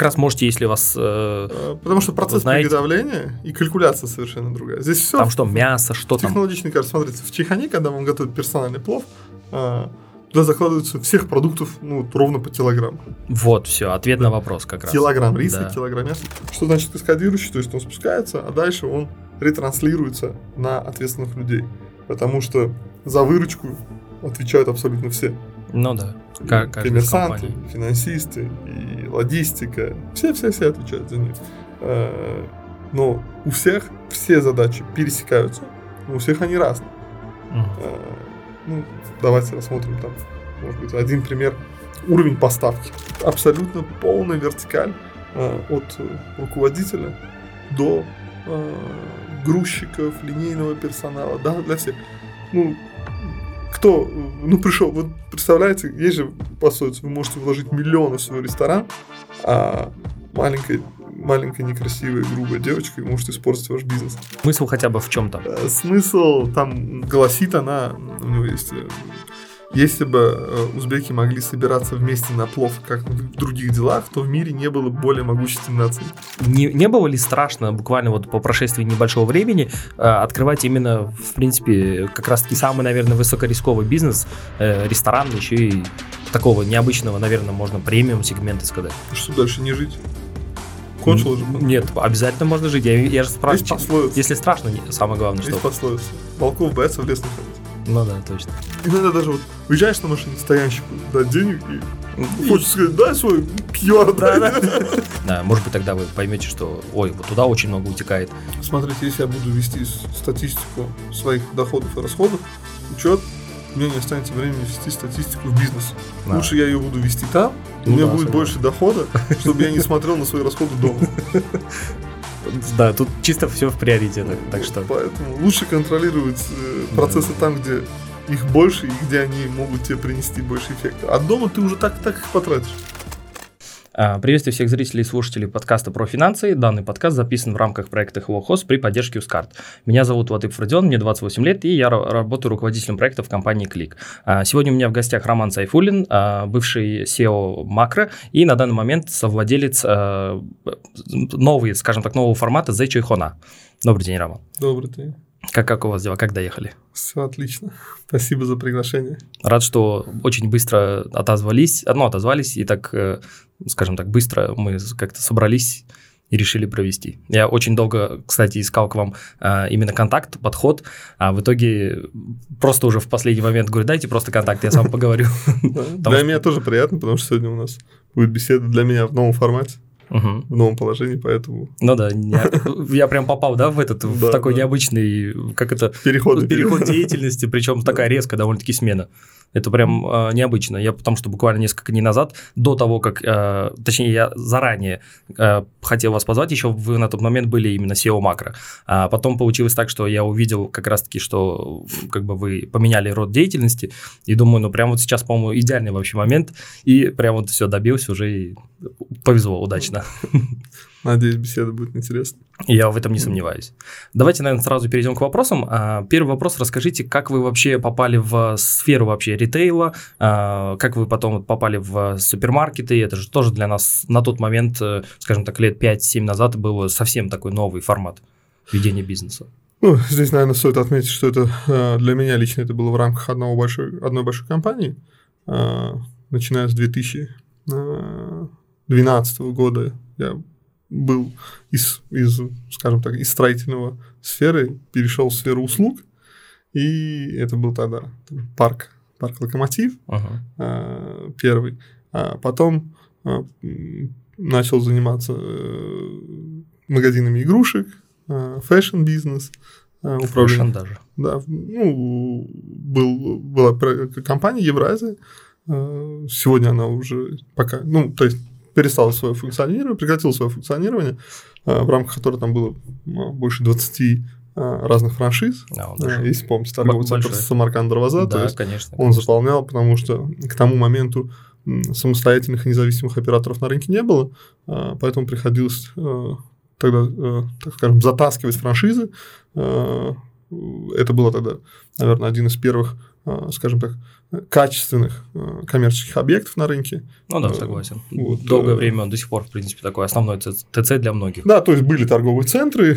как раз можете, если вас... Э, э Потому что процесс знаете, приготовления и калькуляция совершенно другая. Здесь все... Там что, мясо, что там? Технологичный кажется, смотрите, в чайхане, когда вам готовят персональный плов, э, туда закладываются всех продуктов ну, ровно по килограмму. Вот, все, ответ да. на вопрос как раз. Килограмм риса, да. килограмм мяса. Что значит каскадирующий? То есть он спускается, а дальше он ретранслируется на ответственных людей. Потому что за выручку отвечают абсолютно все. Ну да. Как, коммерсанты, финансисты и логистика. Все-все-все отвечают за них. Э, но у всех все задачи пересекаются, но у всех они разные. Mm. Ну, давайте рассмотрим там, может быть, один пример. Уровень поставки. Абсолютно полная вертикаль э, от руководителя до грузчиков, линейного персонала, да, для всех. Ну, кто, ну, пришел, вот представляете, есть же пословица, вы можете вложить миллионы в свой ресторан, а маленькая, маленькая некрасивая, грубая девочка может испортить ваш бизнес. Смысл хотя бы в чем-то? Э, смысл, там, гласит она, у него есть э, если бы э, узбеки могли собираться вместе на плов, как в других делах, то в мире не было более могущественной нации. Не, не было ли страшно буквально вот по прошествии небольшого времени э, открывать именно, в принципе, как раз-таки самый, наверное, высокорисковый бизнес, э, ресторан, еще и такого необычного, наверное, можно премиум сегмента сказать. Что дальше не жить? Кончилось же? Нет, обязательно можно жить. Я, я же спрашиваю, если страшно, самое главное, Есть что... пословица. Волков боятся в лес не ходить. Ну да, точно. Иногда даже вот уезжаешь на машине стоянщику, дать денег и хочется сказать, дай свой QR. Да, да. да, может быть, тогда вы поймете, что, ой, вот туда очень много утекает. Смотрите, если я буду вести статистику своих доходов и расходов, учет, у меня не останется времени вести статистику в бизнес. Да. Лучше я ее буду вести там, ну, у меня да, будет согласен. больше дохода, чтобы я не смотрел на свои расходы дома. Да, тут чисто все в приоритетах, так что... Поэтому лучше контролировать э, процессы там, где их больше и где они могут тебе принести больше эффекта. А дома ты уже так, так их потратишь. А, приветствую всех зрителей и слушателей подкаста про финансы. Данный подкаст записан в рамках проекта Hello Host при поддержке Ускарт. Меня зовут Ватып Фродион, мне 28 лет, и я работаю руководителем проекта в компании Клик. А, сегодня у меня в гостях Роман Сайфулин, а, бывший SEO Макро, и на данный момент совладелец новый, скажем так, нового формата The Чайхона. Добрый день, Роман. Добрый день. Как, как у вас дела? Как доехали? Все отлично. Спасибо за приглашение. Рад, что очень быстро отозвались, ну, отозвались, и так, э, скажем так, быстро мы как-то собрались и решили провести. Я очень долго, кстати, искал к вам а, именно контакт, подход, а в итоге просто уже в последний момент говорю, дайте просто контакт, я сам поговорю. Для меня тоже приятно, потому что сегодня у нас будет беседа для меня в новом формате угу. в новом положении, поэтому... Ну да, я, я прям попал, да, в этот, в такой необычный, как это... Переход. Переход деятельности, причем такая резкая довольно-таки смена. Это прям э, необычно. Я потому что буквально несколько дней назад, до того, как, э, точнее, я заранее э, хотел вас позвать, еще вы на тот момент были именно SEO макро. А потом получилось так, что я увидел как раз-таки, что как бы вы поменяли род деятельности, и думаю, ну прям вот сейчас, по-моему, идеальный вообще момент, и прям вот все добился уже, и повезло удачно. Надеюсь, беседа будет интересна. Я в этом не сомневаюсь. Давайте, наверное, сразу перейдем к вопросам. А, первый вопрос. Расскажите, как вы вообще попали в сферу вообще ритейла, а, как вы потом попали в супермаркеты. Это же тоже для нас на тот момент, э, скажем так, лет 5-7 назад был совсем такой новый формат ведения бизнеса. Ну, здесь, наверное, стоит отметить, что это э, для меня лично это было в рамках одного большой, одной большой компании, э, начиная с 2012 года я был из, из, скажем так, из строительного сферы, перешел в сферу услуг, и это был тогда парк, парк Локомотив ага. э, первый. А потом э, начал заниматься э, магазинами игрушек, fashion-бизнес, управление. Fashion даже. Да, ну, был, была компания Евразия, сегодня она уже пока, ну, то есть перестал свое функционирование, прекратил свое функционирование, э, в рамках которого там было больше 20 э, разных франшиз. А, даже... Если помните, торговый центр Самарканд Дарваза, да, то есть конечно, он конечно. заполнял, потому что к тому моменту самостоятельных и независимых операторов на рынке не было, э, поэтому приходилось тогда, так скажем, затаскивать франшизы, это было тогда, наверное, один из первых, скажем так, качественных коммерческих объектов на рынке. Ну да, согласен. Вот, Долгое время он до сих пор, в принципе, такой основной ТЦ для многих. Да, то есть были торговые центры,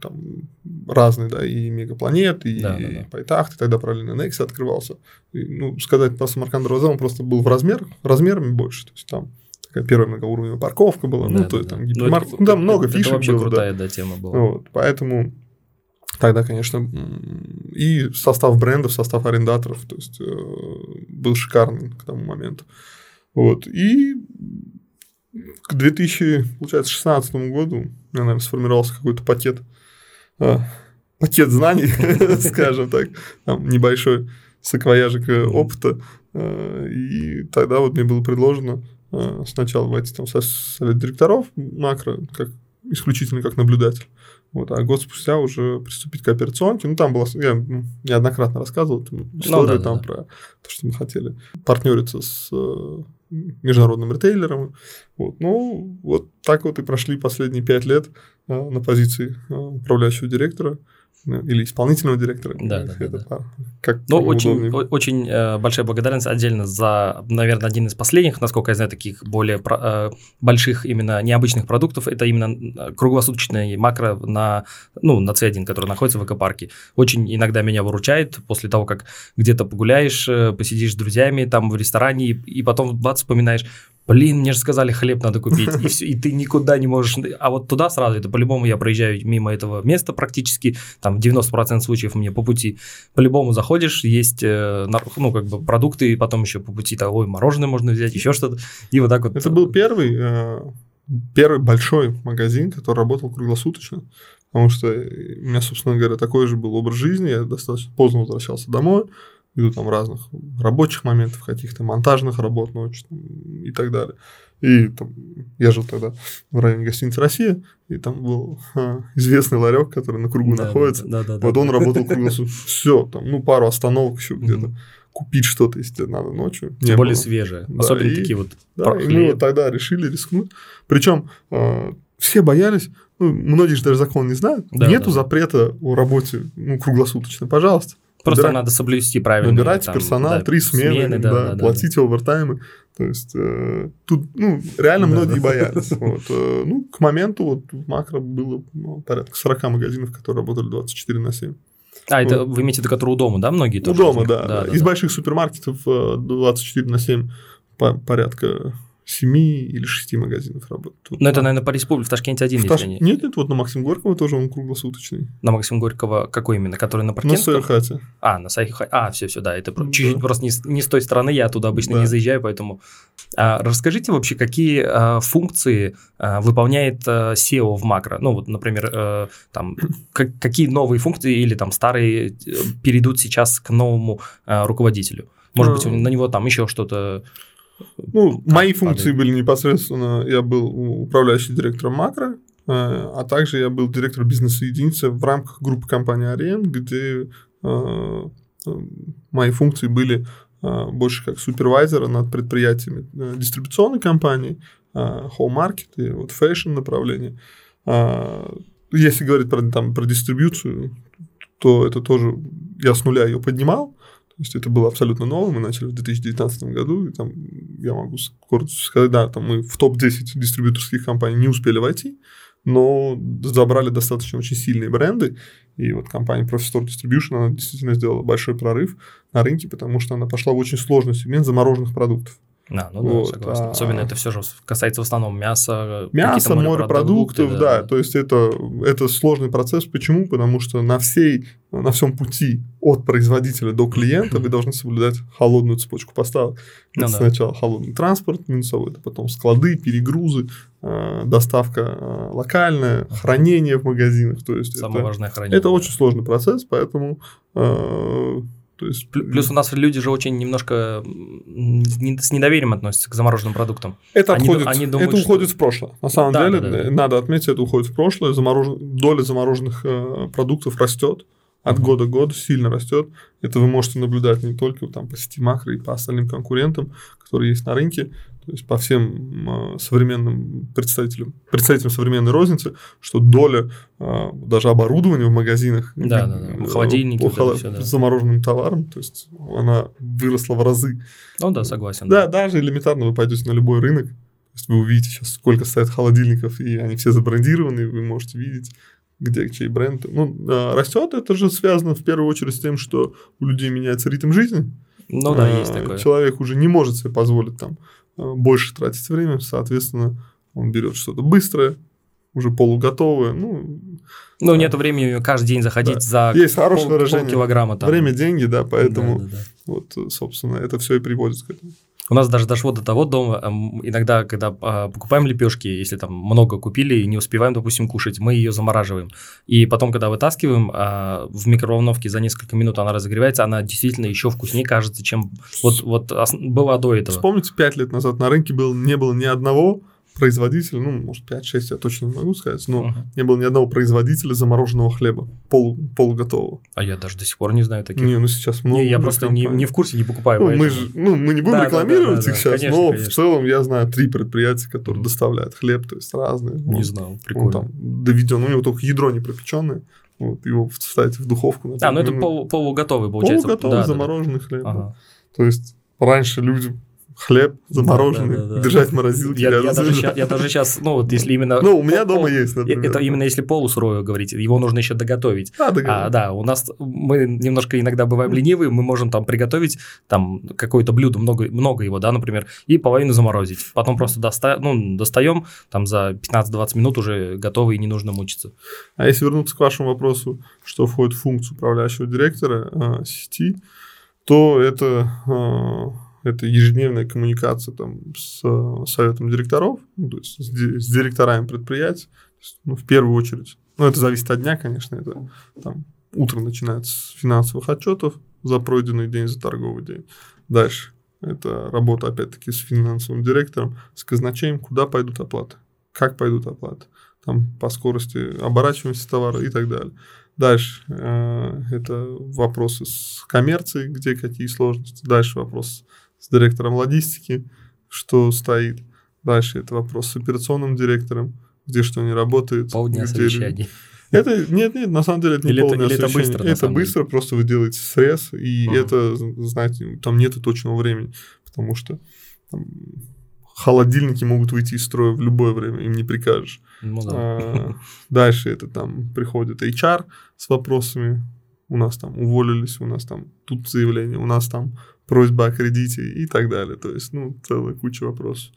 там, разные, да, и Мегапланет, и, да, да, да. Пайтахт, и тогда параллельно Nexus открывался. И, ну, сказать про Самарканд Роза, он просто был в размер, размерами больше, то есть там такая первая многоуровневая парковка была, да, ну, то есть да. там гипермаркет, ну, да, много это, фишек это вообще было. крутая, да, да тема была. Вот, поэтому тогда, конечно, и состав брендов, состав арендаторов, то есть э, был шикарный к тому моменту. Вот, и к 2016 году у меня, наверное, сформировался какой-то пакет а, пакет знаний, скажем так, там небольшой саквояжик э, опыта. И тогда вот мне было предложено сначала войти там в совет директоров макро, как исключительно как наблюдатель. Вот, а год спустя уже приступить к операционке. Ну, там было, я неоднократно рассказывал там, ну историю ну, да, там да. про то, что мы хотели партнериться с э, международным ритейлером. Вот. Ну, вот так вот и прошли последние пять лет а, на позиции а, управляющего директора или исполнительного директора. Да, да, это, да. Как ну, очень, очень э, большая благодарность отдельно за, наверное, один из последних, насколько я знаю, таких более э, больших именно необычных продуктов. Это именно э, круглосуточный макро на, ну, на C1, который находится в экопарке. Очень иногда меня выручает после того, как где-то погуляешь, э, посидишь с друзьями там в ресторане, и, и потом бац, вспоминаешь, блин, мне же сказали, хлеб надо купить, и, все, и ты никуда не можешь. А вот туда сразу, это по-любому я проезжаю мимо этого места практически, там 90% случаев мне по пути, по-любому заходишь, есть, э, ну, как бы продукты, и потом еще по пути, там, ой, мороженое можно взять, еще что-то, и вот так вот. Это был первый, э, первый большой магазин, который работал круглосуточно, потому что у меня, собственно говоря, такой же был образ жизни, я достаточно поздно возвращался домой, ввиду там разных рабочих моментов, каких-то монтажных работ ночью и так далее. И там, я жил тогда в районе гостиницы «Россия», и там был а, известный ларек, который на кругу да, находится. Да, да, да, вот да, он да. работал круглосуточно. Все, там, ну, пару остановок еще где-то. Купить что-то, если надо ночью. Тем более было. свежее. Да, Особенно и, такие вот Да, и мы вот тогда решили рискнуть. Причем э, все боялись, ну, многие же даже закон не знают. Да, Нету да. запрета о работе ну, круглосуточно, пожалуйста. Просто Набирать, надо соблюсти правильно. Набирать там, персонал, да, три смены, смены да, да, да, платить да. овертаймы. То есть э, тут ну, реально многие боялись. Вот. Э, ну, к моменту вот в макро было ну, порядка 40 магазинов, которые работали 24 на 7. А, вот. это вы имеете в виду, которые у дома, да, многие тоже? У дома, да. да, да Из да. больших супермаркетов 24 э, на 7 порядка семи или шести магазинов работает. Вот, Но это, наверное, по республике, в Ташкенте один, в если Таш... не... Нет, нет, вот на Максим Горького тоже он круглосуточный. На Максим Горького какой именно? Который на Паркенском? На Сайхате. А, на Сайхате. А, все, все, да, это да. чуть-чуть просто не, не с той стороны, я туда обычно да. не заезжаю, поэтому... А, расскажите вообще, какие а, функции а, выполняет а, SEO в макро? Ну, вот, например, а, там, как, какие новые функции или там старые э, перейдут сейчас к новому а, руководителю? Может быть, на него там еще что-то ну, мои функции были непосредственно, я был управляющий директором макро, э, а также я был директором бизнес-единицы в рамках группы компании Ариен, где э, э, мои функции были больше как супервайзера над предприятиями дистрибуционной компании, home market и вот fashion направление. Если говорить про, там, про дистрибьюцию, то это тоже я с нуля ее поднимал, то есть это было абсолютно ново, мы начали в 2019 году, и там я могу гордостью сказать, да, там мы в топ-10 дистрибьюторских компаний не успели войти, но забрали достаточно очень сильные бренды, и вот компания Professor Distribution, она действительно сделала большой прорыв на рынке, потому что она пошла в очень сложный сегмент замороженных продуктов. Да, ну вот, да, согласен. А... Особенно это все же касается в основном мяса. Мяса, морепродуктов, да, да. То есть это, это сложный процесс. Почему? Потому что на всей, на всем пути от производителя до клиента вы должны соблюдать холодную цепочку поставок. Ну, это да. сначала холодный транспорт минусовой, это потом склады, перегрузы, э, доставка э, локальная, хранение в магазинах. То есть Самое это, важное хранение. Это очень сложный процесс, поэтому э, то есть... Плюс у нас люди же очень немножко с недоверием относятся к замороженным продуктам. Это, они, отходит, они думают, это уходит что... в прошлое. На самом да, деле, да, да. надо отметить, это уходит в прошлое. Заморож... Доля замороженных э, продуктов растет. от года к году сильно растет. Это вы можете наблюдать не только там по сети макро и по остальным конкурентам, которые есть на рынке, то есть по всем э, современным представителям, представителям современной розницы, что доля э, даже оборудования в магазинах, да, да, да. холодильники, по холод... все, да. замороженным товаром, то есть она выросла в разы. Ну да, согласен. Да, да, даже элементарно вы пойдете на любой рынок, то есть вы увидите сейчас, сколько стоят холодильников, и они все забрендированы, вы можете видеть где чей бренд. Ну, а, растет, это же связано в первую очередь с тем, что у людей меняется ритм жизни. Ну да, а, есть такое. Человек уже не может себе позволить там а, больше тратить время, соответственно, он берет что-то быстрое, уже полуготовое. Ну, ну нет времени каждый день заходить да. за Есть хорошее пол, выражение. полкилограмма. Там. Время – деньги, да, поэтому да, да, да. вот, собственно, это все и приводит к этому. У нас даже дошло до того дома, иногда, когда а, покупаем лепешки, если там много купили и не успеваем, допустим, кушать, мы ее замораживаем. И потом, когда вытаскиваем а, в микроволновке за несколько минут она разогревается, она действительно еще вкуснее кажется, чем вот, вот была до этого. Вспомните, пять лет назад на рынке был, не было ни одного производителя, ну, может, 5-6 я точно не могу сказать, но uh-huh. не было ни одного производителя замороженного хлеба, полу, полуготового. А я даже до сих пор не знаю таких. Не, ну сейчас много. Не, я просто не, не в курсе, не покупаю. Ну, мы, же, ну, мы не будем да, рекламировать да, да, их сейчас, конечно, но конечно. в целом я знаю три предприятия, которые доставляют хлеб, то есть разные. Не вот, знал, прикольно. Он там доведен, у него только ядро не пропеченное. Вот, его вставить в духовку. На а, ну это полу, полуготовый получается. Полуготовый да, замороженный да, хлеб. Ага. То есть раньше люди хлеб замороженный, да, да, да, держать в морозилке. Я, я, даже сейчас, я даже сейчас, ну вот если именно... Ну, у меня пол, дома есть, например. Это именно если полусырое говорить, его нужно еще доготовить. А, а, да, у нас мы немножко иногда бываем ленивые, мы можем там приготовить там какое-то блюдо, много, много его, да, например, и половину заморозить. Потом просто доста, ну, достаем, там за 15-20 минут уже готово и не нужно мучиться. А если вернуться к вашему вопросу, что входит в функцию управляющего директора э, сети, то это... Э, это ежедневная коммуникация там, с советом директоров, ну, то есть с, с директорами предприятий, ну, в первую очередь. Ну, это зависит от дня, конечно, это там утро начинается с финансовых отчетов за пройденный день, за торговый день. Дальше это работа, опять-таки, с финансовым директором, с казначеем, куда пойдут оплаты, как пойдут оплаты, там, по скорости оборачиваемости товара и так далее. Дальше э, это вопросы с коммерцией, где какие сложности. Дальше вопрос с директором логистики, что стоит. Дальше это вопрос с операционным директором, где что не работает. Полдня где... совещаний. Это нет, нет, на самом деле это не или полное это, или это быстро. Это быстро, деле. просто вы делаете срез, и uh-huh. это, знаете, там нет точного времени, потому что там, холодильники могут выйти из строя в любое время, им не прикажешь. Ну, да. а, дальше это там приходит HR с вопросами, у нас там уволились, у нас там тут заявление, у нас там просьба о кредите и так далее. То есть, ну, целая куча вопросов.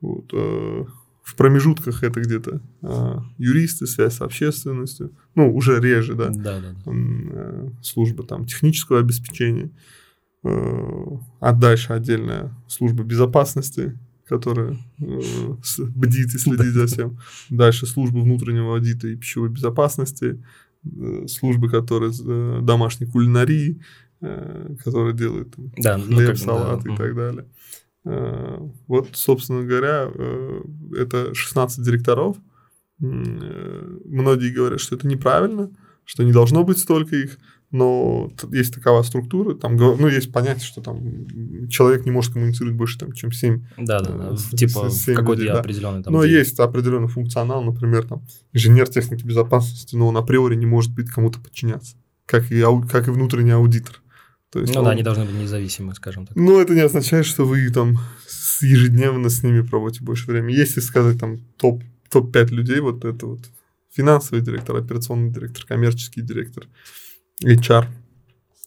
Вот. Э, в промежутках это где-то а, юристы, связь с общественностью, ну, уже реже, да, да, да, да. Э, служба там технического обеспечения, э, а дальше отдельная служба безопасности, которая бдит и следит за всем. Дальше служба внутреннего аудита и пищевой безопасности, службы, которые домашней кулинарии, которые делают там, да, ну, хлеб, ну, салат да. и так далее. Э, вот, собственно говоря, э, это 16 директоров. Многие говорят, что это неправильно, что не должно быть столько их, но есть такова структура, там, ну, есть понятие, что там человек не может коммуницировать больше, там, чем 7. Да, да, да. типа 7 какой-то да. определенный там. Но день. есть определенный функционал, например, там, инженер техники безопасности, но он априори не может быть кому-то подчиняться, как и, как и внутренний аудитор. То есть, ну, ну да, они должны быть независимы, скажем так. Ну, это не означает, что вы там ежедневно с ними проводите больше времени. Если сказать там топ, топ-5 людей, вот это вот финансовый директор, операционный директор, коммерческий директор, HR –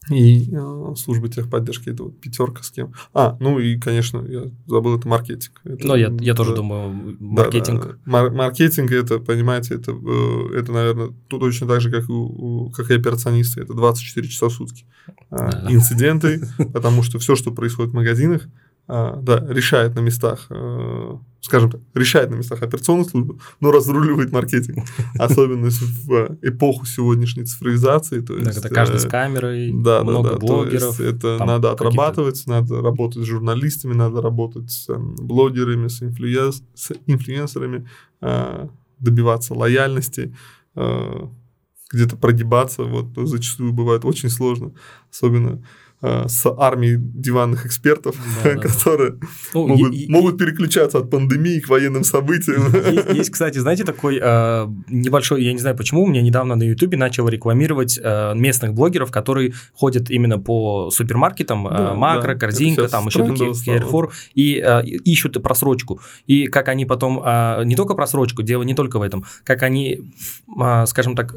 и э, служба техподдержки, это вот пятерка с кем. А, ну и, конечно, я забыл, это маркетинг. Это, ну, я, я тоже думаю, маркетинг. Да, да. Мар- маркетинг, это, понимаете, это, э, это, наверное, точно так же, как, у, как и операционисты, это 24 часа в сутки. А, да. Инциденты, потому что все, что происходит в магазинах, да, решает на местах, э, скажем так, решает на местах операционную службу, но разруливает маркетинг. Особенно в эпоху сегодняшней цифровизации. То есть, это каждый с камерой, да, много да, да, блогеров. Это надо отрабатывать, надо работать с журналистами, надо работать с блогерами, с, инфлюенс, с инфлюенсерами, а, добиваться лояльности. А, где-то прогибаться, вот зачастую бывает очень сложно, особенно Э, с армией диванных экспертов, да, которые. Ну, могут, и, могут переключаться от пандемии к военным событиям. Есть, есть кстати, знаете, такой э, небольшой, я не знаю почему, у меня недавно на Ютубе начал рекламировать э, местных блогеров, которые ходят именно по супермаркетам, э, да, Макро, да, Корзинка, там еще Carrefour, и э, ищут просрочку. И как они потом, э, не только просрочку, дело не только в этом, как они, э, скажем так,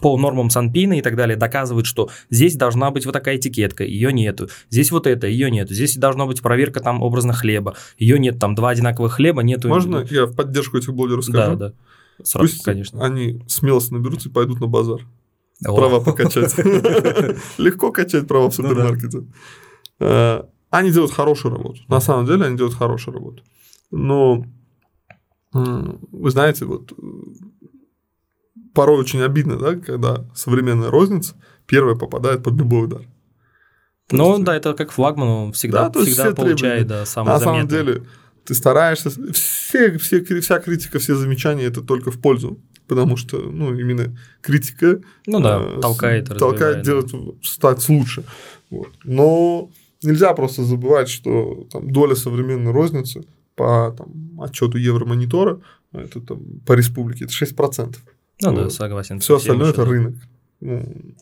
по нормам Санпина и так далее доказывают, что здесь должна быть вот такая этикетка, ее нету. Здесь вот это, ее нету. Здесь должна быть проверка там образно хлеба. Ее нет, там два одинаковых хлеба, нету. Можно я в поддержку этих блогеров скажу? Да, да. Сразу, Пусть конечно. они смелость наберутся и пойдут на базар. О. Права покачать. Легко качать права в ну супермаркете. Э, они делают хорошую работу. На самом деле они делают хорошую работу. Но вы знаете, вот порой очень обидно, да, когда современная розница первая попадает под любой удар. Ну да, это как флагман, он всегда, да, всегда получает да, самое На самом деле, ты стараешься, все, все, вся критика, все замечания это только в пользу. Потому что, ну, именно критика ну, да, э, толкает, толкает делать, стать лучше. Вот. Но нельзя просто забывать, что там, доля современной розницы по там, отчету Евромонитора, это там, по республике, это 6%. Ну вот. да, согласен. Все остальное это рынок. Ну,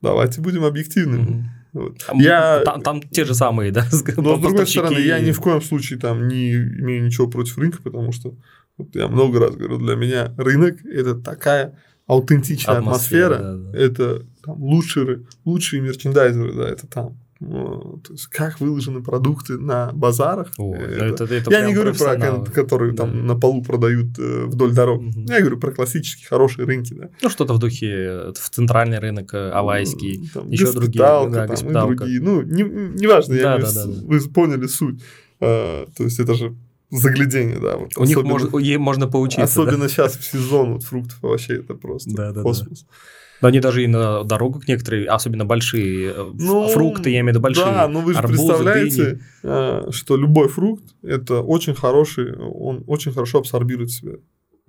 давайте будем объективными. Угу. Вот. Я... Там, там те же самые, да? Но с другой стороны, я ни в коем случае там не имею ничего против рынка, потому что вот я много раз говорю, для меня рынок это такая аутентичная атмосфера, атмосфера да, да. это там, лучшие, лучшие мерчендайзеры, да, это там. То есть, как выложены продукты на базарах. О, это, это, это я не говорю про которые да. там на полу продают э, вдоль дорог. Угу. Я говорю про классические хорошие рынки. Да. Ну, что-то в духе э, в центральный рынок, э, Алайский, там, еще другие. Да, там, и другие. Ну, не, неважно, да, я да, да, да. вы поняли суть. А, то есть, это же заглядение, да. Вот, У них можно, можно поучиться. Особенно да? сейчас в сезон вот, фруктов вообще это просто да, да, космос. Да. Но они даже и на дорогах некоторые, особенно большие э, ну, фрукты, я имею в виду большие. Да, но вы же арбузы, представляете, дыни. Э, что любой фрукт это очень хороший, он очень хорошо абсорбирует себя.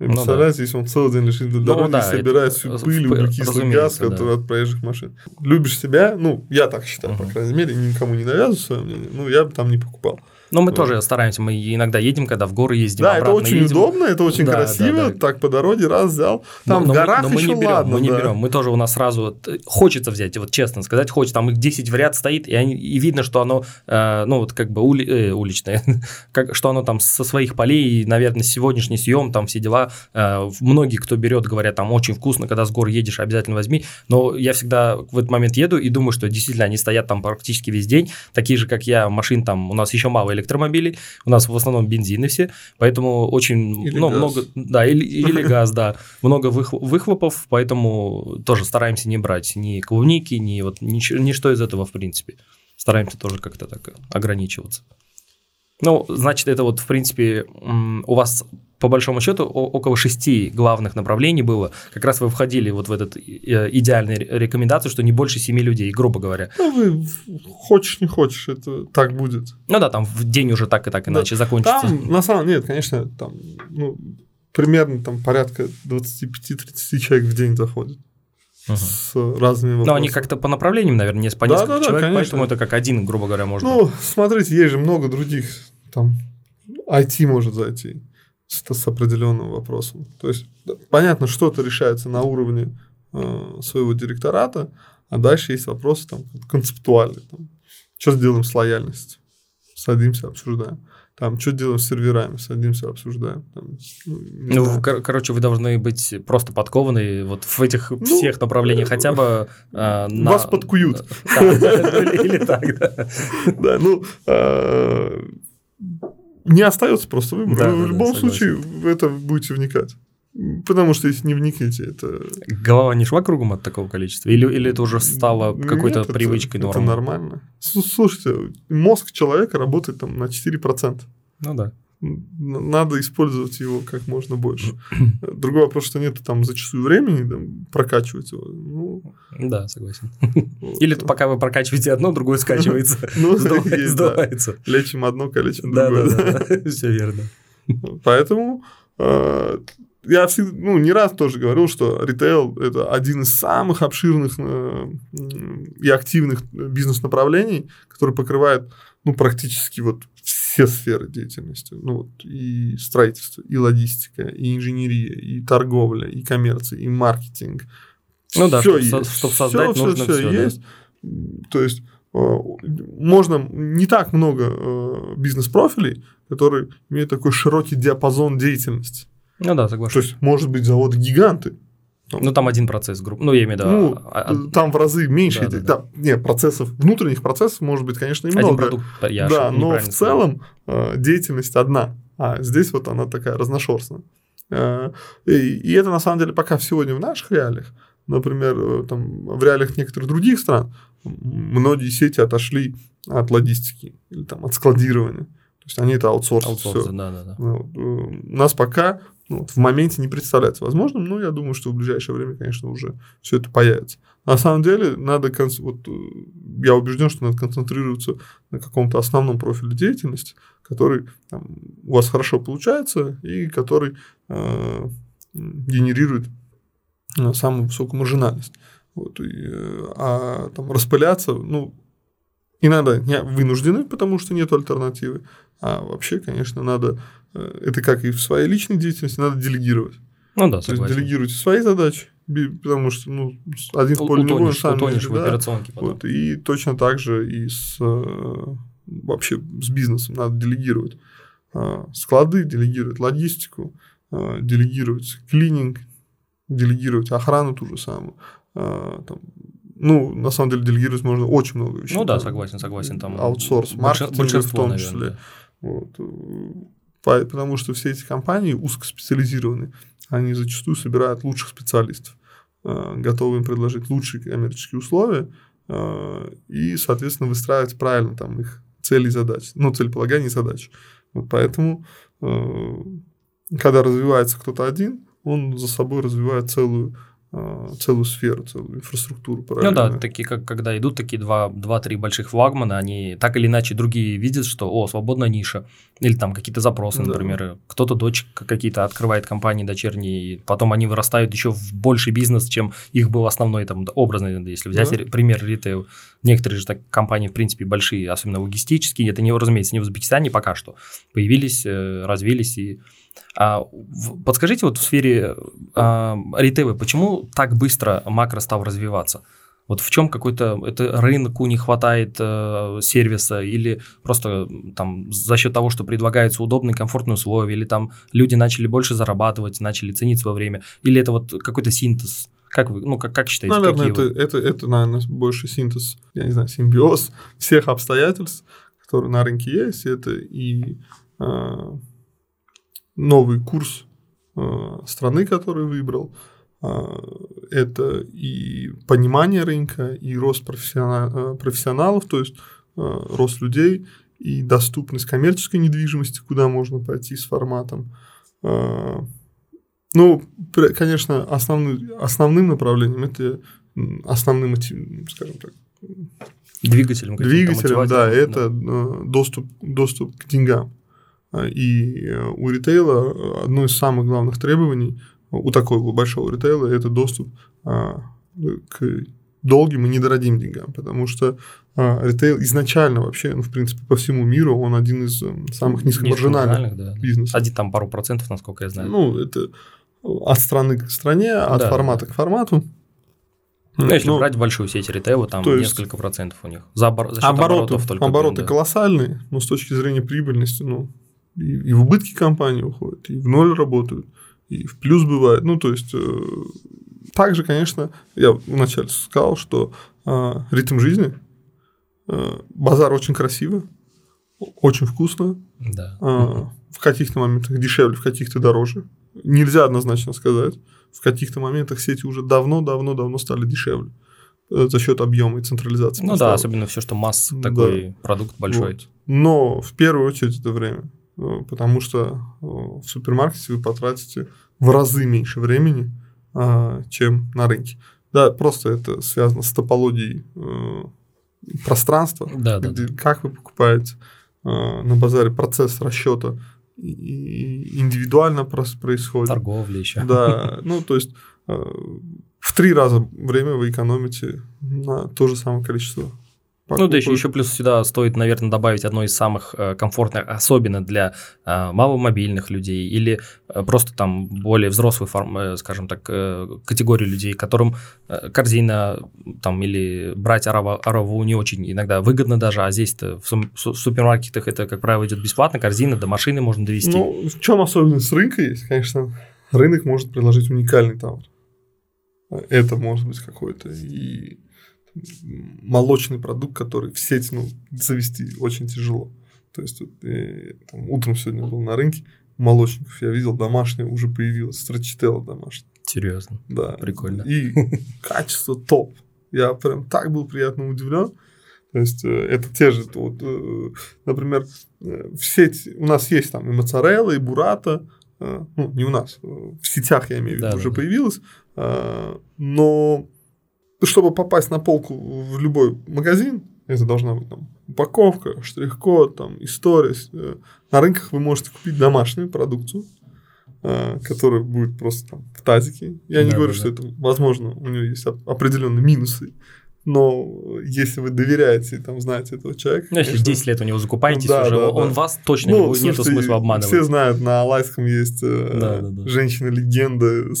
И ну, представляете, да. если он целый день лежит на дороге, ну, да, собирает всю пыль, углекислый газ, который да. от проезжих машин. Любишь себя, ну, я так считаю, uh-huh. по крайней мере, никому не навязываю свое мнение, ну, я бы там не покупал. Но мы вот. тоже стараемся, мы иногда едем, когда в горы ездим, Да, это очень едем. удобно, это очень да, красиво, да, да. так по дороге раз взял. Там но, в горах но мы, но еще мы не берем, ладно, мы не берем, мы тоже у нас сразу хочется взять, вот честно сказать, хочется, там их 10 в ряд стоит, и, они, и видно, что оно, э, ну вот как бы ули, э, уличное, как, что оно там со своих полей, наверное, сегодняшний съем, там все дела, э, многие, кто берет, говорят, там очень вкусно, когда с гор едешь, обязательно возьми, но я всегда в этот момент еду и думаю, что действительно они стоят там практически весь день, такие же, как я, машин там, у нас еще мало электромобилей, у нас в основном бензины все, поэтому очень или ну, много, да, или, или газ, да, много выхлопов, поэтому тоже стараемся не брать ни клубники, ни вот ничего, ничто из этого в принципе. Стараемся тоже как-то так ограничиваться. Ну, значит, это вот, в принципе, у вас по большому счету около шести главных направлений было. Как раз вы входили вот в этот э, идеальный рекомендацию, что не больше семи людей, грубо говоря. Ну, вы хочешь, не хочешь, это так будет. Ну да, там в день уже так и так иначе да. закончится. Там, на самом деле, нет, конечно, там, ну, примерно там порядка 25-30 человек в день заходит. Угу. С разными вопросами. Но они как-то по направлениям, наверное, не по несколько да, да, человек, конечно. поэтому это как один, грубо говоря, можно. Ну, смотрите, есть же много других, там, IT может зайти с, с определенным вопросом. То есть, понятно, что-то решается на уровне э, своего директората, а дальше есть вопросы там, концептуальные. Там, что сделаем с лояльностью? Садимся, обсуждаем. Там, что делаем с серверами? Садимся, обсуждаем. Там, ну, ну кор- короче, вы должны быть просто подкованы вот в этих ну, всех направлениях, хотя бы... Э, на... Вас подкуют. Или так, да. Да, ну, э, не остается просто выбора. Да, в да, любом да, случае в это будете вникать. Потому что если не вникнете, это... Голова не шла кругом от такого количества? Или, или это уже стало какой-то Нет, привычкой, нормой? Это нормально. Слушайте, мозг человека работает там на 4%. Ну да надо использовать его как можно больше. Другой вопрос, что нет там зачастую времени там, прокачивать его. Ну, да, согласен. Вот. Или пока вы прокачиваете одно, другое скачивается. Ну, сдувается. Лечим одно, калечим другое. Да, да, да, все верно. Поэтому э, я всегда, ну, не раз тоже говорил, что ритейл – это один из самых обширных э, и активных бизнес-направлений, который покрывает, ну, практически вот все сферы деятельности. Ну, вот и строительство, и логистика, и инженерия, и торговля, и коммерция, и маркетинг. Ну да, чтобы, есть. чтобы создать все, нужно все, все, все есть. Да? То есть э, можно не так много э, бизнес-профилей, которые имеют такой широкий диапазон деятельности. Ну да, согласен. То есть, может быть, заводы-гиганты. Ну, там один процесс групп. Ну, я имею в виду... Ну, а, а... там в разы меньше. Да, да, да. да, не, процессов, внутренних процессов может быть, конечно, и много. Один продукт, я Да, но в целом э, деятельность одна. А здесь вот она такая разношерстная. Э, и, и это, на самом деле, пока сегодня в наших реалиях, например, э, там, в реалиях некоторых других стран, многие сети отошли от логистики или там, от складирования. То есть они это аутсорсят. Аутсорс, да, да, да. У нас пока ну, в моменте не представляется возможным, но я думаю, что в ближайшее время, конечно, уже все это появится. На самом деле, надо, вот, э, я убежден, что надо концентрироваться на каком-то основном профиле деятельности, который там, у вас хорошо получается и который э, генерирует э, самую высокую маржинальность. Вот, и, э, а там распыляться, ну, иногда не вынуждены, потому что нет альтернативы, а вообще, конечно, надо это как и в своей личной деятельности, надо делегировать. Ну да, согласен. То есть делегируйте свои задачи, потому что ну, один в поле не воин, сам утонешь в операционке потом. Вот, и точно так же и с э, вообще с бизнесом надо делегировать. Э, склады делегировать, логистику, делегировать клининг, делегировать охрану ту же самую. Там, ну, на самом деле, делегировать можно очень много вещей. Ну да, согласен, согласен. Там аутсорс, маркетинг в том числе. Наверное, да. вот потому что все эти компании узкоспециализированы, они зачастую собирают лучших специалистов, э, готовы им предложить лучшие коммерческие условия э, и, соответственно, выстраивать правильно там их цели и задачи, ну, целеполагание и задачи. Вот поэтому, э, когда развивается кто-то один, он за собой развивает целую целую сферу, целую инфраструктуру параллельно. Ну да, такие, как когда идут такие два, два-три больших флагмана, они так или иначе другие видят, что, о, свободная ниша, или там какие-то запросы, да. например, кто-то дочь какие-то открывает компании дочерние, и потом они вырастают еще в больший бизнес, чем их был основной, там, образный, если взять да. пример ритейл. Некоторые же так компании, в принципе, большие, особенно логистические, это, не, разумеется, не в Узбекистане пока что, появились, э, развились и а, подскажите, вот в сфере а, ритейла, почему так быстро макро стал развиваться? Вот в чем какой-то это рынку не хватает э, сервиса или просто там за счет того, что предлагаются удобные, комфортные условия, или там люди начали больше зарабатывать, начали ценить свое время, или это вот какой-то синтез? Как вы, ну как, как считаете? Наверное, это, вы? это, это, наверное, больше синтез, я не знаю, симбиоз всех обстоятельств, которые на рынке есть. Это и э, новый курс э, страны, который выбрал. Э, это и понимание рынка, и рост э, профессионалов, то есть рост людей, и доступность коммерческой недвижимости, куда можно пойти с форматом. Ну, конечно, основным, основным направлением это основным, скажем так, двигателем. Двигателем, да, это да. доступ, доступ к деньгам. А, и э, у ритейла одно из самых главных требований у такого большого ритейла это доступ а, к долгим и недорогим деньгам, потому что а, ритейл изначально вообще, ну, в принципе, по всему миру он один из э, самых низкомаржинальных да. бизнесов. Один там пару процентов, насколько я знаю. Ну, это от страны к стране, от да, формата да. к формату. Ну, если ну, брать большую сеть ритейла, там то есть несколько процентов у них. За, обор... за счет обороты, оборотов только. Обороты да. колоссальные, но с точки зрения прибыльности, ну, и, и в убытки компании уходят, и в ноль работают, и в плюс бывает. Ну, то есть, э, также, конечно, я вначале сказал, что э, ритм жизни, э, базар очень красиво, очень вкусно, да. э, в каких-то моментах дешевле, в каких-то дороже. Нельзя однозначно сказать. В каких-то моментах сети уже давно-давно-давно стали дешевле э, за счет объема и централизации. Ну поставок. да, особенно все, что масс такой да. продукт большой. Вот. Но в первую очередь это время. Э, потому что э, в супермаркете вы потратите в разы меньше времени, а, чем на рынке. Да, просто это связано с топологией э, пространства, да, где, да, как вы покупаете на базаре процесс расчета индивидуально происходит. Торговля еще. Да, ну то есть в три раза время вы экономите на то же самое количество Покупок. Ну, да еще, еще плюс сюда стоит, наверное, добавить одно из самых э, комфортных, особенно для э, маломобильных людей или э, просто там более взрослой, скажем так, категории людей, которым корзина там или брать араву, араву не очень иногда выгодно даже, а здесь-то в супермаркетах это, как правило, идет бесплатно, корзина до машины можно довести. Ну, в чем особенность рынка есть, конечно, рынок может предложить уникальный товар. Это может быть какой-то и молочный продукт, который в сеть ну, завести очень тяжело. То есть вот, я, э, там, утром сегодня был на рынке молочников, я видел домашнее уже появилось, страчителло домашнее. Серьезно? Да. Прикольно. И качество топ. Я прям так был приятно удивлен. То есть э, это те же, вот, э, например, в сеть у нас есть там и моцарелла, и бурата, ну, не у нас, в сетях, я имею в виду, да, уже да, появилось, но чтобы попасть на полку в любой магазин, это должна быть там упаковка, штрих-код, там история. Э, на рынках вы можете купить домашнюю продукцию, э, которая будет просто там в тазике. Я не да, говорю, да, что это возможно, у нее есть определенные минусы но если вы доверяете, там, знаете этого человека... Ну, если 10 лет у него закупаетесь да, уже, да, он да. вас точно ну, не, нету смысла обманывать. Все знают, на Алайском есть э, да, да, да. женщина-легенда,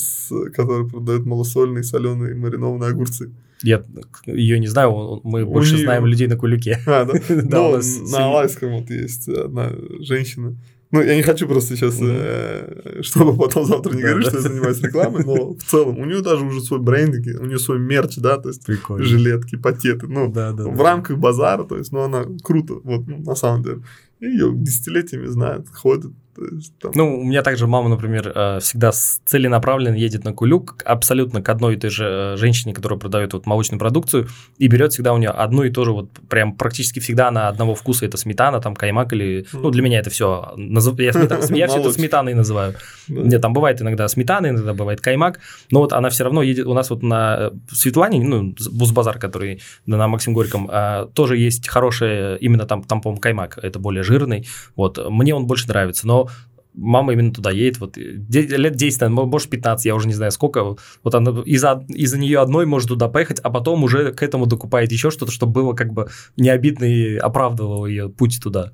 которая продает малосольные, соленые, маринованные огурцы. Я ее не знаю, мы у больше нее... знаем людей на Кулике. А, да? да ну, на Алайском вот есть одна женщина, ну, я не хочу просто сейчас, э, чтобы потом завтра не говорить, что я занимаюсь рекламой, но в целом у нее даже уже свой брендинг, у нее свой мерч, да, то есть Прикольно. жилетки, пакеты, ну, да, да, в да. рамках базара, то есть, ну, она круто, вот, ну, на самом деле. И ее десятилетиями знают, ходят, там... Ну, у меня также мама, например, э, всегда целенаправленно едет на кулюк абсолютно к одной и той же э, женщине, которая продает вот молочную продукцию, и берет всегда у нее одну и ту же, вот прям практически всегда на одного вкуса, это сметана, там каймак или... Ну, для меня это все... Я, сметан... я все это сметаной называю. Нет, там бывает иногда сметана, иногда бывает каймак, но вот она все равно едет... У нас вот на Светлане, ну, Бузбазар, который на Максим Горьком, э, тоже есть хороший именно там, там, по-моему, каймак, это более жирный, вот, мне он больше нравится, но мама именно туда едет, вот лет 10, может 15, я уже не знаю сколько, вот она из-за из нее одной может туда поехать, а потом уже к этому докупает еще что-то, чтобы было как бы не обидно и оправдывало ее путь туда.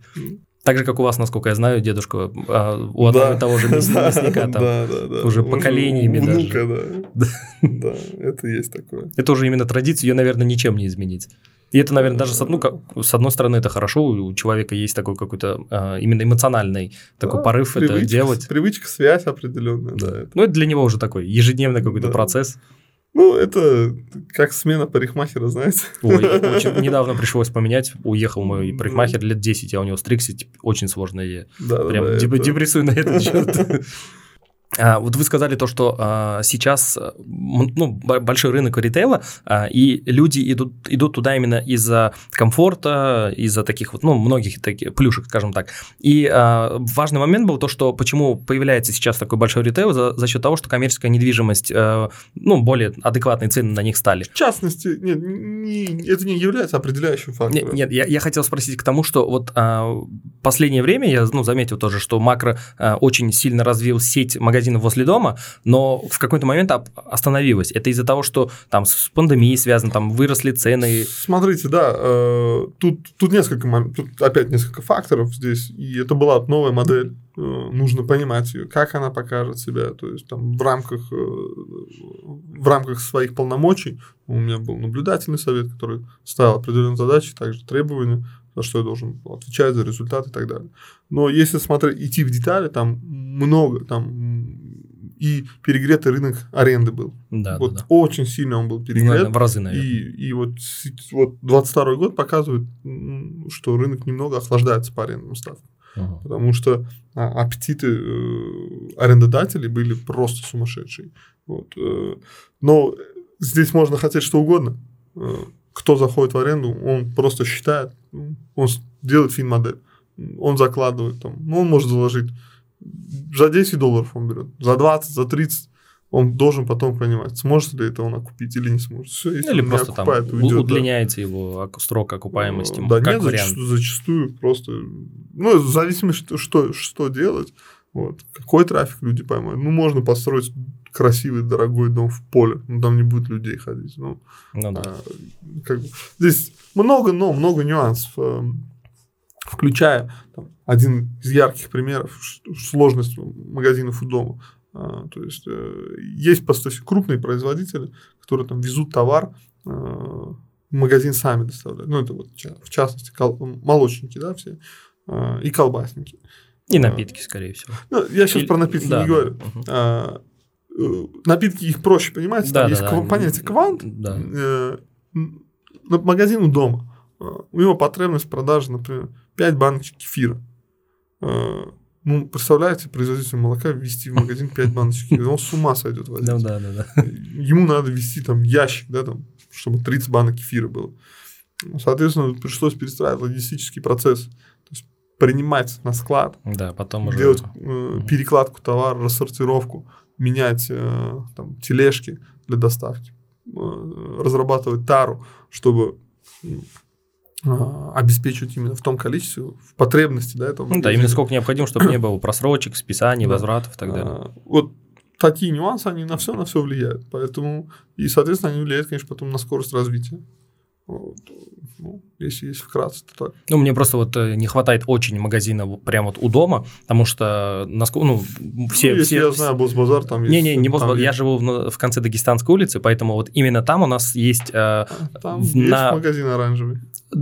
Так же, как у вас, насколько я знаю, дедушка, а, у одного да. того же мясника, там да, да, да. уже поколениями внука, даже. Да. да, это есть такое. Это уже именно традиция, ее, наверное, ничем не изменить. И это, наверное, даже с, ну, как, с одной стороны это хорошо, у человека есть такой какой-то а, именно эмоциональный такой да, порыв привычка, это делать. Привычка, связь определенная. Да. да. Ну, это для него уже такой ежедневный какой-то да. процесс. Ну, это как смена парикмахера, знаете. Ой, очень, недавно пришлось поменять. Уехал мой парикмахер лет 10, я у него стригся, типа, очень сложно. Я да, прям да, деп- это... депрессую на этот счет. А, вот вы сказали то, что а, сейчас ну, большой рынок ритейла, а, и люди идут, идут туда именно из-за комфорта, из-за таких вот, ну, многих таких плюшек, скажем так. И важный момент был то, что почему появляется сейчас такой большой ритейл за, за счет того, что коммерческая недвижимость, ну, более адекватные цены на них стали. В частности, нет, не, это не является определяющим фактором. Нет, нет я, я хотел спросить к тому, что вот последнее время я ну, заметил тоже, что макро очень сильно развил сеть магазинов магазинов возле дома, но в какой-то момент остановилась. Это из-за того, что там с пандемией связано, там выросли цены. Смотрите, да, э, тут, тут несколько, тут опять несколько факторов здесь, и это была новая модель, э, нужно понимать ее, как она покажет себя, то есть там в рамках, э, в рамках своих полномочий у меня был наблюдательный совет, который ставил определенные задачи, также требования, за что я должен отвечать за результаты и так далее. Но если смотреть, идти в детали, там много, там и перегретый рынок аренды был. Да, вот да, да. очень сильно он был перегрет. В разы, наверное. И, и вот, вот 22 год показывает, что рынок немного охлаждается по арендным ставкам. Ага. Потому что а, аппетиты э, арендодателей были просто сумасшедшие. Вот. Э, но здесь можно хотеть что угодно. Э, кто заходит в аренду, он просто считает, он делает фин-модель, он закладывает там, ну, он может заложить за 10 долларов он берет, за 20, за 30, он должен потом понимать, сможет ли это он окупить или не сможет. Все, если или просто окупает, там уйдет, удлиняется да. его срок окупаемости. Да как нет, зачастую, зачастую просто, ну, в зависимости, что, что делать, вот, какой трафик люди поймают. Ну, можно построить красивый, дорогой дом в поле, но там не будет людей ходить. Ну, ну да. а, как здесь много, но много нюансов, э, включая там, один из ярких примеров сложность магазинов у дома. А, то есть э, есть поставщики, крупные производители, которые там везут товар, э, магазин сами доставляют. Ну, это вот в частности кол- молочники, да, все, э, и колбасники. И напитки, скорее всего. Ну, я сейчас и... про напитки да, не говорю. Угу. А, напитки их проще понимать. Да, там да, есть да, понятие квант. Да. Э, магазину дома. У него потребность продажи, например, 5 баночек кефира. Ну, представляете, производитель молока ввести в магазин 5 баночек. Он с ума сойдет. Ну, да, да, да. Ему надо ввести там ящик, да, там, чтобы 30 банок кефира было. Соответственно, пришлось перестраивать логистический процесс. То есть принимать на склад, да, потом уже... делать э, перекладку товара, рассортировку, менять э, там, тележки для доставки, э, разрабатывать тару, чтобы а, обеспечивать именно в том количестве, в потребности, да, этого. Ну, да, именно сколько необходимо, чтобы не было просрочек, списаний, возвратов и так далее. А, вот такие нюансы, они на все, на все влияют. Поэтому, и, соответственно, они влияют, конечно, потом на скорость развития. Вот. Ну, если есть вкратце, то так. Ну, мне просто вот э, не хватает очень магазина прямо вот у дома, потому что насколько, ну, все... Ну, если все, я знаю Босбазар, там есть... Не-не, не Босбазар, я живу в, в конце Дагестанской улицы, поэтому вот именно там у нас есть... Э, там на... есть магазин оранжевый.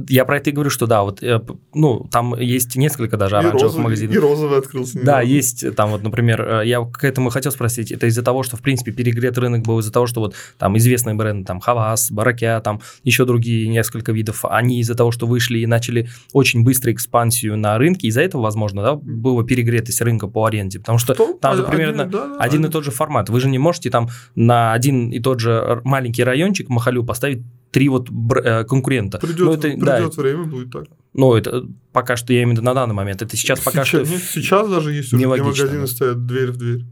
Я про это и говорю, что да, вот, э, ну, там есть несколько даже оранжевых розовый, магазинов. И розовый открылся. Да, есть там вот, например, я к этому хотел спросить, это из-за того, что, в принципе, перегрет рынок был из-за того, что вот там известные бренды, там, Хавас, Баракя, там, еще другие несколько видов, они из-за того, что вышли и начали очень быстро экспансию на рынке, из-за этого, возможно, да, была перегретость рынка по аренде, потому что, что? там же примерно один, да, один и тот же формат. Вы же не можете там на один и тот же маленький райончик Махалю поставить три вот э, конкурента. Придет, ну, это, придет да, время, будет так. Ну, это пока что я именно на данный момент. Это сейчас, сейчас пока что... Нет, сейчас даже есть уже, где магазины стоят дверь в дверь.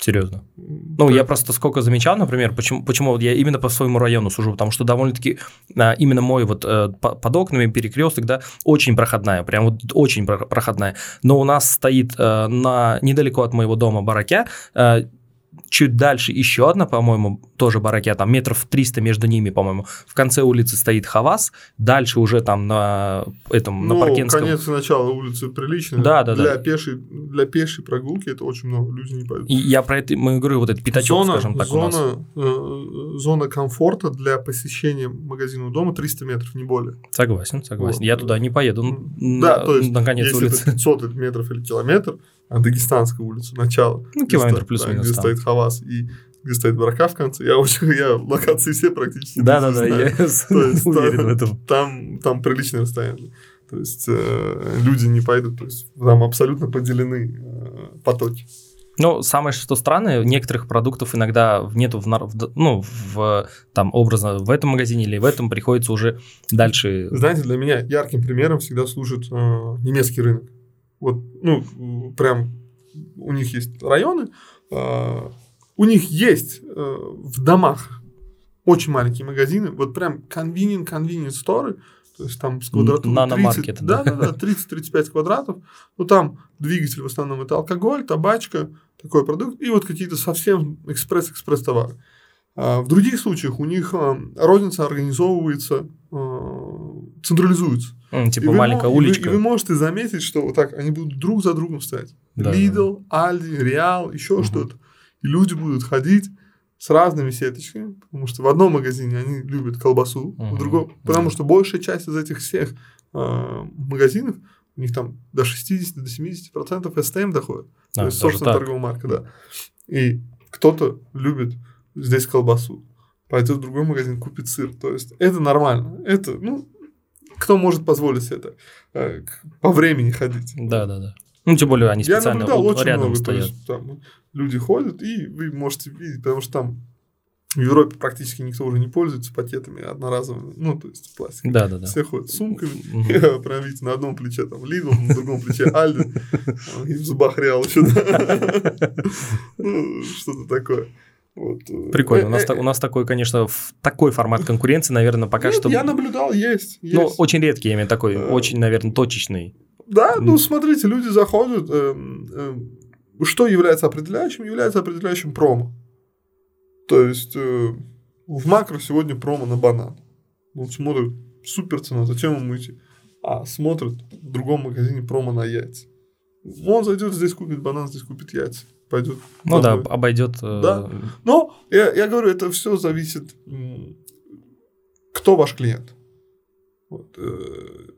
Серьезно. Ну, я просто сколько замечал, например, почему, почему вот я именно по своему району сужу, потому что довольно-таки а, именно мой вот а, под окнами перекресток, да, очень проходная, прям вот очень проходная. Но у нас стоит а, на недалеко от моего дома бараке чуть дальше еще одна, по-моему, тоже бараки, там метров 300 между ними, по-моему. В конце улицы стоит Хавас, дальше уже там на этом, ну, на Паркенском. конец и начало улицы приличные. Да, да, для да. Пешей, для пешей прогулки это очень много, люди не пойдут. И я про это, мы говорю, вот этот пятачок, зона, скажем так, зона, у нас. Э, зона комфорта для посещения магазина дома 300 метров, не более. Согласен, согласен. Вот. Я туда не поеду да, на, то есть, на конец если улицы. это 500 метров или километр, Дагестанская улица, начало. Ну, километр плюс-минус. Где стоит Хавас и где стоит брака в конце. Я очень, я локации все практически Да, да, да, я уверен в этом. Там, там приличное расстояние. То есть э, люди не пойдут, то есть там абсолютно поделены э, потоки. Ну, самое что странное, некоторых продуктов иногда нету в, в, ну, в, там, образно в этом магазине или в этом приходится уже дальше. Знаете, для меня ярким примером всегда служит э, немецкий рынок. Вот, ну, прям у них есть районы, э, у них есть э, в домах очень маленькие магазины, вот прям convenient, convenient store, то есть там с квадратурой 30, да, да, да, 30-35 квадратов, ну там двигатель в основном это алкоголь, табачка, такой продукт, и вот какие-то совсем экспресс-экспресс товары. А в других случаях у них а, розница организовывается, централизуется. Mm, типа и маленькая вы, уличка. И вы, и вы можете заметить, что вот так они будут друг за другом стоять. Да, Lidl, Aldi, Real, еще угу. что-то. И люди будут ходить с разными сеточками, потому что в одном магазине они любят колбасу, uh-huh. в другом, потому uh-huh. что большая часть из этих всех э, магазинов, у них там до 60 до 70 процентов STM доходит, а, то есть собственная торговая марка, да. И кто-то любит здесь колбасу, пойдет в другой магазин, купит сыр, то есть это нормально, это, ну, кто может позволить себе это по времени ходить. Да, да, да. Ну, тем более они специально Я наблюдал, очень рядом много, стоят. То есть, там, люди ходят, и вы можете видеть, потому что там в Европе практически никто уже не пользуется пакетами одноразовыми, ну, то есть пластик. Да, да, да. Все ходят с сумками, угу. прям видите, на одном плече там Lidl, на другом плече Альди, и в зубах Реал еще, ну, что-то такое. Вот. Э, Прикольно. У нас, у нас такой, конечно, такой формат конкуренции, наверное, пока Нет, что... я наблюдал, есть. есть. Ну, очень редкий, именно такой, очень, наверное, точечный. Да, ну, смотрите, люди заходят... Э, э, что является определяющим? Является определяющим промо. То есть, э, в макро сегодня промо на банан. Он смотрит, супер цена, зачем ему идти? А смотрит в другом магазине промо на яйца. Он зайдет, здесь купит банан, здесь купит яйца. Пойдет. Ну да, обойдет. Э, да. Но я, я говорю, это все зависит, кто ваш клиент. Вот. Э,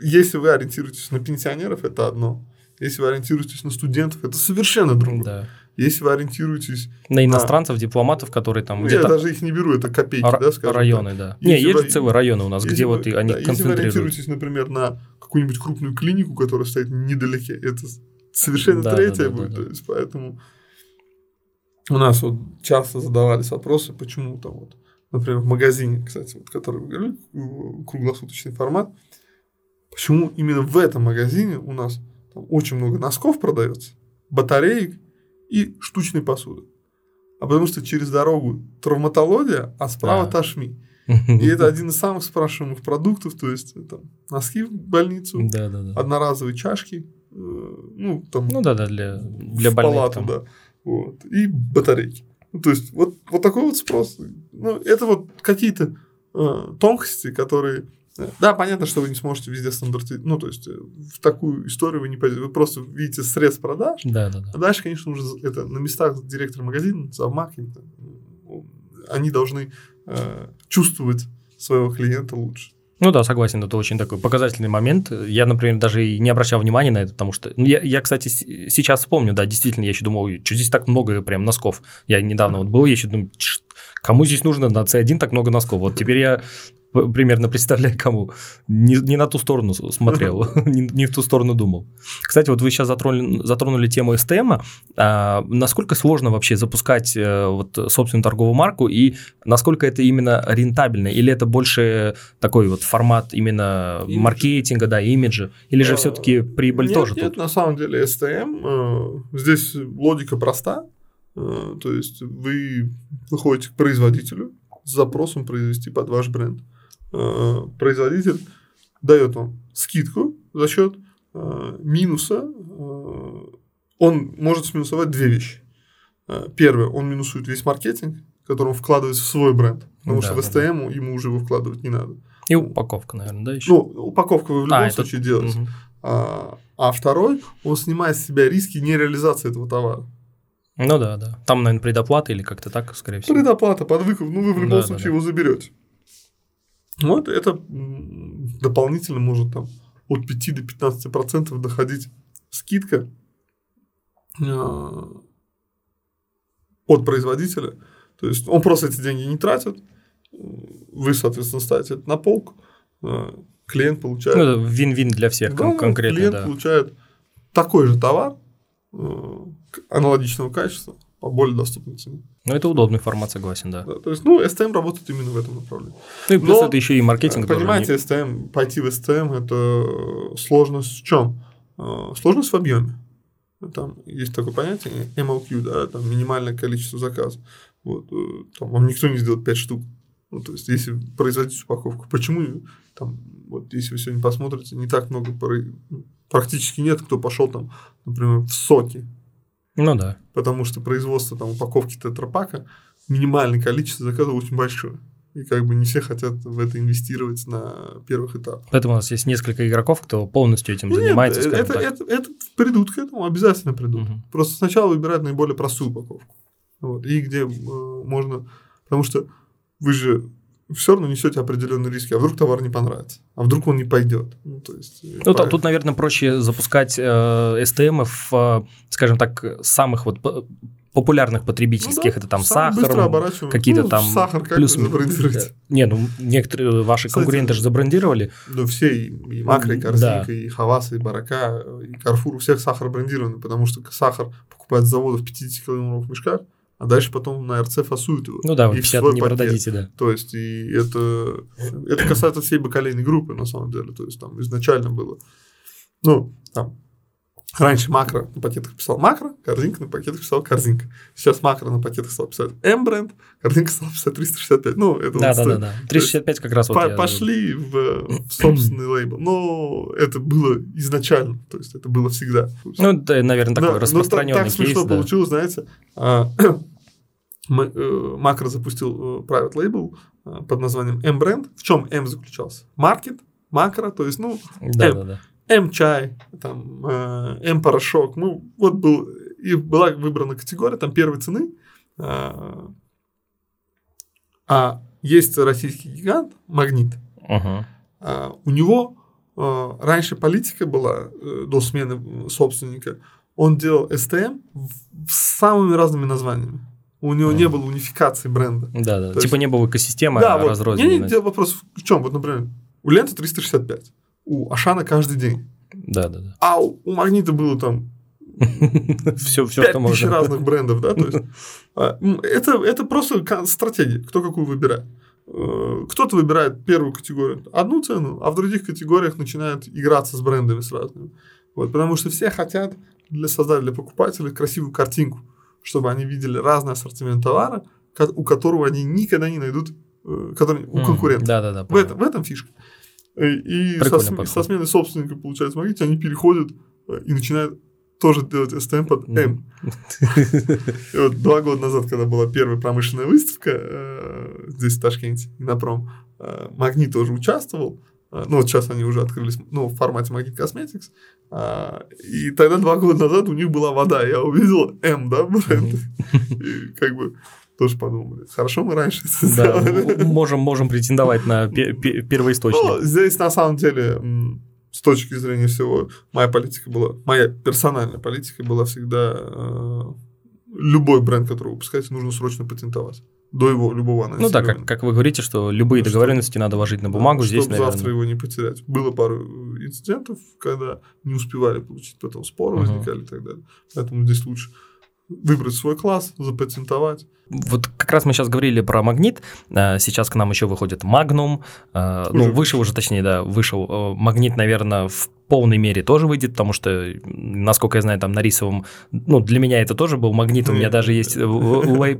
если вы ориентируетесь на пенсионеров, это одно. Если вы ориентируетесь на студентов, это совершенно другое. Да. Если вы ориентируетесь на иностранцев, на... дипломатов, которые там ну, где-то... Я даже их не беру, это копейки, Р- да, скажем Районы, так. да. Если не, есть же целые районы у нас, где вы, вот они да, концентрируются. Если вы ориентируетесь, например, на какую-нибудь крупную клинику, которая стоит недалеке, это совершенно да, третье да, да, будет. Да, да. То есть, поэтому у нас вот часто задавались вопросы, почему там вот, например, в магазине, кстати, вот, который вы говорили, круглосуточный формат, почему именно в этом магазине у нас там очень много носков продается, батареек и штучной посуды. А потому что через дорогу травматология, а справа да. ташми. И это один из самых спрашиваемых продуктов, то есть там, носки в больницу, да, да, да. одноразовые чашки, э, ну там ну да, да, для, для в больных, палату, там. да, вот, и батарейки. Ну, то есть вот, вот такой вот спрос. Ну, это вот какие-то э, тонкости, которые да, понятно, что вы не сможете везде стандартизировать. Ну, то есть, э, в такую историю вы не пойдете. Вы просто видите срез продаж. Да, да, да. А дальше, конечно, уже это на местах директора магазина, завмаркетинга, они должны э, чувствовать своего клиента лучше. Ну да, согласен, это очень такой показательный момент. Я, например, даже и не обращал внимания на это, потому что... Ну, я, я, кстати, сейчас вспомню, да, действительно, я еще думал, что здесь так много прям носков. Я недавно вот был, я еще думаю, кому здесь нужно на C1 так много носков? Вот теперь я примерно представляю, кому. Не, не на ту сторону смотрел, не, не в ту сторону думал. Кстати, вот вы сейчас затронули, затронули тему STM. А, насколько сложно вообще запускать а, вот, собственную торговую марку и насколько это именно рентабельно? Или это больше такой вот формат именно маркетинга, да, имиджа? Или же а, все-таки прибыль нет, тоже нет, тут? на самом деле STM, э, здесь логика проста. Э, то есть вы выходите к производителю с запросом произвести под ваш бренд. Э, производитель дает вам скидку за счет э, минуса. Э, он может сминусовать две вещи. Первое, он минусует весь маркетинг, который он вкладывает в свой бренд. Потому да, что в STM да. ему уже его вкладывать не надо. И упаковка, наверное, да, еще? Ну, упаковка вы в любом а, случае это... делаете. Угу. А, а второй, он снимает с себя риски нереализации этого товара. Ну да, да. Там, наверное, предоплата или как-то так, скорее всего. Предоплата под выкуп. Ну, вы в любом да, случае да, да. его заберете. Вот это дополнительно может там от 5 до 15 процентов доходить скидка а, от производителя. То есть он просто эти деньги не тратит, вы, соответственно, ставите это на полку, а, клиент получает... Ну, это вин-вин для всех да, конкретно, клиент да. получает такой же товар а, аналогичного качества по более доступной цене. Ну, это удобный формат, согласен, да. да. То есть, ну, STM работает именно в этом направлении. Ну, и плюс Но, это еще и маркетинг. Понимаете, тоже STM, пойти в STM – это сложность в чем? А, сложность в объеме. Там есть такое понятие MLQ, да, там минимальное количество заказов. Вот, э, там вам никто не сделает 5 штук. Ну, то есть, если производить упаковку, почему там, вот если вы сегодня посмотрите, не так много, практически нет, кто пошел там, например, в соки ну да. Потому что производство там упаковки тетрапака минимальное количество заказов очень большое. И как бы не все хотят в это инвестировать на первых этапах. Поэтому у нас есть несколько игроков, кто полностью этим Нет, занимается. Это, это, это придут к этому, обязательно придут. Угу. Просто сначала выбирать наиболее простую упаковку. Вот, и где э, можно. Потому что вы же все равно несете определенные риски. А вдруг товар не понравится? А вдруг он не пойдет? Ну, то есть, э, ну, тут, наверное, проще запускать э, STM в, э, скажем так, самых вот популярных потребительских, ну, да, это там сахар, какие-то ну, там сахар как плюс забрендировать? Не, ну некоторые ваши Кстати, конкуренты же забрендировали. Ну все, и, и Макро, и Корзинка, да. и Хаваса, и Барака, и Карфур, у всех сахар брендированы, потому что сахар покупают с завода в 50 килограммовых мешках, а дальше потом на РЦ фасуют его. Ну да, вы 50 не пакет. продадите, да. То есть, и это, это касается всей бакалейной группы, на самом деле. То есть, там изначально было, ну, там, Раньше макро на пакетах писал макро, корзинка на пакетах писал корзинка. Сейчас макро на пакетах стал писать M-бренд, корзинка стал писать 365. Ну, это да, вот да, да, да. 365 как раз вот по- Пошли в, в собственный лейбл. Но это было изначально, то есть это было всегда. Ну, это, наверное, такой да, распространенный так, так смешно да. получилось, знаете. А, э, макро запустил э, private label э, под названием M-бренд. В чем M заключался? Маркет, макро, то есть, ну, да, M. да, да М-чай, там, э, М-порошок. Ну, вот был, и была выбрана категория, там, первой цены. Э, а есть российский гигант, Магнит. Uh-huh. А, у него э, раньше политика была, э, до смены собственника, он делал СТМ с самыми разными названиями. У него uh-huh. не было унификации бренда. Да, да. То типа есть... не было экосистемы, да, а вот, разрозненной. Не, не, вопрос в чем? Вот, например, у ленты 365 у Ашана каждый день. Да, да, да. А у, у Магнита было там все, все, что можно. разных брендов, да, то есть а, это, это просто стратегия, кто какую выбирает. Э, кто-то выбирает первую категорию, одну цену, а в других категориях начинает играться с брендами с разными. Вот, потому что все хотят для создать для покупателей красивую картинку, чтобы они видели разный ассортимент товара, у которого они никогда не найдут, э, который, у конкурента. Да, да, да. В этом, в этом фишка. И со, со смены собственника, получается, смотрите, они переходят э, и начинают тоже делать STM под. И вот два года назад, когда была первая промышленная выставка э, здесь, в Ташкенте, Инопром, э, Магнит тоже участвовал. Э, ну, вот сейчас они уже открылись ну, в формате Магнит Cosmetics. Э, и тогда два года назад у них была вода. Я увидел M, да, бренд. И как бы тоже подумали. Хорошо, мы раньше это сделали. Да, можем, можем претендовать на первоисточник. Ну, здесь на самом деле с точки зрения всего, моя политика была, моя персональная политика была всегда э, любой бренд, который вы выпускаете, нужно срочно патентовать до его любого Ну да, как, как вы говорите, что любые ну, договоренности чтобы, надо вложить на бумагу, да, здесь, чтобы наверное... завтра его не потерять. Было пару инцидентов, когда не успевали получить, потом споры uh-huh. возникали и так далее. Поэтому здесь лучше выбрать свой класс, запатентовать. Вот как раз мы сейчас говорили про магнит. Э, сейчас к нам еще выходит магнум. Э, ну, вышел уже, точнее, да, вышел э, магнит, наверное, в полной мере тоже выйдет, потому что, насколько я знаю, там на рисовом, ну, для меня это тоже был магнит, у меня даже есть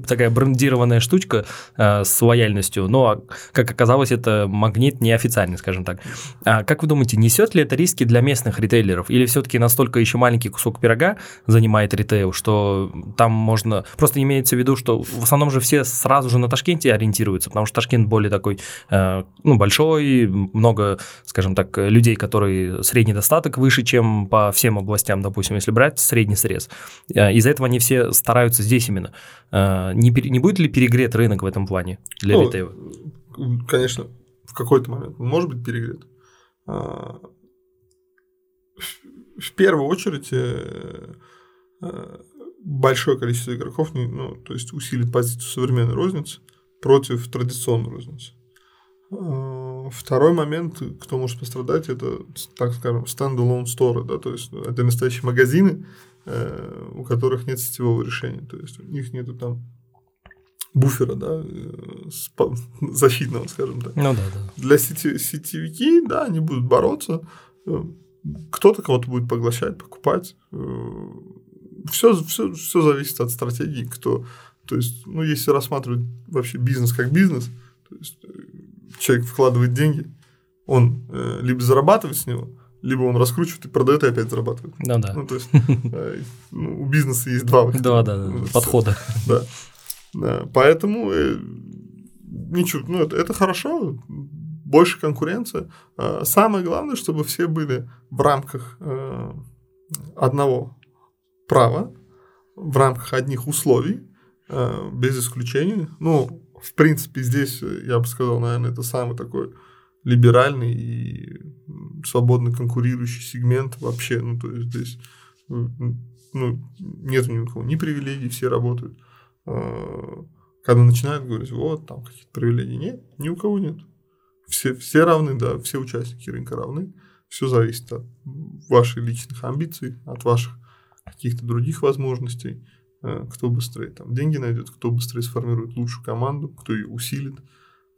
такая брендированная штучка с лояльностью, но, как оказалось, это магнит неофициальный, скажем так. А как вы думаете, несет ли это риски для местных ритейлеров, или все-таки настолько еще маленький кусок пирога занимает ритейл, что там можно, просто имеется в виду, что в основном же все сразу же на Ташкенте ориентируются, потому что Ташкент более такой, э, ну, большой, много, скажем так, людей, которые средний недостаток выше, чем по всем областям, допустим, если брать средний срез. Э, из-за этого они все стараются здесь именно. Э, не, не будет ли перегрет рынок в этом плане для ну, ритейла? Конечно, в какой-то момент может быть перегрет. А, в первую очередь э, большое количество игроков, ну, то есть усилит позицию современной розницы против традиционной розницы. Э, второй момент, кто может пострадать, это, так скажем, standalone store, да, то есть это настоящие магазины, э, у которых нет сетевого решения, то есть у них нету там буфера, да, э, защитного, скажем так. Ну да, да. Для сети, сетевики, да, они будут бороться, кто-то кого-то будет поглощать, покупать. Все, все, все зависит от стратегии, кто. То есть, ну, если рассматривать вообще бизнес как бизнес, то есть человек вкладывает деньги, он э, либо зарабатывает с него, либо он раскручивает и продает и опять зарабатывает. Ну да. Ну, то есть э, ну, у бизнеса есть два выхода. Да, да, да, подхода. Да. да. Поэтому э, ничего, ну, это, это хорошо, больше конкуренция. А самое главное, чтобы все были в рамках э, одного права, в рамках одних условий, э, без исключений. Ну, в принципе, здесь, э, я бы сказал, наверное, это самый такой либеральный и свободно конкурирующий сегмент вообще. Ну, то есть здесь ну, нет ни у кого ни привилегий, все работают. Когда начинают говорить, вот, там какие-то привилегии, нет, ни у кого нет. Все, все равны, да, все участники рынка равны. Все зависит от ваших личных амбиций, от ваших каких-то других возможностей. Э, кто быстрее там деньги найдет, кто быстрее сформирует лучшую команду, кто ее усилит,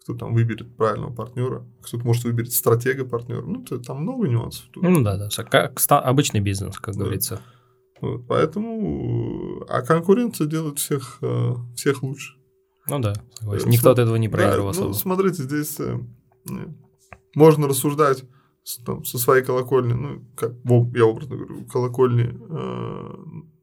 кто там выберет правильного партнера, кто-то может выберет стратега партнера. Ну, то, там много нюансов. Тут. Ну да, да, как обычный бизнес, как да. говорится. Вот, поэтому, а конкуренция делает всех, э, всех лучше. Ну да, согласен. Никто См... от этого не проигрывал да, Ну, смотрите, здесь э, можно рассуждать там, со своей колокольни, ну, как я образно говорю, колокольни, э,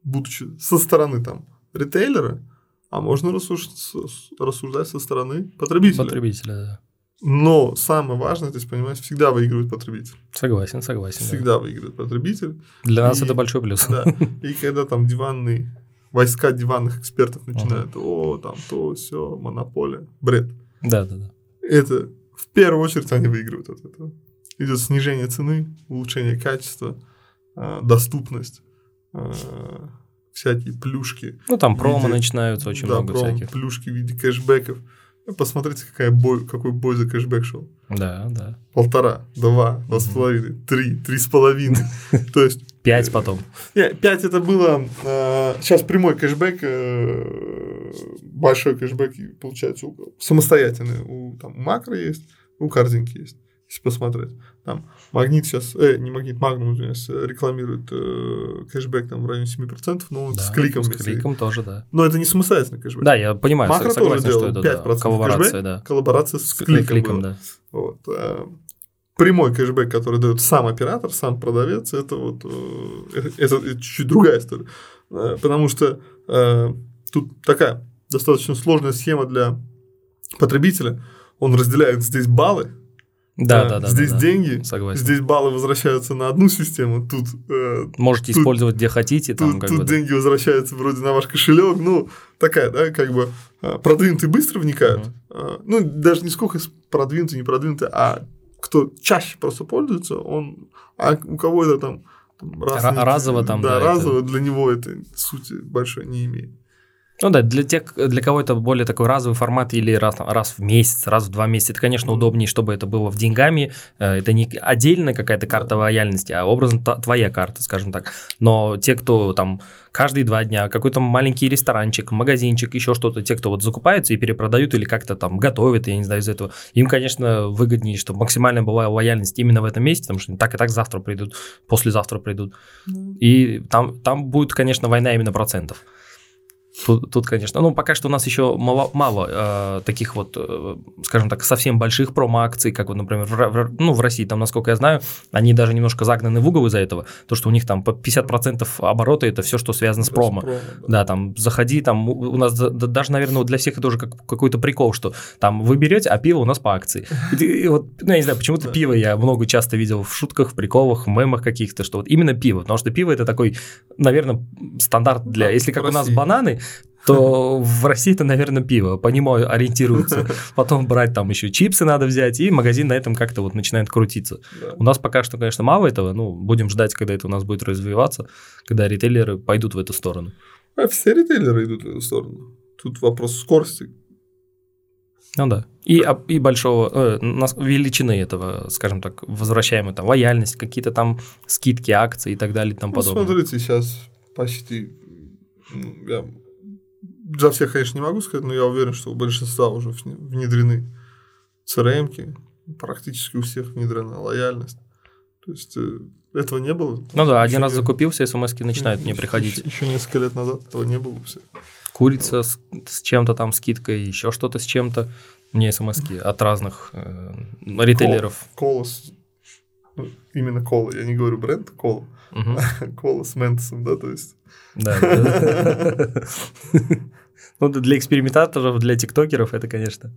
будучи со стороны там ритейлера, а можно рассуждать, рассуждать со стороны потребителя. Потребителя, да. Но самое важное здесь, понимаешь, всегда выигрывает потребитель. Согласен, согласен. Всегда да. выигрывает потребитель. Для и, нас это большой плюс. Да. И когда там диванный, войска диванных экспертов начинают, о, там то, все, монополия, бред. Да, да, да. Это в первую очередь они выигрывают от этого. Идет снижение цены, улучшение качества, а, доступность а, всякие плюшки. Ну, там промо виде, начинаются очень да, много промо, всяких. плюшки в виде кэшбэков. Ну, посмотрите, какая бой, какой бой за кэшбэк шел. Да, да. Полтора, два, два с половиной, три, три с половиной. То есть... Пять потом. Нет, пять это было... Э, сейчас прямой кэшбэк, э, большой кэшбэк, получается, самостоятельный. У там, макро есть, у корзинки есть если посмотреть. Там Магнит сейчас, э, не Магнит, Магнум, извиняюсь, рекламирует э, кэшбэк там в районе 7%, но да, с кликом. С кликом тоже, да. Но это не самостоятельный кэшбэк. Да, я понимаю, Макро согласен, тоже делал что это 5% да, коллаборация, кэшбэк, да. коллаборация с, с кликом. кликом да. Вот. А, прямой кэшбэк, который дает сам оператор, сам продавец, это вот э, это, это чуть-чуть другая история. Э, потому что э, тут такая достаточно сложная схема для потребителя. Он разделяет здесь баллы, да, да, да. Здесь да, деньги, Согласен. здесь баллы возвращаются на одну систему, тут... Э, Можете тут, использовать где хотите. Там, тут как тут бы, деньги да. возвращаются вроде на ваш кошелек, ну, такая, да, как бы э, продвинутые быстро вникают. Uh-huh. Ну, даже не сколько продвинутые, не продвинутые, а кто чаще просто пользуется, он... А у кого это там... там раз разово там, да. Да, разово это... для него это сути большой не имеет. Ну да, для тех, для кого это более такой разовый формат или раз, раз в месяц, раз в два месяца, это, конечно, удобнее, чтобы это было в деньгами. Э, это не отдельная какая-то карта лояльности, а образно твоя карта, скажем так. Но те, кто там каждые два дня какой-то маленький ресторанчик, магазинчик, еще что-то, те, кто вот закупаются и перепродают или как-то там готовят, я не знаю, из этого, им, конечно, выгоднее, чтобы максимальная была лояльность именно в этом месте, потому что так и так завтра придут, послезавтра придут. И там, там будет, конечно, война именно процентов. Тут, тут, конечно, ну пока что у нас еще мало, мало э, таких вот, э, скажем так, совсем больших промо-акций, как вот, например, в, в, ну, в России, там, насколько я знаю, они даже немножко загнаны в угол из-за этого, то, что у них там по 50% оборота это все, что связано с промо. С промо да. да, там, заходи, там, у нас да, даже, наверное, для всех это уже как, какой-то прикол, что там вы берете, а пиво у нас по акции. И, и вот, ну, я не знаю, почему-то да. пиво я много часто видел в шутках, в приколах, в мемах каких-то, что вот именно пиво, потому что пиво это такой, наверное, стандарт для, если как у нас бананы, то в России это, наверное, пиво. По нему ориентируются. Потом брать там еще чипсы надо взять, и магазин на этом как-то вот начинает крутиться. Да. У нас пока что, конечно, мало этого. Ну, будем ждать, когда это у нас будет развиваться, когда ритейлеры пойдут в эту сторону. А все ритейлеры идут в эту сторону. Тут вопрос скорости. Ну да. И, и большого э, величины этого, скажем так, возвращаемой там лояльность, какие-то там скидки, акции и так далее и тому ну, подобное. Смотрите, сейчас почти я за всех, конечно, не могу сказать, но я уверен, что у большинства уже внедрены CRM, практически у всех внедрена лояльность. То есть э, этого не было. Ну да, один раз закупился, смс начинают мне приходить. Еще, еще несколько лет назад этого не было у всех. Курица с, с чем-то там скидкой, еще что-то с чем-то. Мне смс от разных э, ритейлеров. Кола, ну, именно кола, я не говорю бренд, кола. Угу. кола с ментосом, да, то есть. Да. Ну, для экспериментаторов, для тиктокеров это, конечно,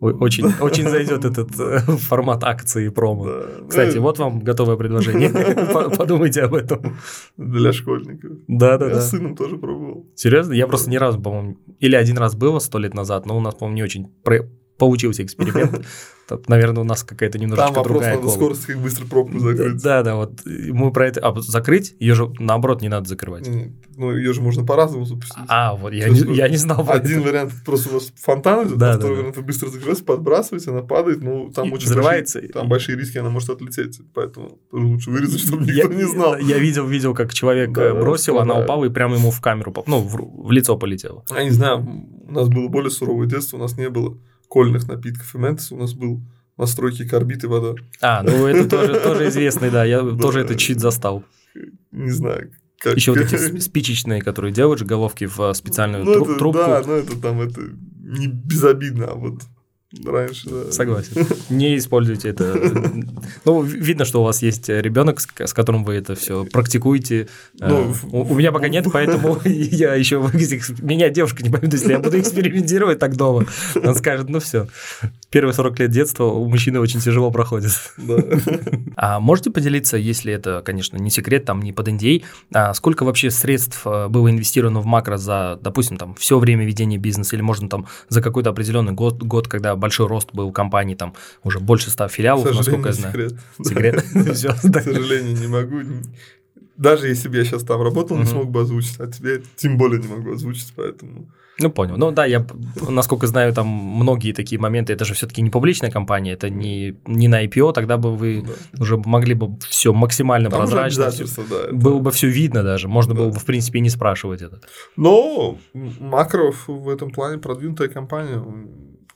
очень, очень зайдет этот э, формат акции и промо. Да. Кстати, вот вам готовое предложение. Подумайте об этом. Для школьников. Да, да, Я да. с сыном тоже пробовал. Серьезно? Я просто ни разу, по-моему, или один раз было сто лет назад, но у нас, по-моему, не очень получился эксперимент. Наверное, у нас какая-то немножечко Там другая вопрос, надо скорость, как быстро пробку закрыть. Да, да, вот мы про это... А, закрыть? Ее же, наоборот, не надо закрывать. Ну, ее же можно по-разному запустить. А, вот, я, не, я не знал Один вариант, просто у вас фонтан идет, да, а второй да, вариант, вы быстро закрываете, подбрасываете, она падает, ну, там И очень взрывается. Большие, там большие риски, она может отлететь, поэтому тоже лучше вырезать, чтобы никто я, не знал. Я видел, видел, как человек да, бросил, она да. упала и прямо ему в камеру, ну, в, в лицо полетела. Я не знаю, у нас было более суровое детство, у нас не было кольных напитков и ментос у нас был настройки корбит и вода. А, ну это тоже, тоже известный, да, я тоже это чит застал. Не знаю, как... Еще вот эти спичечные, которые делают же головки в специальную ну, тру- это, трубку. Да, но это там это не безобидно, а вот раньше. Да. Согласен. Не используйте это. Ну, видно, что у вас есть ребенок, с которым вы это все практикуете. Ну, а, у, меня пока нет, поэтому я еще меня девушка не поймет, если я буду экспериментировать так дома. Он скажет, ну все, первые 40 лет детства у мужчины очень тяжело проходит. Да. А можете поделиться, если это, конечно, не секрет, там не под NDA, а сколько вообще средств э, было инвестировано в макро за, допустим, там все время ведения бизнеса или можно там за какой-то определенный год, год, когда большой рост был у компании, там уже больше ста филиалов, насколько я знаю. секрет. Секрет? К сожалению, не могу. Даже если бы я сейчас там работал, не смог бы озвучить, а тебе тем более не могу озвучить, поэтому... Ну, понял. Ну, да, я, насколько знаю, там многие такие моменты, это же все-таки не публичная компания, это не, не на IPO, тогда бы вы да. уже могли бы все максимально там прозрачно. Все, да, это... Было бы все видно даже, можно да. было бы, в принципе, не спрашивать это. Но Макров в этом плане продвинутая компания,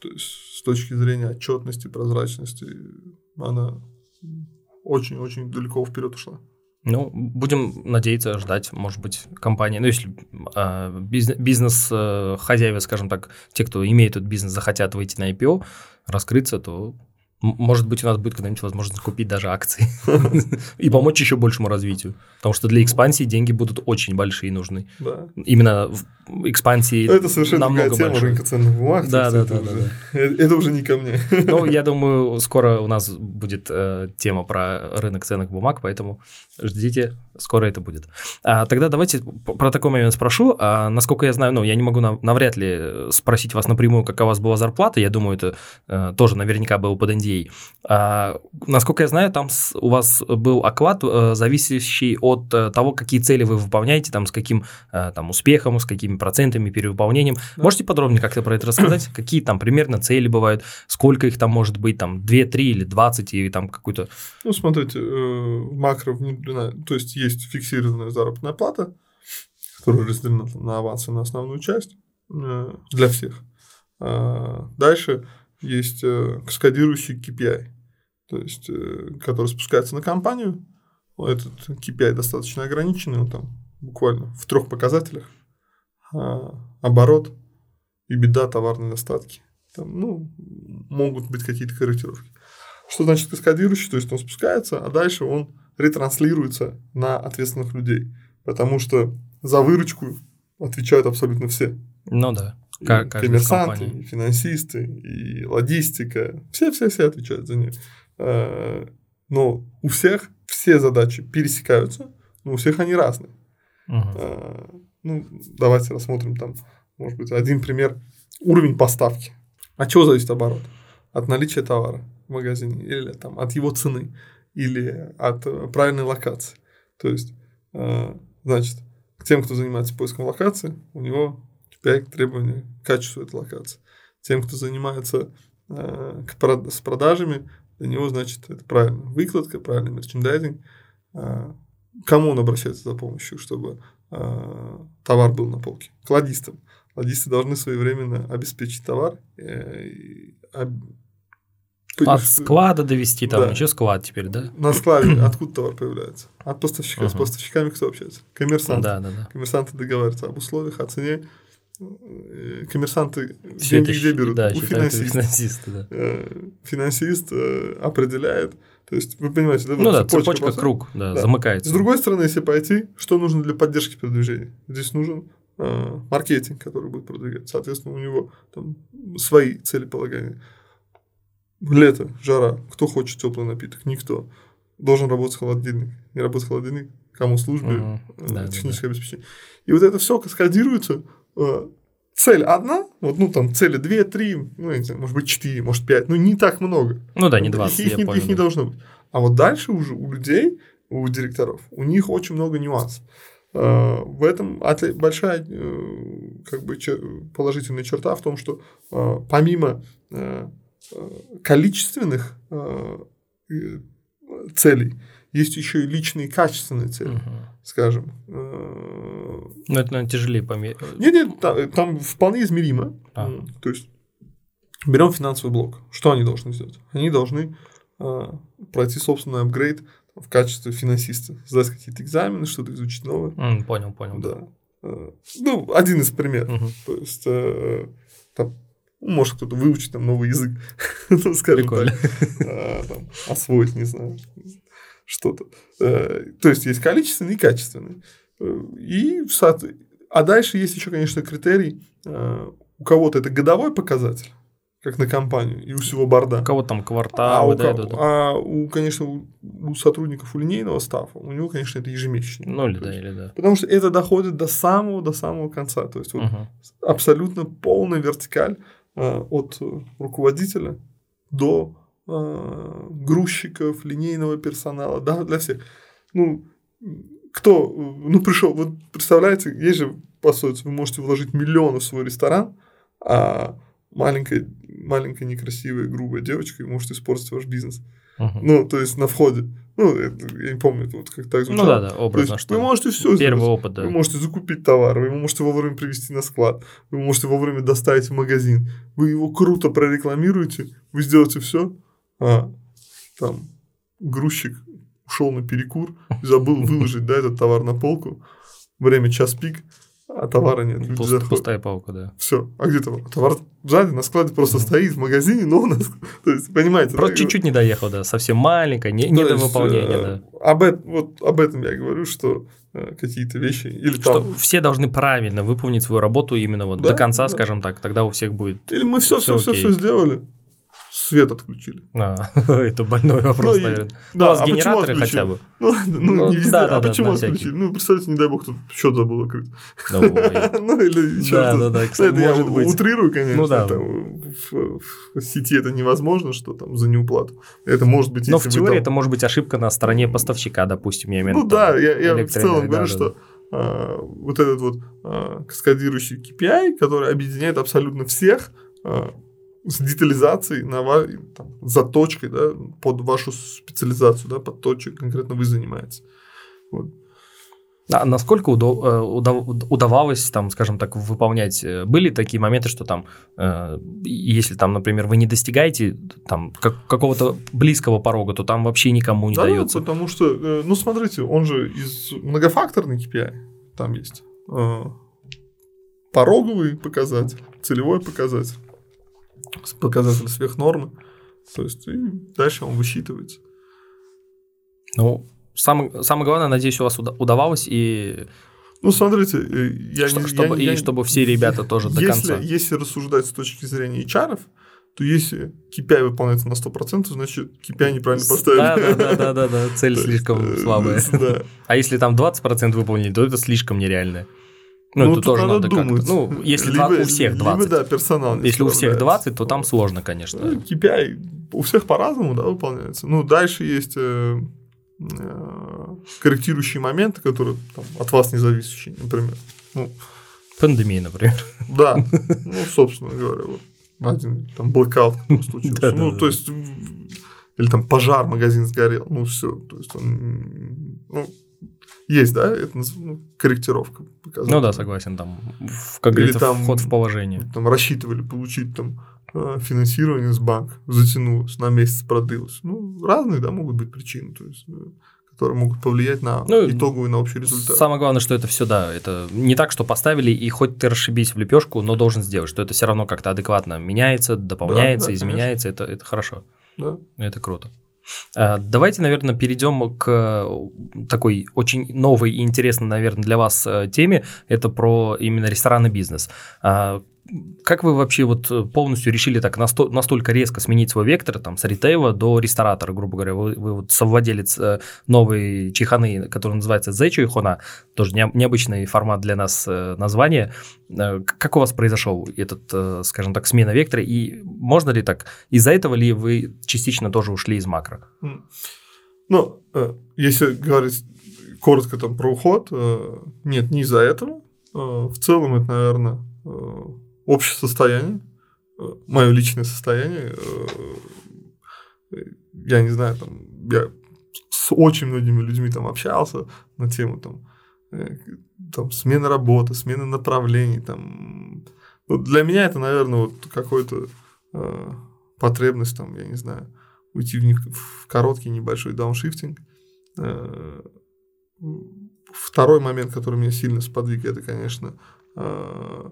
то есть точки зрения отчетности, прозрачности, она очень-очень далеко вперед ушла. Ну, будем надеяться, ждать, может быть, компания, ну, если э, бизнес э, хозяева, скажем так, те, кто имеет этот бизнес, захотят выйти на IPO, раскрыться, то может быть, у нас будет когда-нибудь возможность купить даже акции и помочь еще большему развитию. Потому что для экспансии деньги будут очень большие нужны. Да. Именно в экспансии Это совершенно намного другая тема рынка ценных бумаг. Да, да, да, да, Это уже не ко мне. Ну, я думаю, скоро у нас будет э, тема про рынок ценных бумаг, поэтому ждите, скоро это будет. А, тогда давайте про такой момент спрошу. А, насколько я знаю, ну, я не могу на, навряд ли спросить вас напрямую, какая у вас была зарплата. Я думаю, это э, тоже наверняка было под NDA людей. А, насколько я знаю, там с, у вас был оклад, а, зависящий от а, того, какие цели вы выполняете, там, с каким а, там, успехом, с какими процентами, перевыполнением. Да. Можете подробнее как-то про это рассказать? Какие там примерно цели бывают, сколько их там может быть, там 2, 3 или 20, и там какую-то... Ну, смотрите, э, макро внедрена, то есть есть фиксированная заработная плата, которая разделена на авансы на основную часть э, для всех. А, дальше есть э, каскадирующий KPI, то есть, э, который спускается на компанию. Этот KPI достаточно ограниченный, он там буквально в трех показателях. А, оборот и беда товарной достатки. Там, ну, могут быть какие-то корректировки. Что значит каскадирующий? То есть он спускается, а дальше он ретранслируется на ответственных людей. Потому что за выручку отвечают абсолютно все. Ну да. Как, коммерсанты, и финансисты, и логистика, все-все-все отвечают за нее. А, но у всех все задачи пересекаются, но у всех они разные. Угу. Ну, давайте рассмотрим там, может быть, один пример. Уровень поставки. От чего зависит оборот? От наличия товара в магазине, или там, от его цены, или от э, правильной локации. То есть, а, значит, тем, кто занимается поиском локации, у него 5 требований к качеству этой локации. Тем, кто занимается э, к, с продажами, для него, значит, это правильно выкладка, правильный мерчендайзинг. Э, кому он обращается за помощью, чтобы э, товар был на полке? К ладистам. Ладисты должны своевременно обеспечить товар. Э, об... От склада довести, там да. еще склад теперь, да? На складе откуда товар появляется? От поставщика. Uh-huh. С поставщиками кто общается? Коммерсанты. Да, да, да. Коммерсанты договариваются об условиях, о цене, коммерсанты Все деньги где берут? Да, у финансиста. финансиста да. Э, финансист э, определяет, то есть вы понимаете, да? Ну да, цепочка, цепочка круг, да, да, замыкается. С другой стороны, если пойти, что нужно для поддержки продвижения? Здесь нужен э, маркетинг, который будет продвигать. Соответственно, у него там свои целеполагания. Лето, жара, кто хочет теплый напиток? Никто. Должен работать холодильник. Не работает холодильник, кому службы, угу. да, техническое да, обеспечение. И вот это все каскадируется Э, цель одна, вот, ну, там, цели две, три, ну, не знаю, может быть, четыре, может, пять, ну, не так много. Ну, да, не 20, их, я их, понял, их не должно быть. А вот дальше уже у людей, у директоров, у них очень много нюансов. Э, в этом большая э, как бы, положительная черта в том, что помимо количественных целей, есть еще и личные качественные цели, угу. Скажем. Ну, это, наверное, тяжелее померить. Нет, нет, там, там вполне измеримо. А. То есть берем финансовый блок. Что они должны сделать? Они должны э, пройти собственный апгрейд в качестве финансиста, сдать какие-то экзамены, что-то изучить новое. Mm, понял, понял. Да. Э, ну, один из примеров. Угу. То есть, э, там, может кто-то выучить там новый язык, ну, скажем Прикольно. так, а, там, освоить, не знаю, что-то. Э, то есть, есть количественный и качественный. И, а дальше есть еще, конечно, критерий. У кого-то это годовой показатель, как на компанию, и у всего борда. У кого там квартал, а, да, у, да, а у, конечно, у, у сотрудников у линейного стафа, у него, конечно, это ежемесячно. Ну, или да, есть, или да. Потому что это доходит до самого, до самого конца. То есть, вот угу. абсолютно полная вертикаль э, от руководителя до э, грузчиков, линейного персонала, да, для всех. Ну, кто, ну, пришел, вот представляете, есть же пословица, вы можете вложить миллионы в свой ресторан, а маленькая, маленькая некрасивая, грубая девочка может испортить ваш бизнес. Uh-huh. Ну, то есть на входе. Ну, это, я не помню, это вот как так звучало. Ну да, да, образно, что. Вы можете все Первый сделать. опыт, да. Вы можете закупить товар, вы можете вовремя привезти на склад, вы можете вовремя доставить в магазин. Вы его круто прорекламируете, вы сделаете все, а там грузчик ушел на перекур, забыл выложить, да, этот товар на полку, время час пик, а товара нет. Люди Пуст, пустая палка, да. Все. А где товар? Товар сзади на складе просто mm-hmm. стоит в магазине, но у нас... То есть, понимаете? Просто чуть-чуть не доехал, да, совсем маленько, не, не до выполнения, э, да. Об, вот об этом я говорю, что э, какие-то вещи или что там... все должны правильно выполнить свою работу именно вот да, до конца, да. скажем так, тогда у всех будет Или мы все, все, все, все сделали, свет отключили. А, это больной вопрос, ну, наверное. Да, у вас а генераторы хотя бы. Ну, ну, ну не везде. Да, да, а да, почему отключили? Ну, представьте, не дай бог, тут счет забыл открыть. Ну, или еще Да, да, да, кстати, я утрирую, конечно. Ну, да. В сети это невозможно, что там за неуплату. Это может быть... Но в теории это может быть ошибка на стороне поставщика, допустим, я имею Ну да, я в целом говорю, что а, вот этот вот каскадирующий KPI, который объединяет абсолютно всех, с детализацией, на, там, заточкой да, под вашу специализацию, да, под то, чем конкретно вы занимаетесь. Вот. А насколько удав, э, удав, удавалось, там, скажем так, выполнять? Э, были такие моменты, что там, э, если там, например, вы не достигаете там как, какого-то близкого порога, то там вообще никому не да, дается? Да, потому что, ну, смотрите, он же из многофакторный KPI там есть. Пороговый показатель, целевой показатель показатель сверхнормы. То есть, и дальше он высчитывается. Ну, самое, самое главное, надеюсь, у вас удавалось и... Ну, смотрите, э, я что, не... Чтобы, я, и я, чтобы все ребята тоже если, до конца... Если рассуждать с точки зрения HR, то если KPI выполняется на 100%, значит KPI неправильно поставили. Да, да, да, да, да, да. цель слишком слабая. Да. А если там 20% выполнили, то это слишком нереальное. Ну, ну это тоже надо, надо думать. Ну, если либо, у всех 20. Либо, да, персонал Если у всех 20, то там сложно, конечно. Ну, KPI у всех по-разному, да, выполняется. Ну, дальше есть э, э, корректирующие моменты, которые там, от вас не зависящие, например. Ну, Пандемия, например. Да, ну, собственно говоря, вот один там блокаут случился. ну, то есть, или там пожар, магазин сгорел, ну, все. То есть, он, ну, есть, да, это ну, корректировка. Ну да, согласен, там, как говорится, там, вход в положение. Там рассчитывали получить там э, финансирование с банка, затянулось, на месяц продлилось. Ну, разные, да, могут быть причины, то есть, э, которые могут повлиять на ну, итоговый, на общий результат. Самое главное, что это все, да, это не так, что поставили, и хоть ты расшибись в лепешку, но должен сделать, что это все равно как-то адекватно меняется, дополняется, да, да, изменяется, это, это хорошо. Да. Это круто. А, давайте, наверное, перейдем к э, такой очень новой и интересной, наверное, для вас э, теме. Это про именно ресторанный бизнес. Как вы вообще вот э, полностью решили так насто- настолько резко сменить свой вектор там с ритейла до ресторатора, грубо говоря? Вы, вы вот совладелец э, новой чайханы, которая называется Чайхона, тоже не, необычный формат для нас э, название. Э, как у вас произошел этот, э, скажем так, смена вектора? И можно ли так, из-за этого ли вы частично тоже ушли из макро? Ну, э, если говорить коротко там про уход, э, нет, не из-за этого. Э, в целом это, наверное, э, общее состояние, э, мое личное состояние, э, я не знаю, там, я с очень многими людьми там общался на тему там, э, там смены работы, смены направлений, там, ну, для меня это, наверное, вот какой-то э, потребность, там, я не знаю, уйти в, не, в короткий небольшой дауншифтинг. Э, второй момент, который меня сильно сподвиг, это, конечно, э,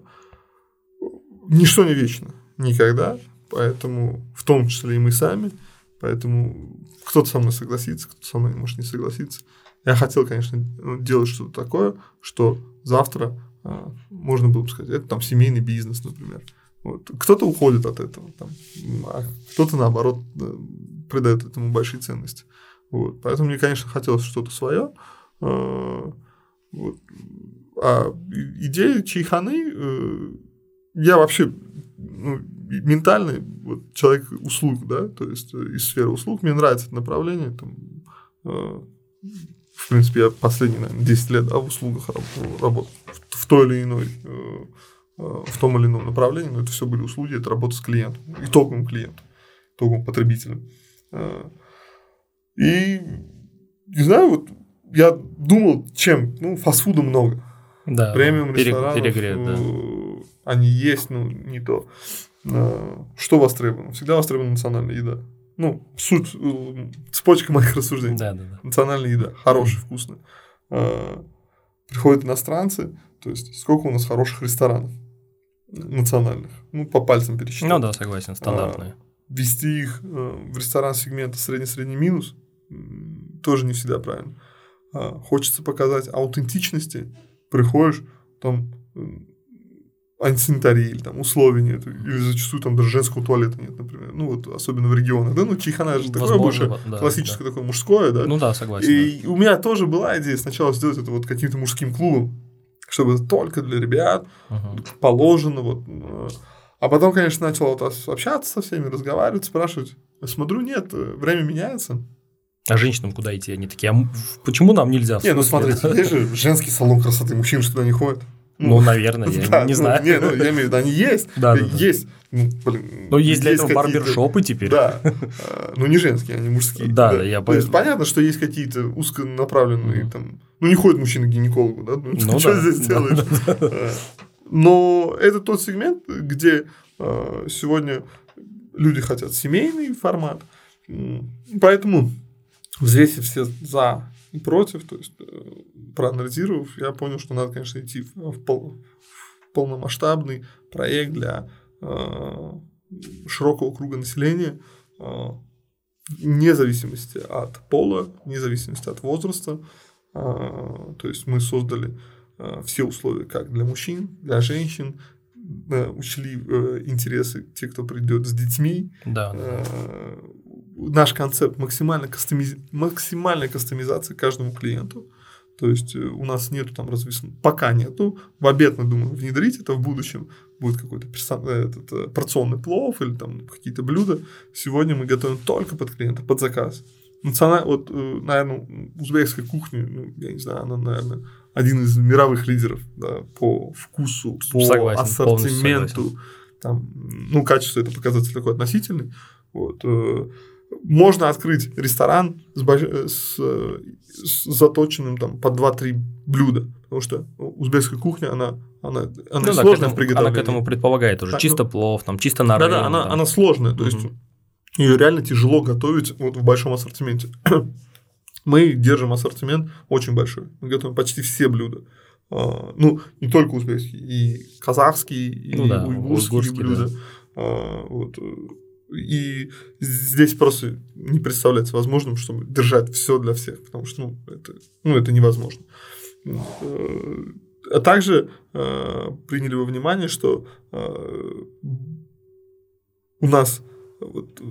ничто не вечно, никогда, поэтому, в том числе и мы сами, поэтому кто-то со мной согласится, кто-то со мной может не согласиться. Я хотел, конечно, делать что-то такое, что завтра а, можно было бы сказать, это там семейный бизнес, например. Вот. Кто-то уходит от этого, там, а кто-то наоборот придает этому большие ценности. Вот. Поэтому мне, конечно, хотелось что-то свое. А, вот. а идея чайханы, э, я вообще ну, ментальный вот, человек услуг, да, то есть э, из сферы услуг. Мне нравится это направление. Там, в принципе, я последние, наверное, 10 лет да, в услугах работал в той или иной э, э, в том или ином направлении, но это все были услуги, это работа с клиентом, итоговым клиентом, итоговым потребителем. Э, и, не знаю, вот я думал, чем, ну, фастфуда много. Да, премиум ресторанов, перегрет, да. Они есть, ну, не то. Что востребовано? Всегда востребована национальная еда. Ну, суть, цепочка моих рассуждений. Да, да, да. Национальная еда, хорошая, вкусная. Приходят иностранцы, то есть, сколько у нас хороших ресторанов национальных? Ну, по пальцам пересчитать. Ну да, согласен, стандартные. Вести их э, в ресторан сегмента средний-средний минус тоже не всегда правильно. Хочется показать аутентичности. Приходишь, там антисанитарии или там условий нет, или зачастую там даже женского туалета нет, например. Ну, вот особенно в регионах, да, ну, чайхана же такое больше да, классическое да. такое мужское, да. Ну да, согласен. И да. у меня тоже была идея сначала сделать это вот каким-то мужским клубом, чтобы только для ребят uh-huh. положено, вот. Э, а потом, конечно, начал вот общаться со всеми, разговаривать, спрашивать. Смотрю, нет, э, время меняется. А женщинам куда идти? Они такие, а почему нам нельзя? Не, ну смотрите, есть же женский салон красоты, мужчины что туда не ходят. Ну, наверное, я да, не ну, знаю. Не, ну, я имею в виду, они есть. Да, да, есть. Ну, блин, Но есть для есть этого барбершопы теперь. Да. А, ну, не женские, они мужские. Да, да, я То есть, понятно, что есть какие-то узконаправленные там... Ну, не ходит мужчина к гинекологу, да? Ну, ну что да. здесь делаешь? А, но это тот сегмент, где а, сегодня люди хотят семейный формат. Поэтому взвесив все за против, то есть э, проанализировав, я понял, что надо, конечно, идти в, пол, в полномасштабный проект для э, широкого круга населения, э, вне зависимости от пола, вне зависимости от возраста. Э, то есть мы создали э, все условия как для мужчин, для женщин, э, учли э, интересы тех, кто придет с детьми. Да. Э, наш концепт максимально кастомиз... максимальной кастомизации каждому клиенту. То есть э, у нас нету там развесен, пока нету. В обед мы думаем внедрить это в будущем. Будет какой-то персон... Э, этот, э, порционный плов или там какие-то блюда. Сегодня мы готовим только под клиента, под заказ. Националь... Вот, наверное, узбекская кухня, ну, я не знаю, она, наверное, один из мировых лидеров да, по вкусу, по согласен, ассортименту. Там, ну, качество это показатель такой относительный. Вот можно открыть ресторан с, с, с заточенным там по 2-3 блюда, потому что узбекская кухня, она, она, она ну, сложная да, в приготовлении. Она к этому предполагает уже, так, чисто ну, плов, там, чисто на Да-да, она, она сложная, то есть ее реально тяжело готовить вот в большом ассортименте. Мы держим ассортимент очень большой, мы готовим почти все блюда. Uh, ну, не только узбекские, и казахские, и ну, да, уйгурские, уйгурские блюда. Да. Uh, вот. И здесь просто не представляется возможным, чтобы держать все для всех, потому что ну, это, ну, это невозможно. А также э, приняли во внимание, что э, у нас вот,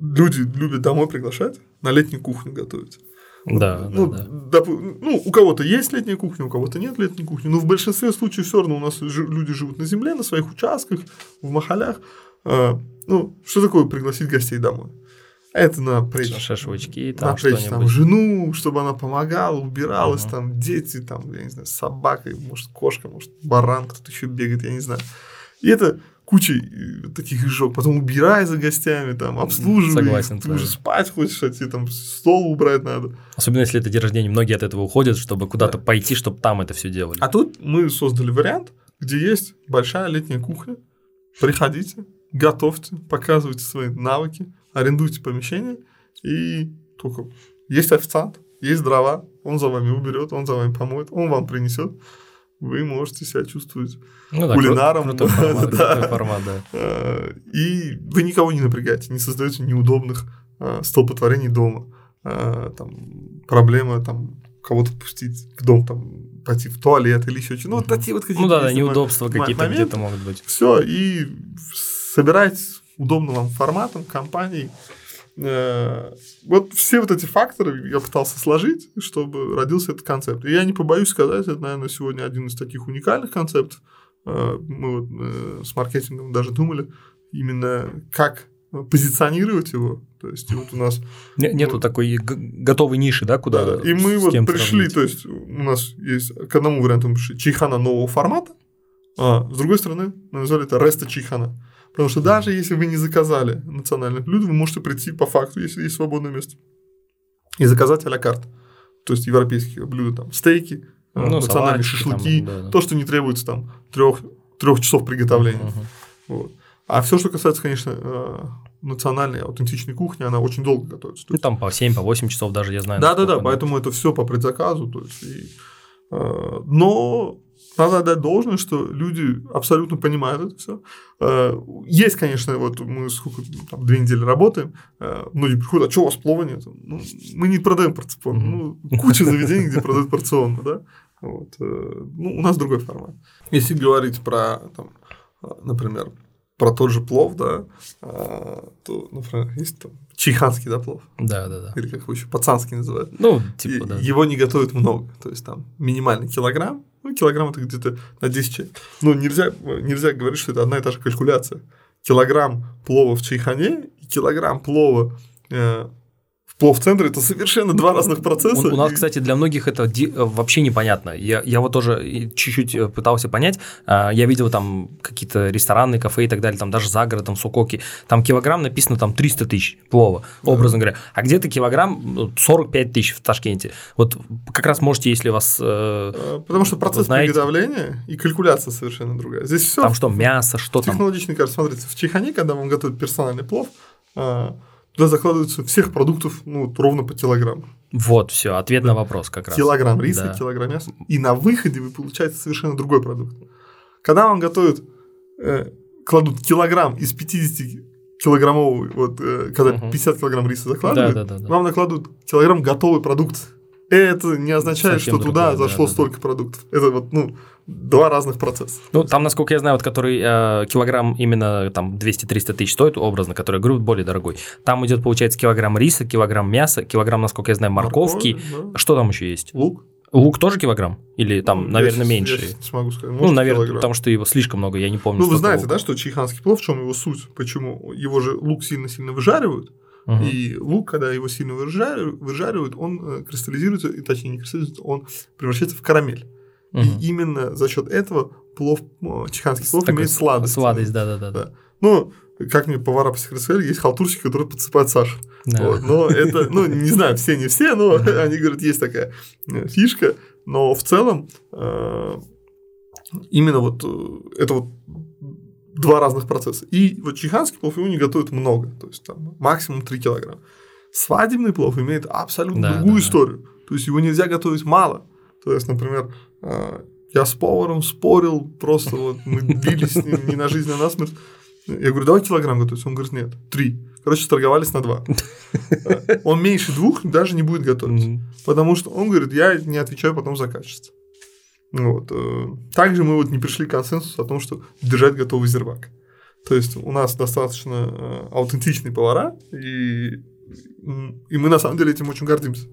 люди любят домой приглашать, на летнюю кухню готовить. Да, ну, да, да. ну, у кого-то есть летняя кухня, у кого-то нет летней кухни, но в большинстве случаев все равно у нас люди живут на земле, на своих участках, в махалях, ну, что такое пригласить гостей домой? Это напрячь. Шашлычки, там напрячь там жену, чтобы она помогала, убиралась, uh там дети, там, я не знаю, собака, может, кошка, может, баран, кто-то еще бегает, я не знаю. И это куча э, таких жог. Потом убирай за гостями, там, обслуживай. Согласен. Ты уже спать хочешь, а тебе там стол убрать надо. Особенно, если это день рождения, многие от этого уходят, чтобы куда-то да. пойти, чтобы там это все делали. А тут мы создали вариант, где есть большая летняя кухня. Приходите, готовьте, показывайте свои навыки, арендуйте помещение, и только есть официант, есть дрова, он за вами уберет, он за вами помоет, он вам принесет. Вы можете себя чувствовать ну, да, кулинаром. Крутой формат, да. формат, да. А, и вы никого не напрягаете, не создаете неудобных а, столпотворений дома. А, там, проблема там, кого-то пустить в дом, там, пойти в туалет или еще что-то. Ну, вот такие вот какие-то. Ну да, да, неудобства какие-то где-то могут быть. Все, и собирать удобным вам форматом, компанией. Э, вот все вот эти факторы я пытался сложить, чтобы родился этот концепт. И я не побоюсь сказать, это, наверное, сегодня один из таких уникальных концептов. Э, мы вот э, с маркетингом даже думали именно как позиционировать его. То есть вот у нас нету вот, такой готовой ниши, да, куда. Да, и мы вот пришли, сравнить. то есть у нас есть к одному варианту чайхана нового формата, а с другой стороны мы назвали это реста чайхана. Потому что даже если вы не заказали национальное блюдо, вы можете прийти по факту, если есть свободное место, и заказать а-ля карт. То есть европейские блюда, там, стейки, э, ну, национальные шашлыки, там, да, да. то, что не требуется там трех, трех часов приготовления. Uh-huh. Вот. А все, что касается, конечно, э, национальной аутентичной кухни, она очень долго готовится. Ну, там по 7, по 8 часов даже, я знаю. Да, да, да, поэтому это все по предзаказу. То есть, и, э, но надо отдать должное, что люди абсолютно понимают это все. Э, есть, конечно, вот мы сколько, там, две недели работаем, э, многие приходят, а что у вас плова нет? Ну, мы не продаем порционно. Ну, куча заведений, где продают порционно, да? Вот. Э, ну, у нас другой формат. Если говорить про, там, например, про тот же плов, да, то, например, есть там чайханский, да, плов? Да, да, да. Или как его еще пацанский называют. Ну, типа, и, да. Его не готовят много, то есть там минимальный килограмм, ну, килограмм это где-то на 10 человек. Но нельзя, нельзя говорить, что это одна и та же калькуляция. Килограмм плова в чайхане и килограмм плова э, плов-центр это совершенно два разных процесса. У, у нас, кстати, для многих это ди- вообще непонятно. Я, я вот тоже чуть-чуть э, пытался понять. А, я видел там какие-то рестораны, кафе и так далее, там даже за городом, Сукоки. Там килограмм написано там 300 тысяч плова, да. образно говоря. А где-то килограмм 45 ну, тысяч в Ташкенте. Вот как раз можете, если вас... Э, а, Потому что процесс знаете, приготовления и калькуляция совершенно другая. Здесь все... Там что, мясо, что там? Технологичный, кажется, смотрите, в Чайхане, когда вам готовят персональный плов, а, Туда закладываются всех продуктов ну, ровно по килограмму. Вот, все, ответ да. на вопрос как раз. Килограмм риса, да. килограмм мяса. И на выходе вы получаете совершенно другой продукт. Когда вам готовят, э, кладут килограмм из 50 килограммовый, вот э, когда угу. 50 килограмм риса закладывают, да, да, да, да. вам накладывают килограмм готовый продукт. Это не означает, Совсем что туда зашло да, столько да. продуктов. Это вот, ну, два разных процесса. Ну, там, насколько я знаю, вот который э, килограмм именно там 200-300 тысяч стоит, образно, который, говорю, более дорогой. Там идет, получается, килограмм риса, килограмм мяса, килограмм, насколько я знаю, морковки. Морковь, да. Что там еще есть? Лук. Лук тоже килограмм? Или там, ну, наверное, я, меньше? Я не смогу сказать. Может, ну, наверное, килограмм. потому что его слишком много, я не помню. Ну, вы знаете, лука. да, что чайханский плов, в чем его суть? Почему? Его же лук сильно-сильно выжаривают, Uh-huh. И лук, когда его сильно выжаривают, выжаривают, он э, кристаллизируется, и точнее не кристаллизируется, он превращается в карамель. Угу. И именно за счет этого плов, чеханский плов Такой имеет сладость. Сладость, да, да. Ну, как мне повара сказали, есть халтурщики, которые подсыпают сахар. Да. Вот, но это, ну, не знаю, все не все, но они говорят, есть такая э, фишка. Но в целом э, именно вот э, это вот два разных процесса. И вот чеханский плов его не готовят много, то есть там максимум 3 килограмма. Свадебный плов имеет абсолютно да, другую да, историю. Да. То есть его нельзя готовить мало. То есть, например, я с поваром спорил, просто вот мы бились с ним не на жизнь, а на смерть. Я говорю, давай килограмм готовить. Он говорит, нет, три. Короче, торговались на два. Он меньше двух даже не будет готовить. Потому что он говорит, я не отвечаю потом за качество. Вот. Э, также мы вот не пришли к консенсусу о том, что держать готовый зервак. То есть у нас достаточно э, аутентичные повара, и, и мы на самом деле этим очень гордимся.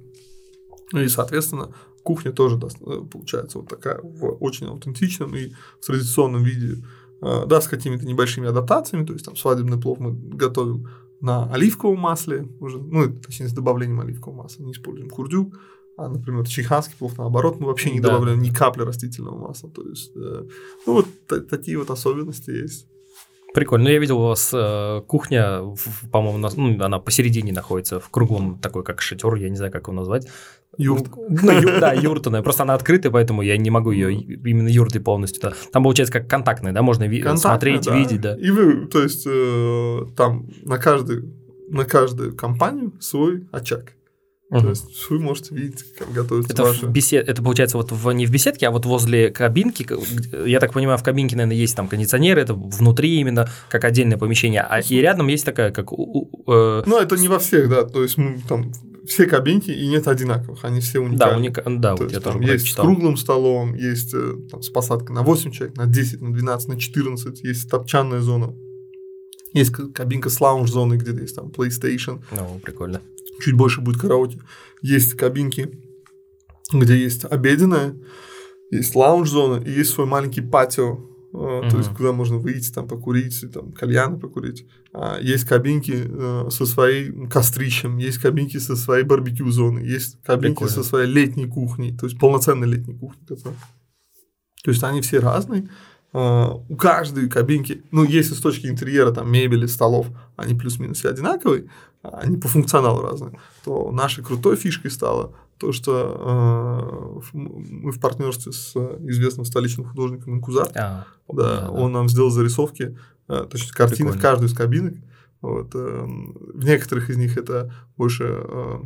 И, соответственно, кухня тоже э, получается вот такая в очень аутентичном и в традиционном виде. Э, да, с какими-то небольшими адаптациями, то есть там свадебный плов мы готовим на оливковом масле, уже, ну, точнее, с добавлением оливкового масла, не используем курдюк, а, например, чайханский плов, наоборот, мы вообще не да. добавляем ни капли растительного масла. То есть, э, ну, вот такие вот особенности есть. Прикольно. Ну, я видел у вас э, кухня, по-моему, на, ну, она посередине находится, в круглом такой, как шатер, я не знаю, как его назвать. Юрт. Ну, ю, да, юртаная. Просто она открытая, поэтому я не могу ее именно юртой полностью. Да. Там получается как контактная, да, можно ви- смотреть, да. видеть, да. И вы, то есть, э, там на каждый на каждую компанию свой очаг. Угу. То есть вы можете видеть, как готовится это. В бесед... Это получается вот в... не в беседке, а вот возле кабинки. Я так понимаю, в кабинке, наверное, есть там кондиционеры, это внутри именно как отдельное помещение. А и рядом есть такая, как... Э... Ну, это не во всех, да. То есть мы там все кабинки и нет одинаковых, они все уникальны. Да, уника... да То вот есть, я тоже есть с круглым столом, есть э, там, с посадкой на 8 человек, на 10, на 12, на 14, есть топчанная зона, есть кабинка с лаунж-зоной, где есть там PlayStation. Ну, прикольно. Чуть больше будет караоке. Есть кабинки, где есть обеденная, есть лаунж-зона и есть свой маленький патио, Uh-huh. то есть куда можно выйти, там покурить, там кальяны покурить. А, есть кабинки э, со своим кострищем, есть кабинки со своей барбекю зоной, есть кабинки Прикольно. со своей летней кухней, то есть полноценной летней кухней. То есть они все разные, а, у каждой кабинки, ну, если с точки интерьера, там, мебели, столов, они плюс-минус все одинаковые, а они по функционалу разные, то нашей крутой фишкой стало то, что э, мы в партнерстве с известным столичным художником Инкузар, а, да, да, он нам сделал зарисовки, э, точнее, картины Прикольно. в каждую из кабинок. Вот, э, в некоторых из них это больше э,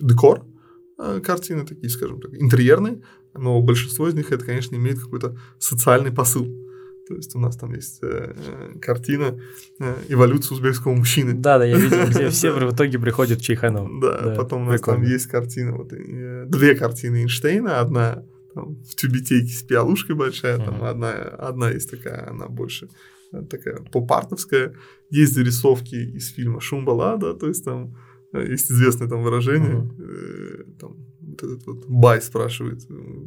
декор, э, картины такие, скажем так, интерьерные, но большинство из них это, конечно, имеет какой-то социальный посыл. То есть у нас там есть э, картина э, эволюции узбекского мужчины. Да, да, я видел, где все в итоге приходят в Чайхану. Да, потом у нас там есть картина, вот э, две картины Эйнштейна, одна там, в тюбетейке с пиалушкой большая, там одна, одна есть такая, она больше такая поп-артовская. Есть зарисовки из фильма «Шумбала», да, то есть там есть известное там выражение, там, вот этот вот Бай спрашивает,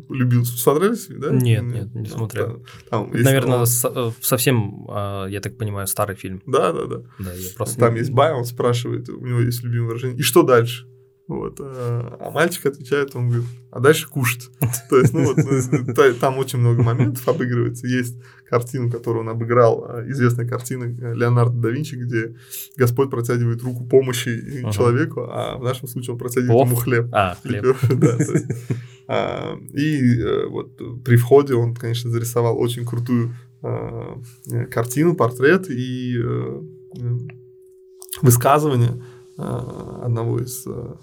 любил, смотрели да? Нет, нет, не смотрел. Там, там Наверное, там... Э, совсем, а, я так понимаю, старый фильм. Да, да, да. Да, я просто. Там есть Бай, он спрашивает, у него есть любимое выражение. И что дальше? Вот, а, а мальчик отвечает, он говорит, а дальше кушать. То есть, ну вот, ну, там очень много моментов обыгрывается. Есть картину, которую он обыграл, а, известная картина Леонардо да Винчи, где Господь протягивает руку помощи человеку, а в нашем случае он протягивает ему хлеб. А, хлеб. да, есть, а, и э, вот при входе он, конечно, зарисовал очень крутую а, картину, портрет и а, высказывание одного из а,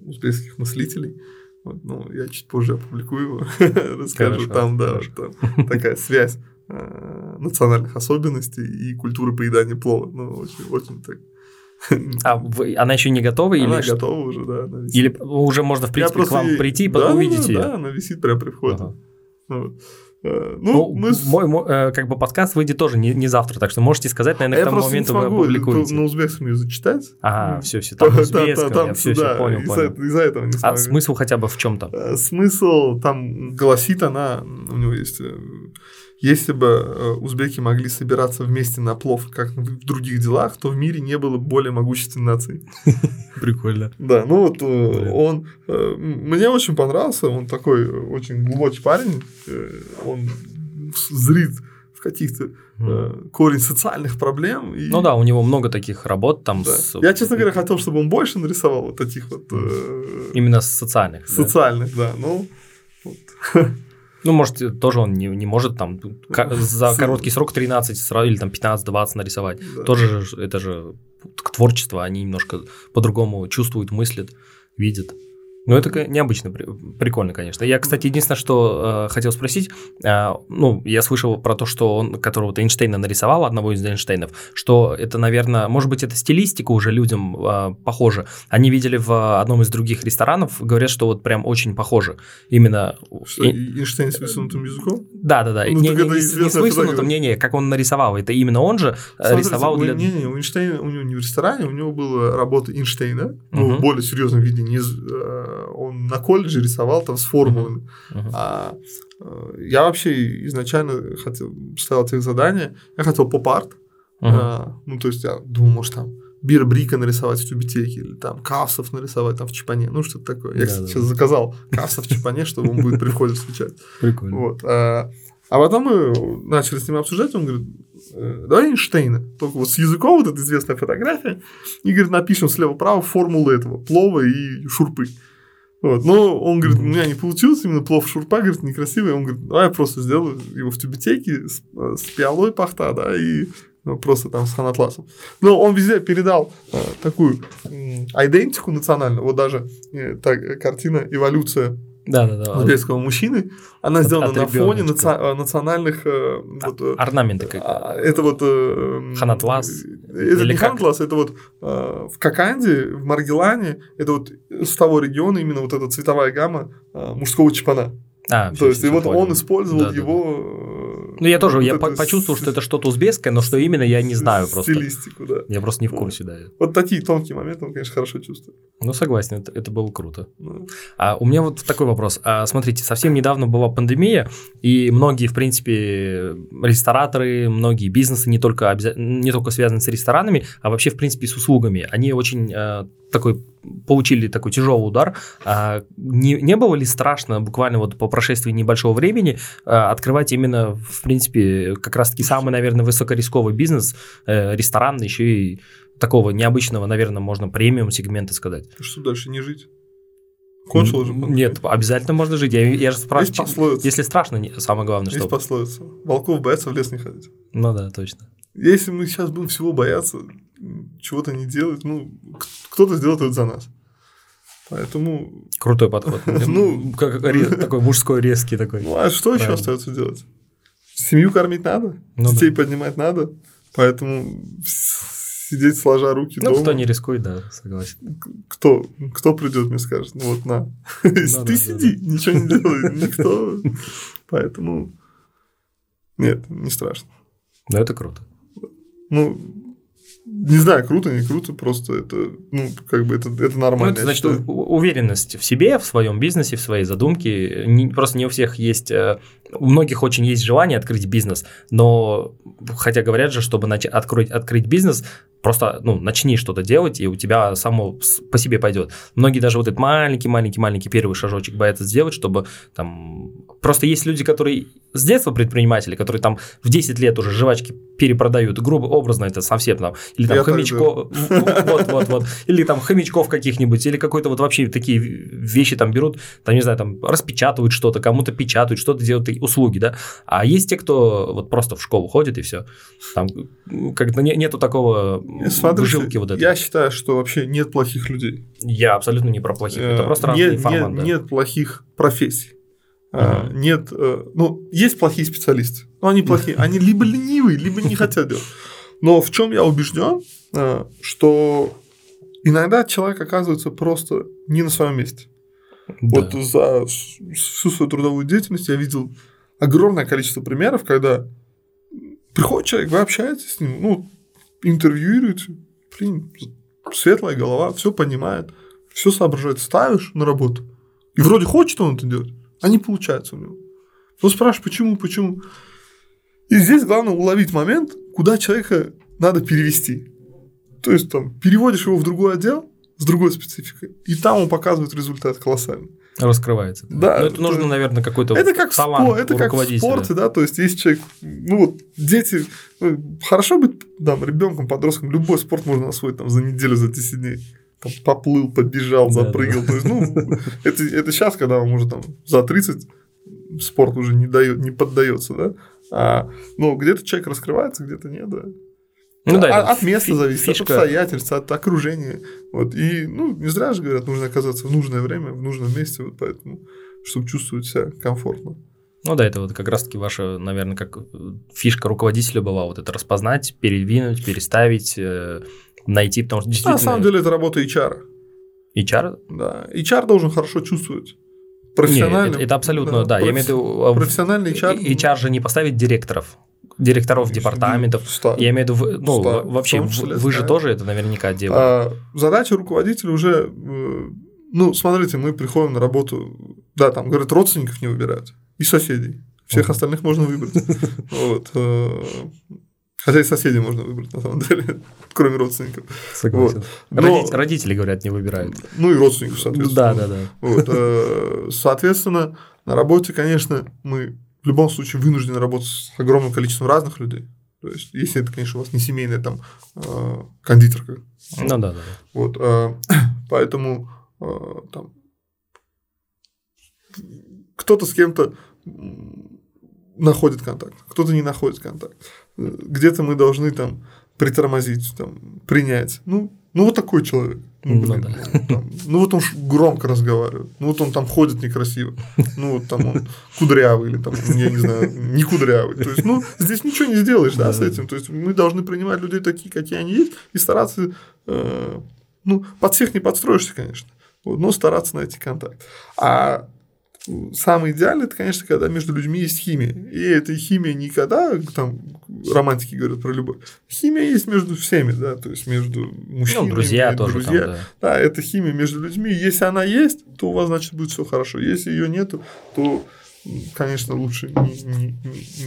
узбекских мыслителей. Вот, ну, я чуть позже опубликую его, расскажу там, да, там такая связь а, национальных особенностей и культуры поедания плова. Ну, очень, очень так. А вы, она еще не готова? Она или готова уже, да. Или уже можно, в принципе, к вам прийти и да, увидеть да, ее? Да, она висит прямо при входе. Ага. Вот. Э, ну, ну мы... мой, мой э, как бы подкаст выйдет тоже не, не завтра, так что можете сказать, наверное, а к тому моменту вы опубликуете. на узбекском языке читать. Ага, все, все, там узбекском, я все, все понял, понял. Из-за этого не А смысл хотя бы в чем там? Э, смысл там гласит она, у него есть если бы э, узбеки могли собираться вместе на плов, как в других делах, то в мире не было более могущественной нации. Прикольно. Да, ну вот э, он... Э, мне очень понравился, он такой очень глубокий парень, он зрит в каких-то корень социальных проблем. И... Ну да, у него много таких работ там. Да. С... Я, честно говоря, хотел, чтобы он больше нарисовал вот таких вот. Именно социальных. Социальных, да. да. Ну, вот. Ну, может, тоже он не, не может там за короткий срок 13 или там 15-20 нарисовать. Да. Тоже это же творчество, они немножко по-другому чувствуют, мыслят, видят. Ну, это необычно, прикольно, конечно. Я, кстати, единственное, что э, хотел спросить, э, ну, я слышал про то, что он, которого то Эйнштейна нарисовал, одного из Эйнштейнов, что это, наверное, может быть, это стилистика уже людям э, похожа. Они видели в одном из других ресторанов, говорят, что вот прям очень похоже. Именно... Что, Эйнштейн с высунутым языком? Да, да, да. Ну, не, не, не, не с высунутым, не, не, как он нарисовал. Это именно он же э, Смотрите, рисовал для... Не, не, у Эйнштейна, у него не в ресторане, у него была работа Эйнштейна, угу. ну, в более серьезном виде, не э, он на колледже рисовал там с формулами. Uh-huh. А э, я вообще изначально хотел, ставил тех задания, я хотел поп-арт. Uh-huh. А, ну, то есть я думал, может, там Бира Брика нарисовать в тюбетейке, или там Кавсов нарисовать там в Чапане, ну что-то такое. Я, да, кстати, да. сейчас заказал Кавсов в Чапане, чтобы он будет при входе встречать. Прикольно. Вот. А, А потом мы начали с ним обсуждать, он говорит, «Э, давай Эйнштейна, только вот с языком вот эта известная фотография, и, говорит, напишем слева-право формулу этого, плова и шурпы. Вот. Но он говорит, у меня не получилось, именно плов шурпа, говорит, некрасивый. Он говорит, давай я просто сделаю его в тюбетейке с, с пиалой пахта, да, и ну, просто там с ханатласом. Но он везде передал э, такую э, идентику национальную. Вот даже э, так, картина «Эволюция да, да, да. узбекского мужчины, она от, сделана на фоне наци... Э, национальных... Э, вот, э, Орнаменты как а, Это вот... Э, ханатлас. Это не как? ханатлас, это вот э, в Коканде, в Маргелане, это вот с того региона именно вот эта цветовая гамма э, мужского чапана. А, То есть, и вот понял. он использовал да, его... Да. Ну, я тоже, вот я почувствовал, что это что-то узбекское, но что именно, я не знаю просто. Стилистику, да. Я просто не в курсе, да. Вот такие тонкие моменты он, конечно, хорошо чувствует. Ну, согласен, это, это было круто. Да. А у меня вот такой вопрос. А, смотрите, совсем недавно была пандемия, и многие, в принципе, рестораторы, многие бизнесы, не только, обяза... не только связаны с ресторанами, а вообще, в принципе, с услугами, они очень а, такой получили такой тяжелый удар. А не, не было ли страшно буквально вот по прошествии небольшого времени а, открывать именно, в принципе, как раз-таки самый, наверное, высокорисковый бизнес, э, ресторан, еще и такого необычного, наверное, можно премиум сегмента сказать. Что дальше, не жить? Кончил уже? Нет, обязательно можно жить. Я, я же спрашиваю, если страшно, самое главное, что... Есть пословица. Волков боятся в лес не ходить. Ну да, точно. Если мы сейчас будем всего бояться, чего-то не делать, ну, кто-то сделает это за нас. Поэтому... Крутой подход. Ну, как такой мужской резкий такой. Ну, а что еще остается делать? Семью кормить надо, ну, детей поднимать надо, поэтому сидеть сложа руки ну, дома. кто не рискует, да, согласен. Кто, кто придет мне скажет, ну вот на, ну, ты сиди, ничего не делай, никто. Поэтому нет, не страшно. Да, это круто. Ну, не знаю, круто, не круто, просто это, ну, как бы это, это нормально. Ну, это значит, считаю. уверенность в себе, в своем бизнесе, в своей задумке. Не, просто не у всех есть, э, у многих очень есть желание открыть бизнес, но хотя говорят же, чтобы начать открыть, открыть бизнес, просто, ну, начни что-то делать, и у тебя само по себе пойдет. Многие даже вот этот маленький-маленький-маленький первый шажочек боятся сделать, чтобы там... Просто есть люди, которые с детства предприниматели, которые там в 10 лет уже жвачки перепродают, грубо, образно это совсем там, или там хомячков, вот, вот, вот, или там хомячков каких-нибудь, или какой-то вот вообще такие вещи там берут, там, не знаю, там распечатывают что-то, кому-то печатают, что-то делают, услуги, да, а есть те, кто вот просто в школу ходит и все, там как-то нету такого Смотрите, жилки вот этой. Я считаю, что вообще нет плохих людей. Я абсолютно не про плохих, это э, просто разные форматы. Нет, нет плохих профессий. Uh-huh. Нет, э, ну, есть плохие специалисты, но они плохие. Они либо ленивые, либо не хотят делать. Но в чем я убежден, э, что иногда человек оказывается просто не на своем месте. Да. Вот за всю свою трудовую деятельность я видел огромное количество примеров, когда приходит человек, вы общаетесь с ним, ну, интервьюируете, блин, светлая голова, все понимает, все соображает, ставишь на работу, и вроде хочет он это делать, а не получается у него. Ну, спрашиваешь, почему, почему? И здесь главное уловить момент, куда человека надо перевести. То есть, там, переводишь его в другой отдел с другой спецификой, и там он показывает результат колоссальный. Раскрывается. Да. да Но это нужно, наверное, какой-то это как талант спор, Это как в спорте, да, то есть есть человек, ну вот дети, ну, хорошо быть там ребенком, подростком, любой спорт можно освоить там за неделю, за 10 дней там, поплыл, побежал, запрыгал. Да, да. То есть, ну, это, это сейчас, когда он уже там за 30, спорт уже не, дает, не поддается, да. А, ну, где-то человек раскрывается, где-то нет, да. Ну, да, от, от места зависит, фишка. от обстоятельств, от окружения. Вот. И, ну, не зря же говорят, нужно оказаться в нужное время, в нужном месте, вот поэтому, чтобы чувствовать себя комфортно. Ну да, это вот как раз-таки ваша, наверное, как фишка руководителя была, вот это распознать, передвинуть, переставить, э, найти, потому что действительно... На самом деле это работа HR. HR? Да, HR должен хорошо чувствовать. Профессиональный. Нет, это, это абсолютно, да. да. Проф... Я имею в виду... А, профессиональный HR. HR же не поставить директоров директоров Конечно, департаментов. Ста... Я имею в виду, ну, ста... вообще, числе, вы же тоже это наверняка делаете. А, задача руководителя уже, э, ну, смотрите, мы приходим на работу, да, там, говорят, родственников не выбирают, и соседей. Всех остальных можно выбрать. Вот. Хотя и соседей можно выбрать, на самом деле, кроме родственников. Согласен. Вот. Но... Родители, говорят, не выбирают. Ну и родственников, соответственно. Да, да, да. Вот. Э, соответственно, на работе, конечно, мы в любом случае вынуждены работать с огромным количеством разных людей. То есть, если это, конечно, у вас не семейная там э, кондитерка. Ну да, да. Вот, э, поэтому там кто-то с кем-то находит контакт, кто-то не находит контакт. Где-то мы должны там притормозить, там, принять. Ну, ну вот такой человек. Ну, блин, ну, да. ну, там, ну вот он громко разговаривает, ну вот он там ходит некрасиво, ну вот там он кудрявый или там, я не знаю, не кудрявый. То есть, ну, здесь ничего не сделаешь, да, с этим. То есть, мы должны принимать людей такие, какие они есть, и стараться, э, ну, под всех не подстроишься, конечно, но стараться найти контакт. А самый идеальный, это, конечно, когда между людьми есть химия. И эта химия никогда, там, романтики говорят про любовь. Химия есть между всеми, да, то есть между мужчинами, ну, друзья тоже друзья. Там, да. да, это химия между людьми. Если она есть, то у вас, значит, будет все хорошо. Если ее нету, то конечно, лучше не, не,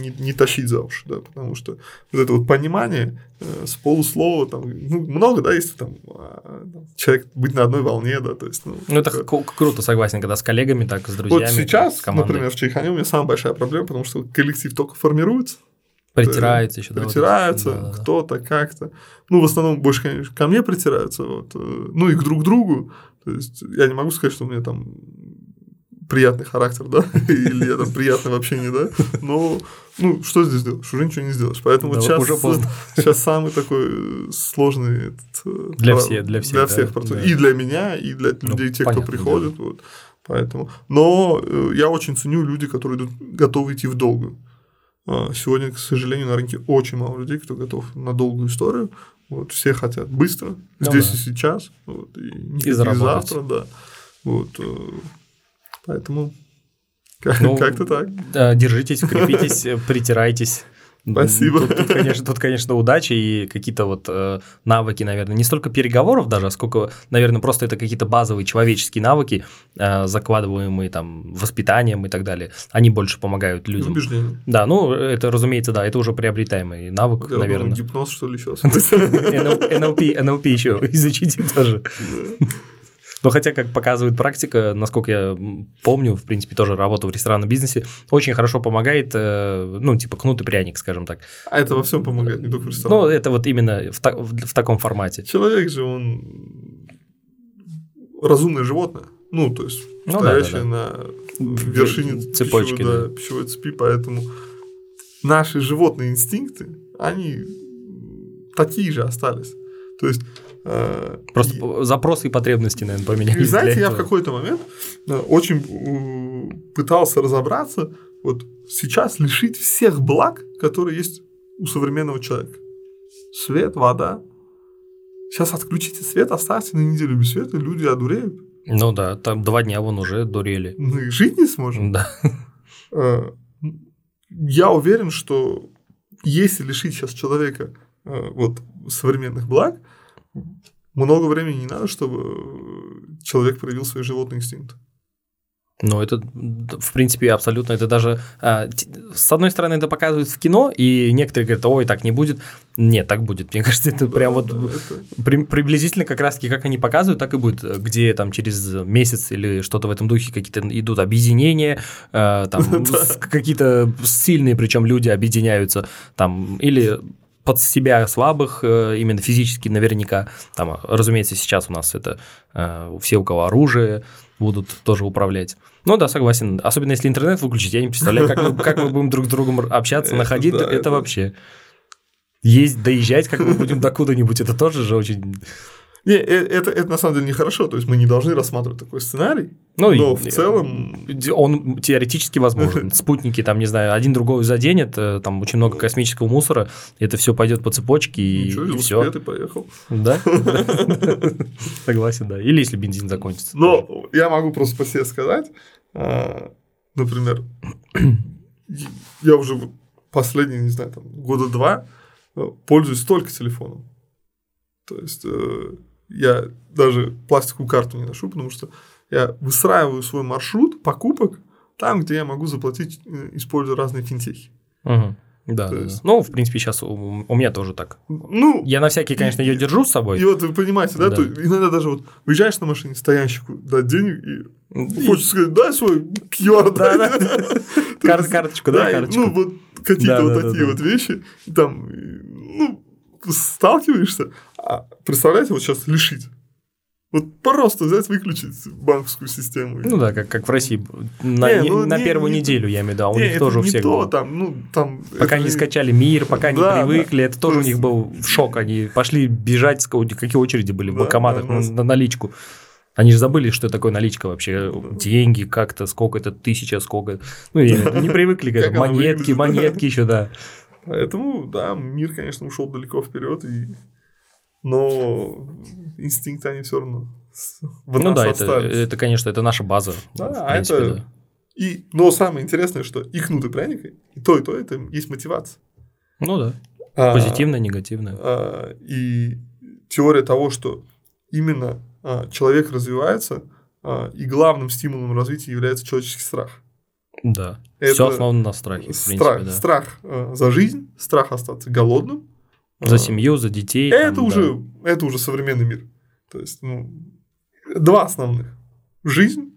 не, не тащить за уши, да, потому что вот это вот понимание э, с полуслова, там, ну, много, да, если там, э, человек быть на одной волне, да, то есть, ну, ну это как... круто, согласен, когда с коллегами, так с друзьями. Вот сейчас, с например, в Чайхане у меня самая большая проблема, потому что коллектив только формируется, Притирается еще, да? Притираются, вот да, кто-то, как-то. Ну, в основном больше, конечно, ко мне притираются, вот, э, ну и к друг другу. То есть я не могу сказать, что у меня там приятный характер, да, или я там приятный в общении, да, но, ну, что здесь делаешь? Уже ничего не сделаешь. Поэтому да, сейчас, уже поздно. сейчас самый такой сложный этот, э, для, всех, для всех, для всех да, да. и для меня, и для ну, людей, тех, понятно, кто приходит, да. вот, поэтому. Но э, я очень ценю люди, которые идут, готовы идти в долгую. А, сегодня, к сожалению, на рынке очень мало людей, кто готов на долгую историю. Вот, все хотят быстро, ну, здесь да. и сейчас, вот, и, и, и завтра, да. Вот, э, Поэтому ну, как-то так. Да, держитесь, крепитесь, притирайтесь. Спасибо. Тут, тут, конечно, тут, конечно, удача и какие-то вот э, навыки, наверное, не столько переговоров даже, а сколько, наверное, просто это какие-то базовые человеческие навыки, э, закладываемые там воспитанием и так далее. Они больше помогают людям. Убеждение. Да, ну, это, разумеется, да, это уже приобретаемый навык, Я наверное. Думаю, гипноз, что ли, сейчас? НЛП, НЛП еще изучите тоже. Но хотя, как показывает практика, насколько я помню, в принципе, тоже работа в ресторанном бизнесе, очень хорошо помогает, э, ну, типа кнут и пряник, скажем так. А это во всем помогает, не только в ресторане? Ну, это вот именно в, та- в таком формате. Человек же, он разумное животное. Ну, то есть, ну, стоящее да, да, да. на вершине цепочки, пищевой, да. пищевой цепи, поэтому наши животные инстинкты, они такие же остались. То есть Просто и... запросы и потребности, наверное, поменялись. И знаете, я в какой-то момент э, очень э, пытался разобраться, вот сейчас лишить всех благ, которые есть у современного человека. Свет, вода. Сейчас отключите свет, оставьте на неделю без света, люди одуреют. Ну да, там два дня вон уже дурели. Мы жить не сможем. Да. Я уверен, что если лишить сейчас человека вот современных благ, много времени не надо, чтобы человек проявил свои животные инстинкты. Ну, это, в принципе, абсолютно, это даже, а, с одной стороны, это показывают в кино, и некоторые говорят, ой, так не будет. Нет, так будет. Мне кажется, это да, прям вот да, это... При, приблизительно как раз-таки, как они показывают, так и будет, где там через месяц или что-то в этом духе какие-то идут объединения, э, там какие-то сильные, причем люди объединяются, там, или под себя слабых, э, именно физически наверняка. Там, разумеется, сейчас у нас это э, все, у кого оружие, будут тоже управлять. Ну да, согласен. Особенно если интернет выключить, я не представляю, как мы, как мы будем друг с другом общаться, находить, это вообще. Есть, доезжать, как мы будем до куда-нибудь, это тоже же очень не, э, это, это на самом деле нехорошо, то есть мы не должны рассматривать такой сценарий, ну, но и, в целом... Он теоретически возможен. Спутники, там, не знаю, один другого заденет, э, там очень много космического мусора, это все пойдет по цепочке и, Ничего, и все. ты поехал. Да? Согласен, да. Или если бензин закончится. Но я могу просто по себе сказать, например, я уже последние, не знаю, там, года два э, пользуюсь только телефоном. То есть я даже пластиковую карту не ношу, потому что я выстраиваю свой маршрут покупок там, где я могу заплатить, э, используя разные финтехи. Угу. Да, да, есть... да. Ну, в принципе, сейчас у, у меня тоже так. Ну, я на всякий, конечно, ее держу с собой. И вот вы понимаете, да, да. То иногда даже вот выезжаешь на машине, стоянщику дать денег, и Хочешь сказать, дай свой QR, да, да. Кар- карточку, да, карточку. Ну, вот какие-то вот такие вот вещи. Там, ну, сталкиваешься. А представляете, вот сейчас лишить. Вот просто взять, выключить банковскую систему. Ну да, как, как в России. На, не, ну, на не, первую не, неделю, я имею в виду, а у не, них тоже у всех то, было. Там, ну, там, пока не скачали мир, пока не да, привыкли, да. это тоже у них был шок. Они пошли бежать, какие очереди были в да, банкоматах да, на, на наличку. Они же забыли, что такое наличка вообще, деньги как-то, сколько это, тысяча, сколько. Ну, не привыкли к этому. Монетки, монетки еще, да. Поэтому, да, мир, конечно, ушел далеко вперед, и... но инстинкты они все равно в ну да, это, это, конечно, это наша база. Да, а принципе, это... Да. И, но самое интересное, что и кнут, и пряник, и то, и то, это есть мотивация. Ну да. А, Позитивная, негативная. А, и теория того, что именно а, человек развивается, а, и главным стимулом развития является человеческий страх. Да. Это Все основано на страхе. Страх, принципе, да. страх э, за жизнь, страх остаться голодным. За семью, за детей. Это там, уже, да. это уже современный мир. То есть, ну, два основных. Жизнь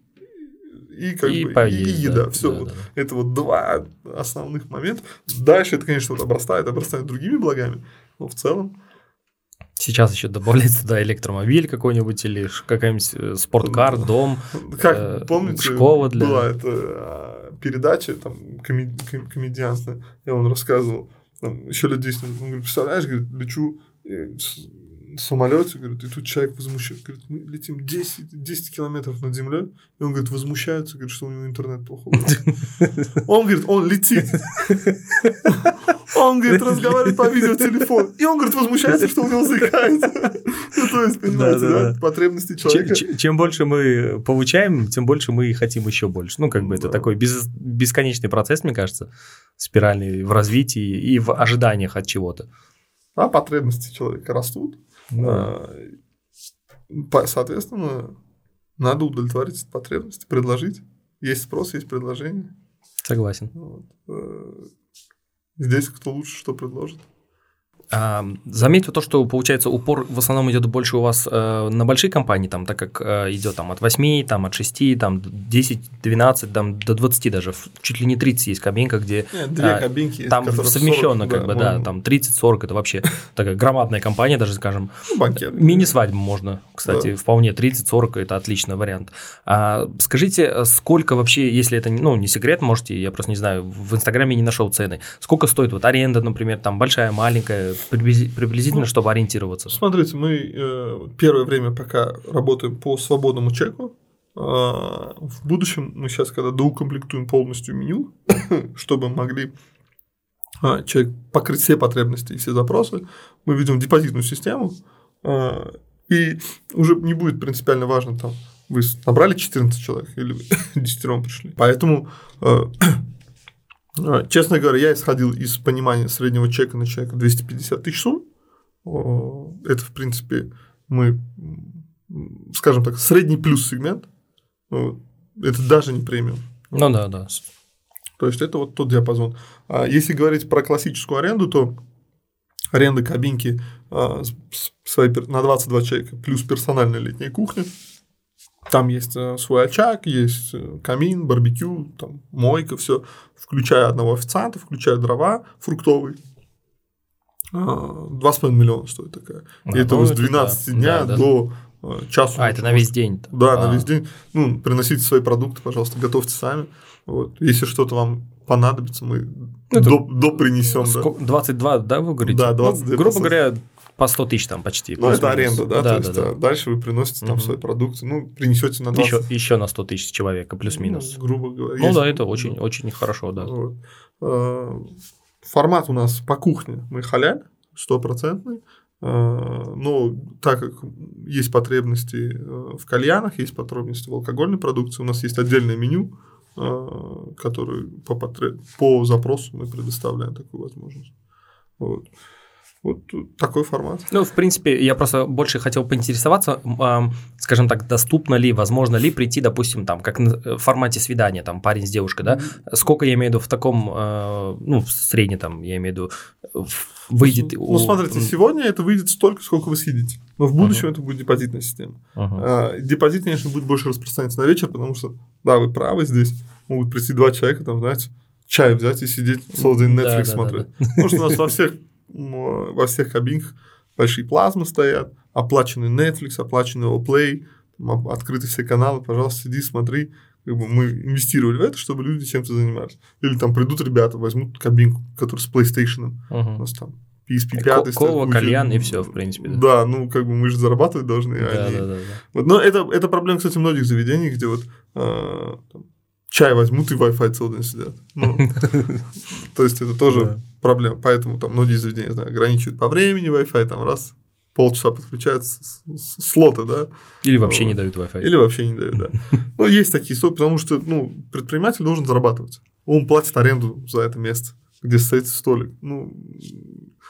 и как и бы поесть, и еда. Да, все. Да, вот. Да. Это вот два основных момента. Дальше это, конечно, вот обрастает, обрастает другими благами. Но в целом Сейчас еще добавляется туда электромобиль какой-нибудь или какая-нибудь э, спорткар, дом, как, э, помните, школа для... была эта а, передача, там, комедианная, комедианство, я он рассказывал, там, еще лет 10, он говорит, представляешь, говорит, лечу э, самолете, говорит, и тут человек возмущается, говорит, мы летим 10, 10 километров над землей, и он, говорит, возмущается, говорит, что у него интернет плохо. Он говорит, он летит. Он, говорит, разговаривает по видеотелефону. И он, говорит, возмущается, что у него заикается. Ну, то есть, понимаете, да, потребности человека. Чем больше мы получаем, тем больше мы хотим еще больше. Ну, как бы это такой бесконечный процесс, мне кажется, спиральный в развитии и в ожиданиях от чего-то. А потребности человека растут. А, соответственно, надо удовлетворить эти потребности, предложить. Есть спрос, есть предложение. Согласен. Вот. Здесь кто лучше что предложит. А, заметьте то, что получается упор в основном идет больше у вас э, на большие компании, там, так как э, идет там от 8, там, от 6, там, 10, 12, там, до 20 даже, чуть ли не 30 есть кабинка, где Нет, две э, кабинки, там совмещенно, 40, как да, бы, да, там 30-40 это вообще такая громадная компания, даже скажем. Ну, банкет. Мини-свадьбу можно, кстати, да. вполне 30-40 это отличный вариант. А, скажите, сколько вообще, если это ну, не секрет, можете, я просто не знаю, в Инстаграме не нашел цены, сколько стоит вот аренда, например, там большая, маленькая, приблизительно, ну, чтобы ориентироваться? Смотрите, мы э, первое время пока работаем по свободному чеку. Э, в будущем мы сейчас, когда доукомплектуем полностью меню, чтобы могли э, человек покрыть все потребности и все запросы, мы ведем депозитную систему, э, и уже не будет принципиально важно там вы набрали 14 человек или 10 пришли. Поэтому э, честно говоря, я исходил из понимания среднего чека на человека 250 тысяч сумм. Это, в принципе, мы, скажем так, средний плюс сегмент. Это даже не премиум. Ну да, да. То есть это вот тот диапазон. А если говорить про классическую аренду, то аренда кабинки а, на 22 человека плюс персональная летняя кухня – там есть э, свой очаг, есть э, камин, барбекю, там мойка, все, включая одного официанта, включая дрова фруктовый. А, два с половиной миллиона стоит такая. А, и это ну, с 12 да. дня да, до да. Часу. А, это на весь день? -то. Да, а. на весь день. Ну, приносите свои продукты, пожалуйста, готовьте сами. Вот. Если что-то вам понадобится, мы ну, до, до принесем. Да. 22, да, вы говорите? Да, 22. Ну, грубо говоря, по 100 тысяч там почти. Ну, это аренда, да? да то да, есть, да. А дальше вы приносите там угу. свои продукты, ну, принесете на 20... Еще, еще на 100 тысяч человека, плюс-минус. Ну, грубо говоря. Ну, есть... да, это очень, очень хорошо, да. Вот. А, формат у нас по кухне мы халяль, стопроцентный. А, но так как есть потребности э, в кальянах, есть потребности в алкогольной продукции, у нас есть отдельное меню, которое по, потреб... по запросу мы предоставляем такую возможность. Вот. Вот такой формат. Ну, в принципе, я просто больше хотел поинтересоваться, э, скажем так, доступно ли, возможно ли прийти, допустим, там, как в формате свидания, там, парень с девушкой, да? Сколько, я имею в виду, в таком, э, ну, в среднем, там, я имею в виду, выйдет... Ну, у... смотрите, сегодня это выйдет столько, сколько вы съедите. Но в будущем uh-huh. это будет депозитная система. Uh-huh. А, депозит, конечно, будет больше распространяться на вечер, потому что, да, вы правы здесь, могут прийти два человека, там, знаете, чай взять и сидеть целый день Netflix да, смотреть. Да, да, да. Потому что у нас во всех во всех кабинках большие плазмы стоят, оплаченный Netflix, оплаченный Play, открыты все каналы, пожалуйста, сиди, смотри. Как бы мы инвестировали в это, чтобы люди чем-то занимались. Или там придут ребята, возьмут кабинку, которая с PlayStation, uh-huh. у нас там PSP 5. Кова, кальян и все, в принципе. Да. да, ну, как бы мы же зарабатывать должны. Да, они... да, да, да. Вот, но это, это проблема, кстати, многих заведений, где вот э, там, чай возьмут и Wi-Fi целый день сидят. Ну, то есть это тоже проблема. Поэтому там многие заведения знаю, ограничивают по времени Wi-Fi, там раз полчаса подключаются слоты, да. Или вообще не дают Wi-Fi. Или вообще не дают, да. Ну, есть такие истории, потому что ну, предприниматель должен зарабатывать. Он платит аренду за это место, где стоит столик. Ну,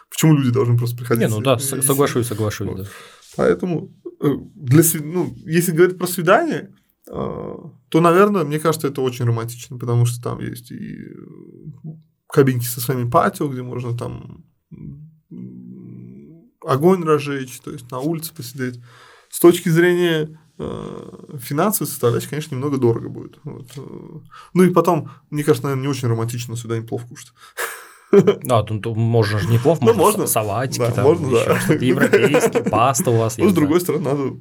почему люди должны просто приходить? Не, ну да, соглашусь, соглашусь, да. Поэтому э, для, ну, если говорить про свидание, э, то, наверное, мне кажется, это очень романтично, потому что там есть и кабинки со своими патио, где можно там огонь разжечь, то есть на улице посидеть. С точки зрения э, финансовой составляющей, конечно, немного дорого будет. Вот. Э. Ну и потом, мне кажется, наверное, не очень романтично сюда неплохо кушать. Да, тут можно же неплохо, можно, ну, можно салатики, да, там, можно, да. что-то европейские, паста у вас. Ну, с другой стороны, надо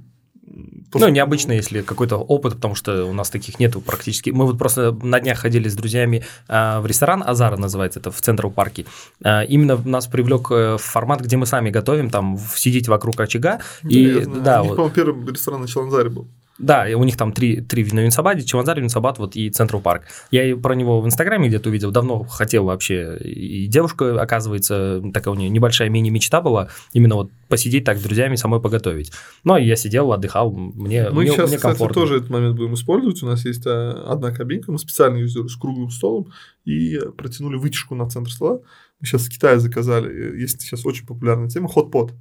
ну, необычно, если какой-то опыт, потому что у нас таких нету практически. Мы вот просто на днях ходили с друзьями а, в ресторан Азара называется, это в Централ парке. А, именно нас привлек э, формат, где мы сами готовим, там сидеть вокруг очага. И, да, вот. по-моему, первый ресторан на Челанзаре был. Да, у них там три, три на Винсабаде, Чеванзар, Винсабад вот и Централ Парк. Я про него в Инстаграме где-то увидел, давно хотел вообще. И девушка, оказывается, такая у нее небольшая мини-мечта была, именно вот посидеть так с друзьями, самой поготовить. Ну, и я сидел, отдыхал, мне, мы мне, сейчас, мне комфортно. кстати, тоже этот момент будем использовать. У нас есть а, одна кабинка, мы специально ее сделали с круглым столом и протянули вытяжку на центр стола. Мы сейчас в Китае заказали, есть сейчас очень популярная тема, хот-пот.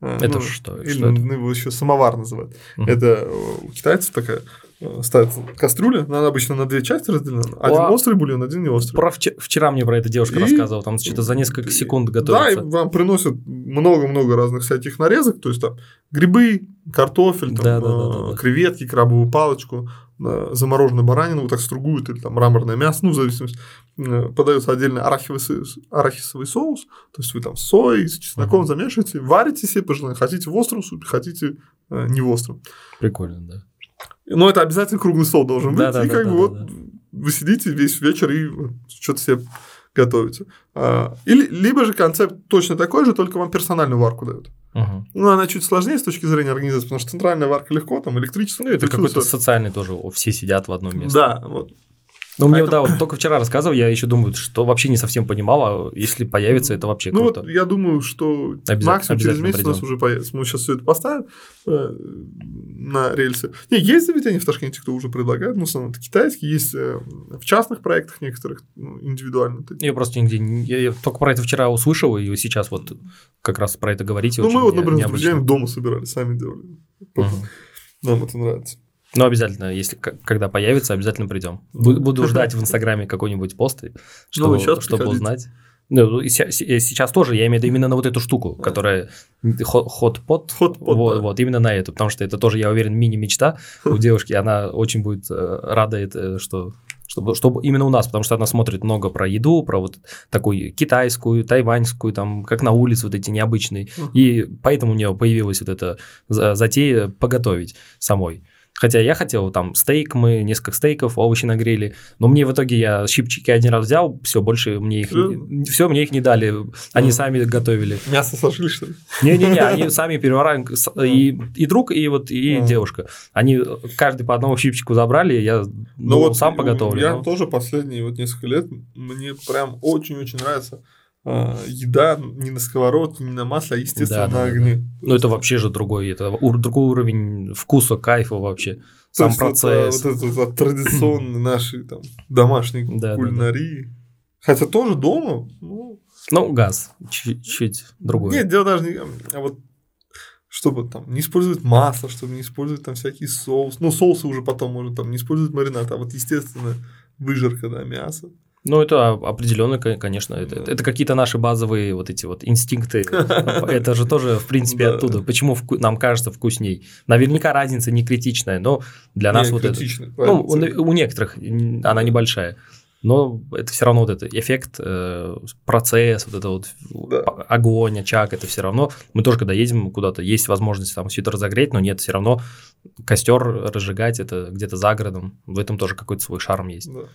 А, это ну, что? Или что это? Ну, его еще самовар называют. Угу. Это у китайцев такая э, ставится кастрюля, она обычно на две части разделена. Один О, острый бульон, один не острый. Про вчера, вчера мне про это девушка и... рассказывала, там что-то за несколько секунд готовится. Да, и вам приносят много-много разных всяких нарезок, то есть там грибы, картофель, там, да, да, да, да, креветки, крабовую палочку, замороженную баранину, вот так стругуют, или там мраморное мясо, ну, в зависимости, э, подается отдельно арахисовый, арахисовый соус, то есть вы там соей с чесноком uh-huh. замешиваете, варите себе по желанию, хотите в остром супе, хотите э, не в остром. Прикольно, да. Но это обязательно круглый стол должен быть, да, да, и как да, бы да, вот да. вы сидите весь вечер и что-то себе готовите. А, или, либо же концепт точно такой же, только вам персональную варку дают. Угу. Ну, она чуть сложнее с точки зрения организации, потому что центральная варка легко, там электричество. Ну, это какой-то социальный тоже, все сидят в одном месте. Да, вот. Ну, мне, да, вот только вчера рассказывал, я еще думаю, что вообще не совсем понимал, а если появится, это вообще ну, круто. Ну, вот я думаю, что максимум через месяц придем. у нас уже появится. Мы сейчас все это поставим э, на рельсы. Не, есть заведения в Ташкенте, кто уже предлагает, ну, основном это китайские, есть э, в частных проектах некоторых, ну, индивидуально. Я просто нигде, я, я только про это вчера услышал, и сейчас вот как раз про это говорите. Ну, мы вот, например, с друзьями дома собирали, сами делали. Угу. Нам это нравится. Ну, обязательно, если когда появится, обязательно придем. Буду ждать в Инстаграме какой-нибудь пост, чтобы, ну, чтобы узнать. Ну, сейчас тоже я имею в виду именно на вот эту штуку, которая хот-пот. Хот вот, вот, именно на эту, потому что это тоже, я уверен, мини-мечта у девушки, она очень будет э, рада, это, что чтобы, чтобы именно у нас, потому что она смотрит много про еду, про вот такую китайскую, тайваньскую, там, как на улице вот эти необычные. Uh-huh. И поэтому у нее появилась вот эта затея поготовить самой. Хотя я хотел там стейк, мы несколько стейков, овощи нагрели, но мне в итоге я щипчики один раз взял, все, больше мне их, все, мне их не дали, они сами готовили. Мясо сложили, что ли? Не-не-не, они сами переворачивали, и, и друг, и вот, и а. девушка. Они каждый по одному щипчику забрали, я ну, вот сам поготовлю. Я но... тоже последние вот несколько лет, мне прям очень-очень нравится а, еда не на сковородке, не на масле, а естественно да, на огне. Да, Ну это вообще же другой, это другой уровень вкуса, кайфа вообще. Сам процесс. Это, вот это, это традиционный нашей там домашней да, кулинарии. Хотя тоже дома, ну... Ну, газ, чуть-чуть другой. Нет, дело даже не... А вот чтобы там не использовать масло, чтобы не использовать там всякие соусы. Ну, соусы уже потом можно там не использовать маринад, а вот, естественно, выжарка, да, мясо. Ну, это определенно, конечно, это, да. это какие-то наши базовые вот эти вот инстинкты. Это же тоже, в принципе, оттуда. Почему нам кажется вкусней? Наверняка разница не критичная, но для нас вот это... Ну, у некоторых она небольшая. Но это все равно вот этот эффект, э, процесс, вот это вот да. огонь, очаг, это все равно. Мы тоже, когда едем куда-то, есть возможность там все это разогреть, но нет, все равно костер разжигать, это где-то за городом. В этом тоже какой-то свой шарм есть. Да.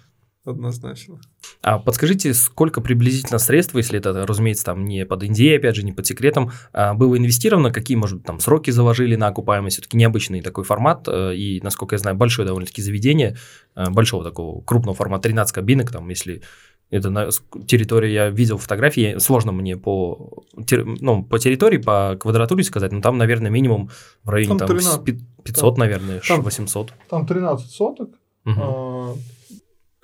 Однозначно. А подскажите, сколько приблизительно средств, если это, разумеется, там не под Индией, опять же, не под секретом, а, было инвестировано, какие, может быть, там сроки заложили на окупаемость, все-таки необычный такой формат, э, и, насколько я знаю, большое довольно-таки заведение, э, большого такого крупного формата, 13 кабинок, там, если это на территории, я видел фотографии, сложно мне по, ну, по территории, по квадратуре сказать, но там, наверное, минимум в районе там, 13, 500, там, наверное, там, 800. Там 13 соток, угу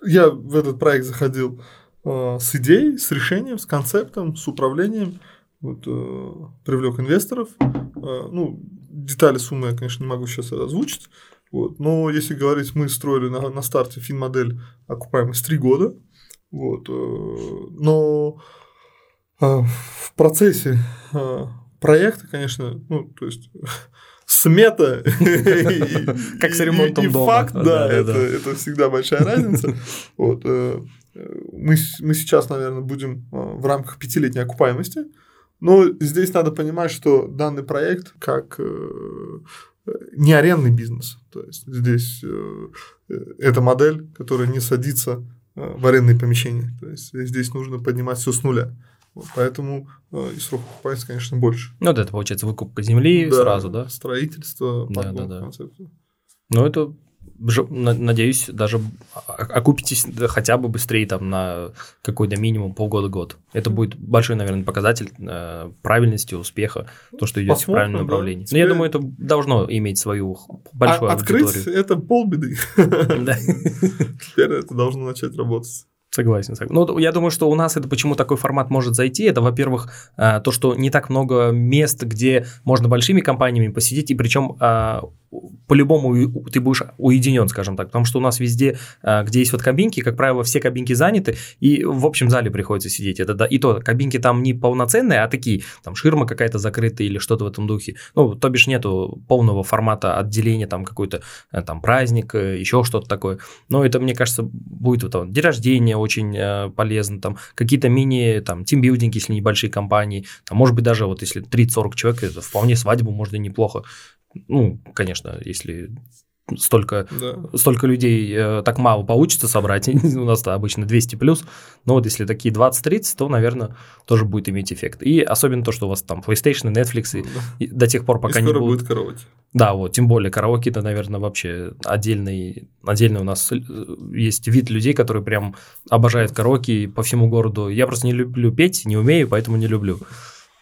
я в этот проект заходил э, с идеей, с решением, с концептом, с управлением. Вот, э, привлек инвесторов. Э, ну, детали суммы я, конечно, не могу сейчас озвучить. Вот, но если говорить, мы строили на, на старте фин-модель окупаемость 3 года. Вот, э, но э, в процессе э, проекта, конечно, ну, то есть смета как с ремонтом дома. факт, да, это всегда большая разница. Вот э, мы мы сейчас, наверное, будем э, в рамках пятилетней окупаемости, но здесь надо понимать, что данный проект как э, не арендный бизнес, то есть здесь это модель, которая не садится в арендные помещения, то есть здесь нужно поднимать все с нуля. Вот, поэтому э, и срок окупается, конечно, больше. Ну, да, это получается выкупка земли да, сразу, да? Строительство, да, да, да. Ну, это надеюсь, даже окупитесь хотя бы быстрее там на какой-то минимум полгода-год. Это будет большой, наверное, показатель э, правильности, успеха, то, что идет в правильном направлении. Да. Но я думаю, это должно иметь свою большую а, аудиторию. Открыть это полбеды. Да. Теперь это должно начать работать. Согласен, согласен. Ну, я думаю, что у нас это почему такой формат может зайти. Это, во-первых, э, то, что не так много мест, где можно большими компаниями посидеть, и причем э, по-любому ты будешь уединен, скажем так, потому что у нас везде, а, где есть вот кабинки, как правило, все кабинки заняты, и в общем зале приходится сидеть. Это да, и то кабинки там не полноценные, а такие, там ширма какая-то закрытая или что-то в этом духе. Ну, то бишь нету полного формата отделения, там какой-то э, там праздник, э, еще что-то такое. Но это, мне кажется, будет вот там, день рождения очень э, полезно, там какие-то мини, там, тимбилдинги, если небольшие компании, там, может быть, даже вот если 30-40 человек, это вполне свадьбу можно неплохо ну, конечно, если столько, да. столько людей э, так мало получится собрать, у нас обычно 200 плюс, но вот если такие 20-30, то, наверное, тоже будет иметь эффект. И особенно то, что у вас там PlayStation, Netflix, и, да. и до тех пор, пока и скоро не будет караоке. Да, вот, тем более караоке, это, наверное, вообще отдельный, отдельный у нас э, есть вид людей, которые прям обожают караоке по всему городу. Я просто не люблю петь, не умею, поэтому не люблю.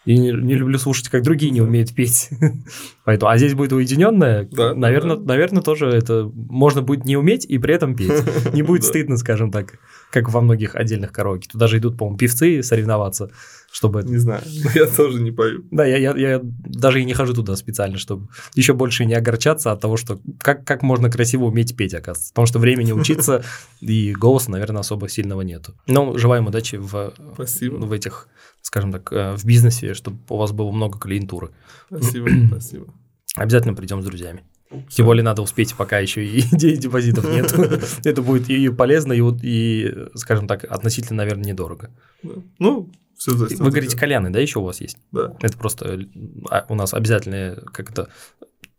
И не, не люблю слушать, как другие не умеют петь. Поэтому, а здесь будет уединенное, да, наверное, да. наверное, тоже это можно будет не уметь и при этом петь. Не будет стыдно, скажем так, как во многих отдельных караоке. Туда же идут, по-моему, певцы соревноваться, чтобы... Не знаю, я тоже не пою. Да, я, я, я даже и не хожу туда специально, чтобы еще больше не огорчаться от того, что как, как можно красиво уметь петь, оказывается. Потому что времени учиться и голоса, наверное, особо сильного нету. Но желаем удачи в, Спасибо. в этих скажем так, э, в бизнесе, чтобы у вас было много клиентуры. Спасибо, спасибо. Обязательно придем с друзьями. Тем более надо успеть, пока еще и идеи депозитов нет. Это будет и полезно, и, и, скажем так, относительно, наверное, недорого. Ну, все Вы говорите, кальяны, да, еще у вас есть? Да. Это просто а, у нас обязательное, как это,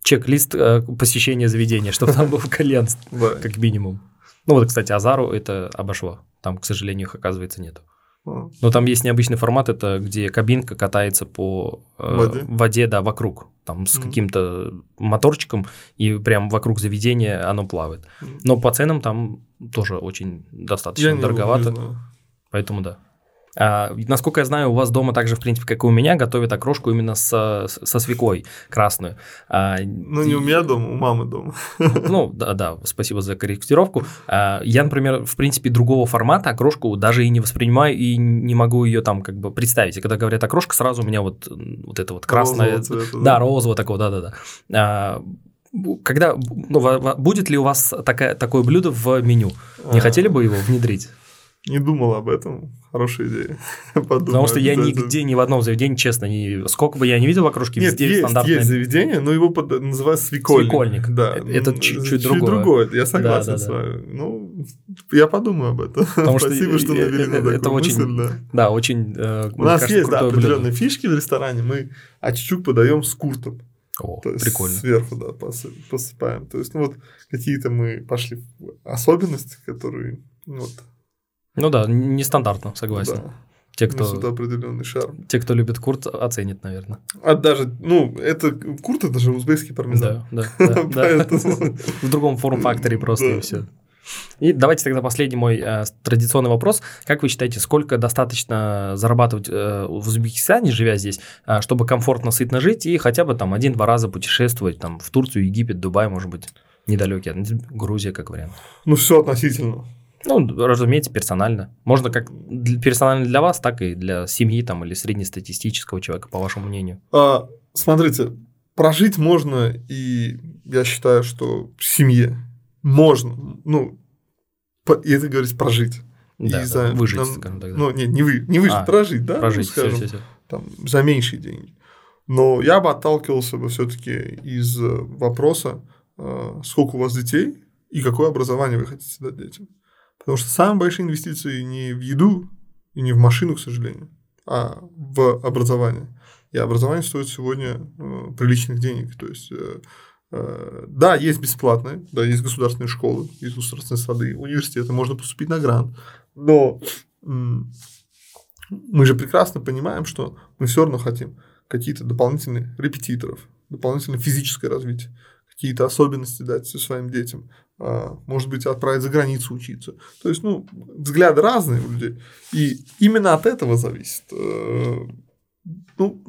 чек-лист э, посещения заведения, чтобы там был кальян, как минимум. Ну вот, кстати, Азару это обошло. Там, к сожалению, их, оказывается, нету. Но там есть необычный формат, это где кабинка катается по э, воде? воде, да, вокруг, там с mm. каким-то моторчиком, и прям вокруг заведения оно плавает. Mm. Но по ценам там тоже очень достаточно Я дороговато. Поэтому да. А, насколько я знаю, у вас дома также, в принципе, как и у меня, готовят окрошку именно с, со свеклой красную. А, ну, не у меня дома, у мамы дома. Ну, да, да, спасибо за корректировку. А, я, например, в принципе, другого формата окрошку даже и не воспринимаю, и не могу ее там как бы представить. И когда говорят окрошка, сразу у меня вот, вот это вот красное... Розового цвета, да, да, розового такого, да-да-да. А, когда, ну, будет ли у вас такая, такое блюдо в меню? Не а... хотели бы его внедрить? Не думал об этом. Хорошая идея. Подумаю, Потому что я нигде, ни в одном заведении, честно, не... сколько бы я не видел окружки, Нет, везде есть, стандартное... есть заведение, но его под... называют свекольник. Свекольник. Да. Это чуть-чуть чуть другое. другое, я согласен да, да, с вами. Да. Ну, я подумаю об этом. Потому Спасибо, что, что навели на такую это очень, мысль. Да, да очень, э, У нас кажется, есть да, определенные блюдо. фишки в ресторане. Мы ачичук подаем с куртом. О, То прикольно. сверху, да, посыпаем. То есть, ну вот какие-то мы пошли особенности, которые ну, вот, ну да, нестандартно, согласен. Да. Те, кто, Несут определенный шарм. Те, кто любит курт, оценит, наверное. А даже, ну, это курт, это же узбекский пармезан. Да, да, да. В другом форм-факторе просто и все. И давайте тогда последний мой э, традиционный вопрос. Как вы считаете, сколько достаточно зарабатывать э, в Узбекистане, живя здесь, э, чтобы комфортно, сытно жить и хотя бы там один-два раза путешествовать там в Турцию, Египет, Дубай, может быть, недалекий, Грузия как вариант? Ну, все относительно. Ну, разумеется, персонально. Можно как персонально для вас, так и для семьи там, или среднестатистического человека, по вашему мнению. А, смотрите, прожить можно, и я считаю, что в семье можно, ну, и это говорить прожить. Да, и за, выжить, нам, скажем так. Да. Ну, нет, не, вы, не выжить, а, прожить, да? Прожить, ну, скажем, все, все, все. Там, за меньшие деньги. Но я бы отталкивался бы все-таки из вопроса, а, сколько у вас детей и какое образование вы хотите дать детям. Потому что самые большие инвестиции не в еду и не в машину, к сожалению, а в образование. И образование стоит сегодня э, приличных денег. То есть, э, э, да, есть бесплатные, да, есть государственные школы, есть государственные сады, университеты, можно поступить на грант. Но мы же прекрасно понимаем, что мы все равно хотим какие-то дополнительные репетиторов, дополнительное физическое развитие, какие-то особенности дать своим детям, может быть, отправить за границу учиться. То есть, ну, взгляды разные у людей. И именно от этого зависит. Э, ну,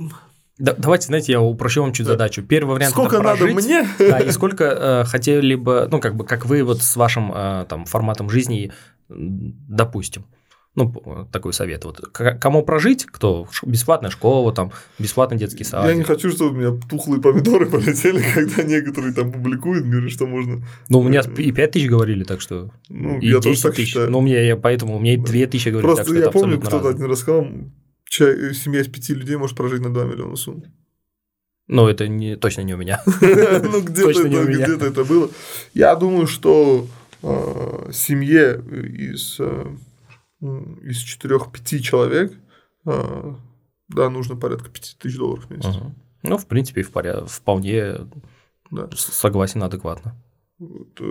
да, давайте, знаете, я упрощу вам чуть да. задачу. Первый вариант сколько это прожить, надо мне? Да, и сколько э, хотели бы, ну, как бы, как вы вот с вашим э, там форматом жизни, допустим. Ну, такой совет. Вот кому прожить, кто бесплатная школа, там, бесплатный детский сад. Я не хочу, чтобы у меня тухлые помидоры полетели, когда некоторые там публикуют, говорят, что можно. Ну, у меня и 5 тысяч говорили, так что. Ну, и я тоже так тысяч. считаю. Ну, у меня я, поэтому у меня и 2 тысячи говорили. Просто так, я помню, кто-то один раз сказал, семья из пяти людей может прожить на 2 миллиона сумм. Ну, это не, точно не у меня. Ну, где-то это было. Я думаю, что э, семье из э, из 4-5 человек, а, да, нужно порядка 5 тысяч долларов в месяц. Угу. Ну, в принципе, в поряд... вполне да. согласен адекватно. Э,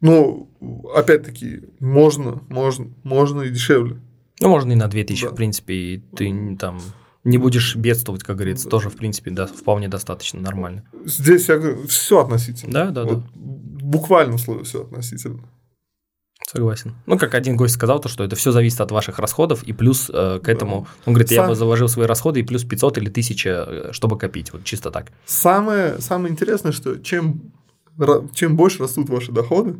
ну, опять-таки, можно, можно, можно и дешевле. Ну, можно и на 2000, да. в принципе, и ты там не будешь бедствовать, как говорится, да. тоже, в принципе, да, вполне достаточно нормально. Здесь я говорю, все относительно. Да, да, вот, да. Буквально слово все относительно. Согласен. Ну, как один гость сказал, то, что это все зависит от ваших расходов, и плюс э, к этому, он говорит, я бы заложил свои расходы, и плюс 500 или 1000, э, чтобы копить, вот чисто так. Самое, самое интересное, что чем, чем больше растут ваши доходы,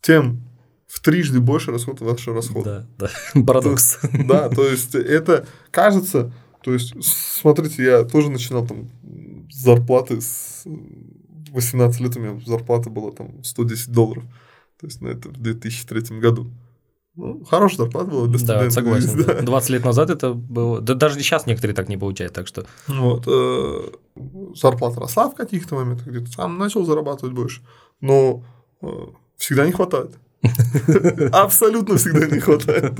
тем в трижды больше растут ваши расходы. Да, да, парадокс. То, да, то есть это кажется, то есть смотрите, я тоже начинал там зарплаты с 18 лет у меня зарплата была там 110 долларов. То есть, ну, это в 2003 году. Ну, хорошая зарплата была для студентов. Да, согласен. Да. 20 лет назад это было... Да даже сейчас некоторые так не получают, так что... Вот. Э, зарплата росла в каких-то моментах, где-то сам начал зарабатывать больше, но э, всегда не хватает. Абсолютно всегда не хватает.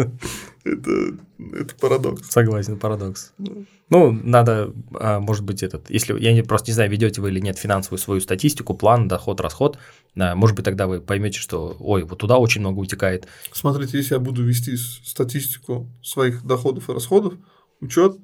Это, это парадокс. Согласен, парадокс. Ну, надо, а, может быть, этот, если, я не, просто не знаю, ведете вы или нет финансовую свою статистику, план, доход, расход, может быть, тогда вы поймете, что, ой, вот туда очень много утекает. Смотрите, если я буду вести статистику своих доходов и расходов, учет,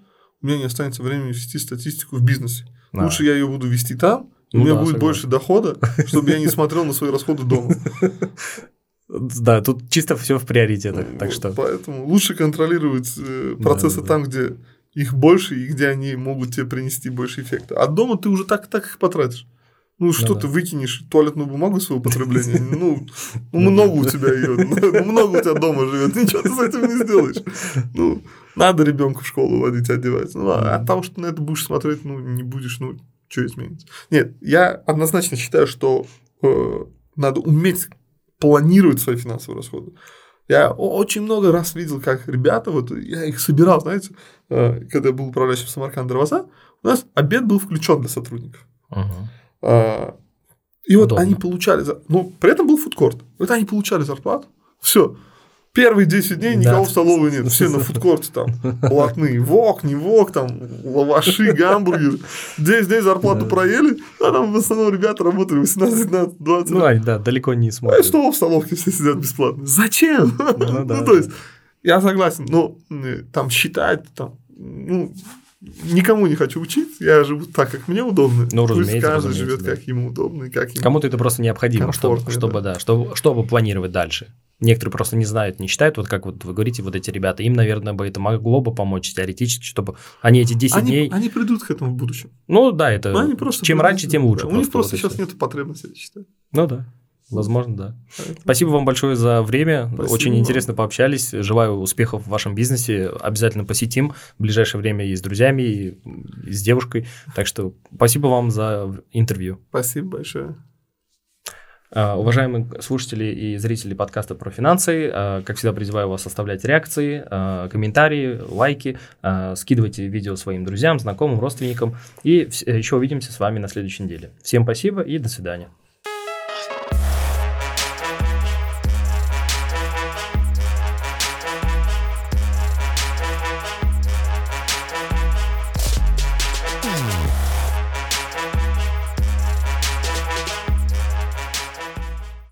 у меня не останется времени вести статистику в бизнесе. А. Лучше я ее буду вести там, ну, у меня да, будет согласен. больше дохода, чтобы я не смотрел на свои расходы дома. Да, тут чисто все в приоритетах, так что... Поэтому лучше контролировать э, процессы да, там, где их больше и где они могут тебе принести больше эффекта. А дома ты уже так, так их потратишь. Ну, что да, ты выкинешь туалетную бумагу своего потребления? Ну, ну много у тебя ее, ну, много у тебя дома живет, ничего ты с этим не сделаешь. Ну, надо ребенка в школу водить, одевать. Ну, а того, что на это будешь смотреть, ну, не будешь, ну, что изменится. Нет, я однозначно считаю, что э, надо уметь планировать свои финансовые расходы. Я очень много раз видел, как ребята, вот я их собирал, знаете, э, когда я был управляющим Самарканд Дровоза, у нас обед был включен для сотрудников. Uh-huh. И вот Удобно. они получали, ну, при этом был фудкорт. Вот они получали зарплату, все, Первые 10 дней никого да. в столовой нет, все на фудкорте там, блатные, вок, не вок, там, лаваши, гамбургеры. Здесь, здесь зарплату да. проели, а там в основном ребята работали 18, 19, 20 Ну, ай, да, далеко не смотрят. А что в столовке все сидят бесплатно? Зачем? Ну, да, ну то есть, я согласен, но там считать, там, ну, никому не хочу учить, я живу так, как мне удобно. Ну, Пусть каждый живет да. как ему удобно и как ему Кому-то это просто необходимо, чтобы, чтобы, да. Да, чтобы, чтобы планировать дальше. Некоторые просто не знают, не считают, вот как вот вы говорите, вот эти ребята, им, наверное, бы это могло бы помочь теоретически, чтобы они эти 10 они, дней... Они придут к этому в будущем. Ну да, это... Но они просто Чем раньше, тем лучше. Да, у них просто сейчас нет потребности, я считаю. Ну да. Возможно, да. Спасибо вам большое за время. Спасибо Очень вам. интересно пообщались. Желаю успехов в вашем бизнесе. Обязательно посетим. В ближайшее время и с друзьями, и с девушкой. Так что спасибо вам за интервью. Спасибо большое. Uh, уважаемые слушатели и зрители подкаста про финансы, uh, как всегда призываю вас оставлять реакции, uh, комментарии, лайки, скидывайте видео своим друзьям, знакомым, родственникам. И еще увидимся с вами на следующей неделе. Всем спасибо и до свидания.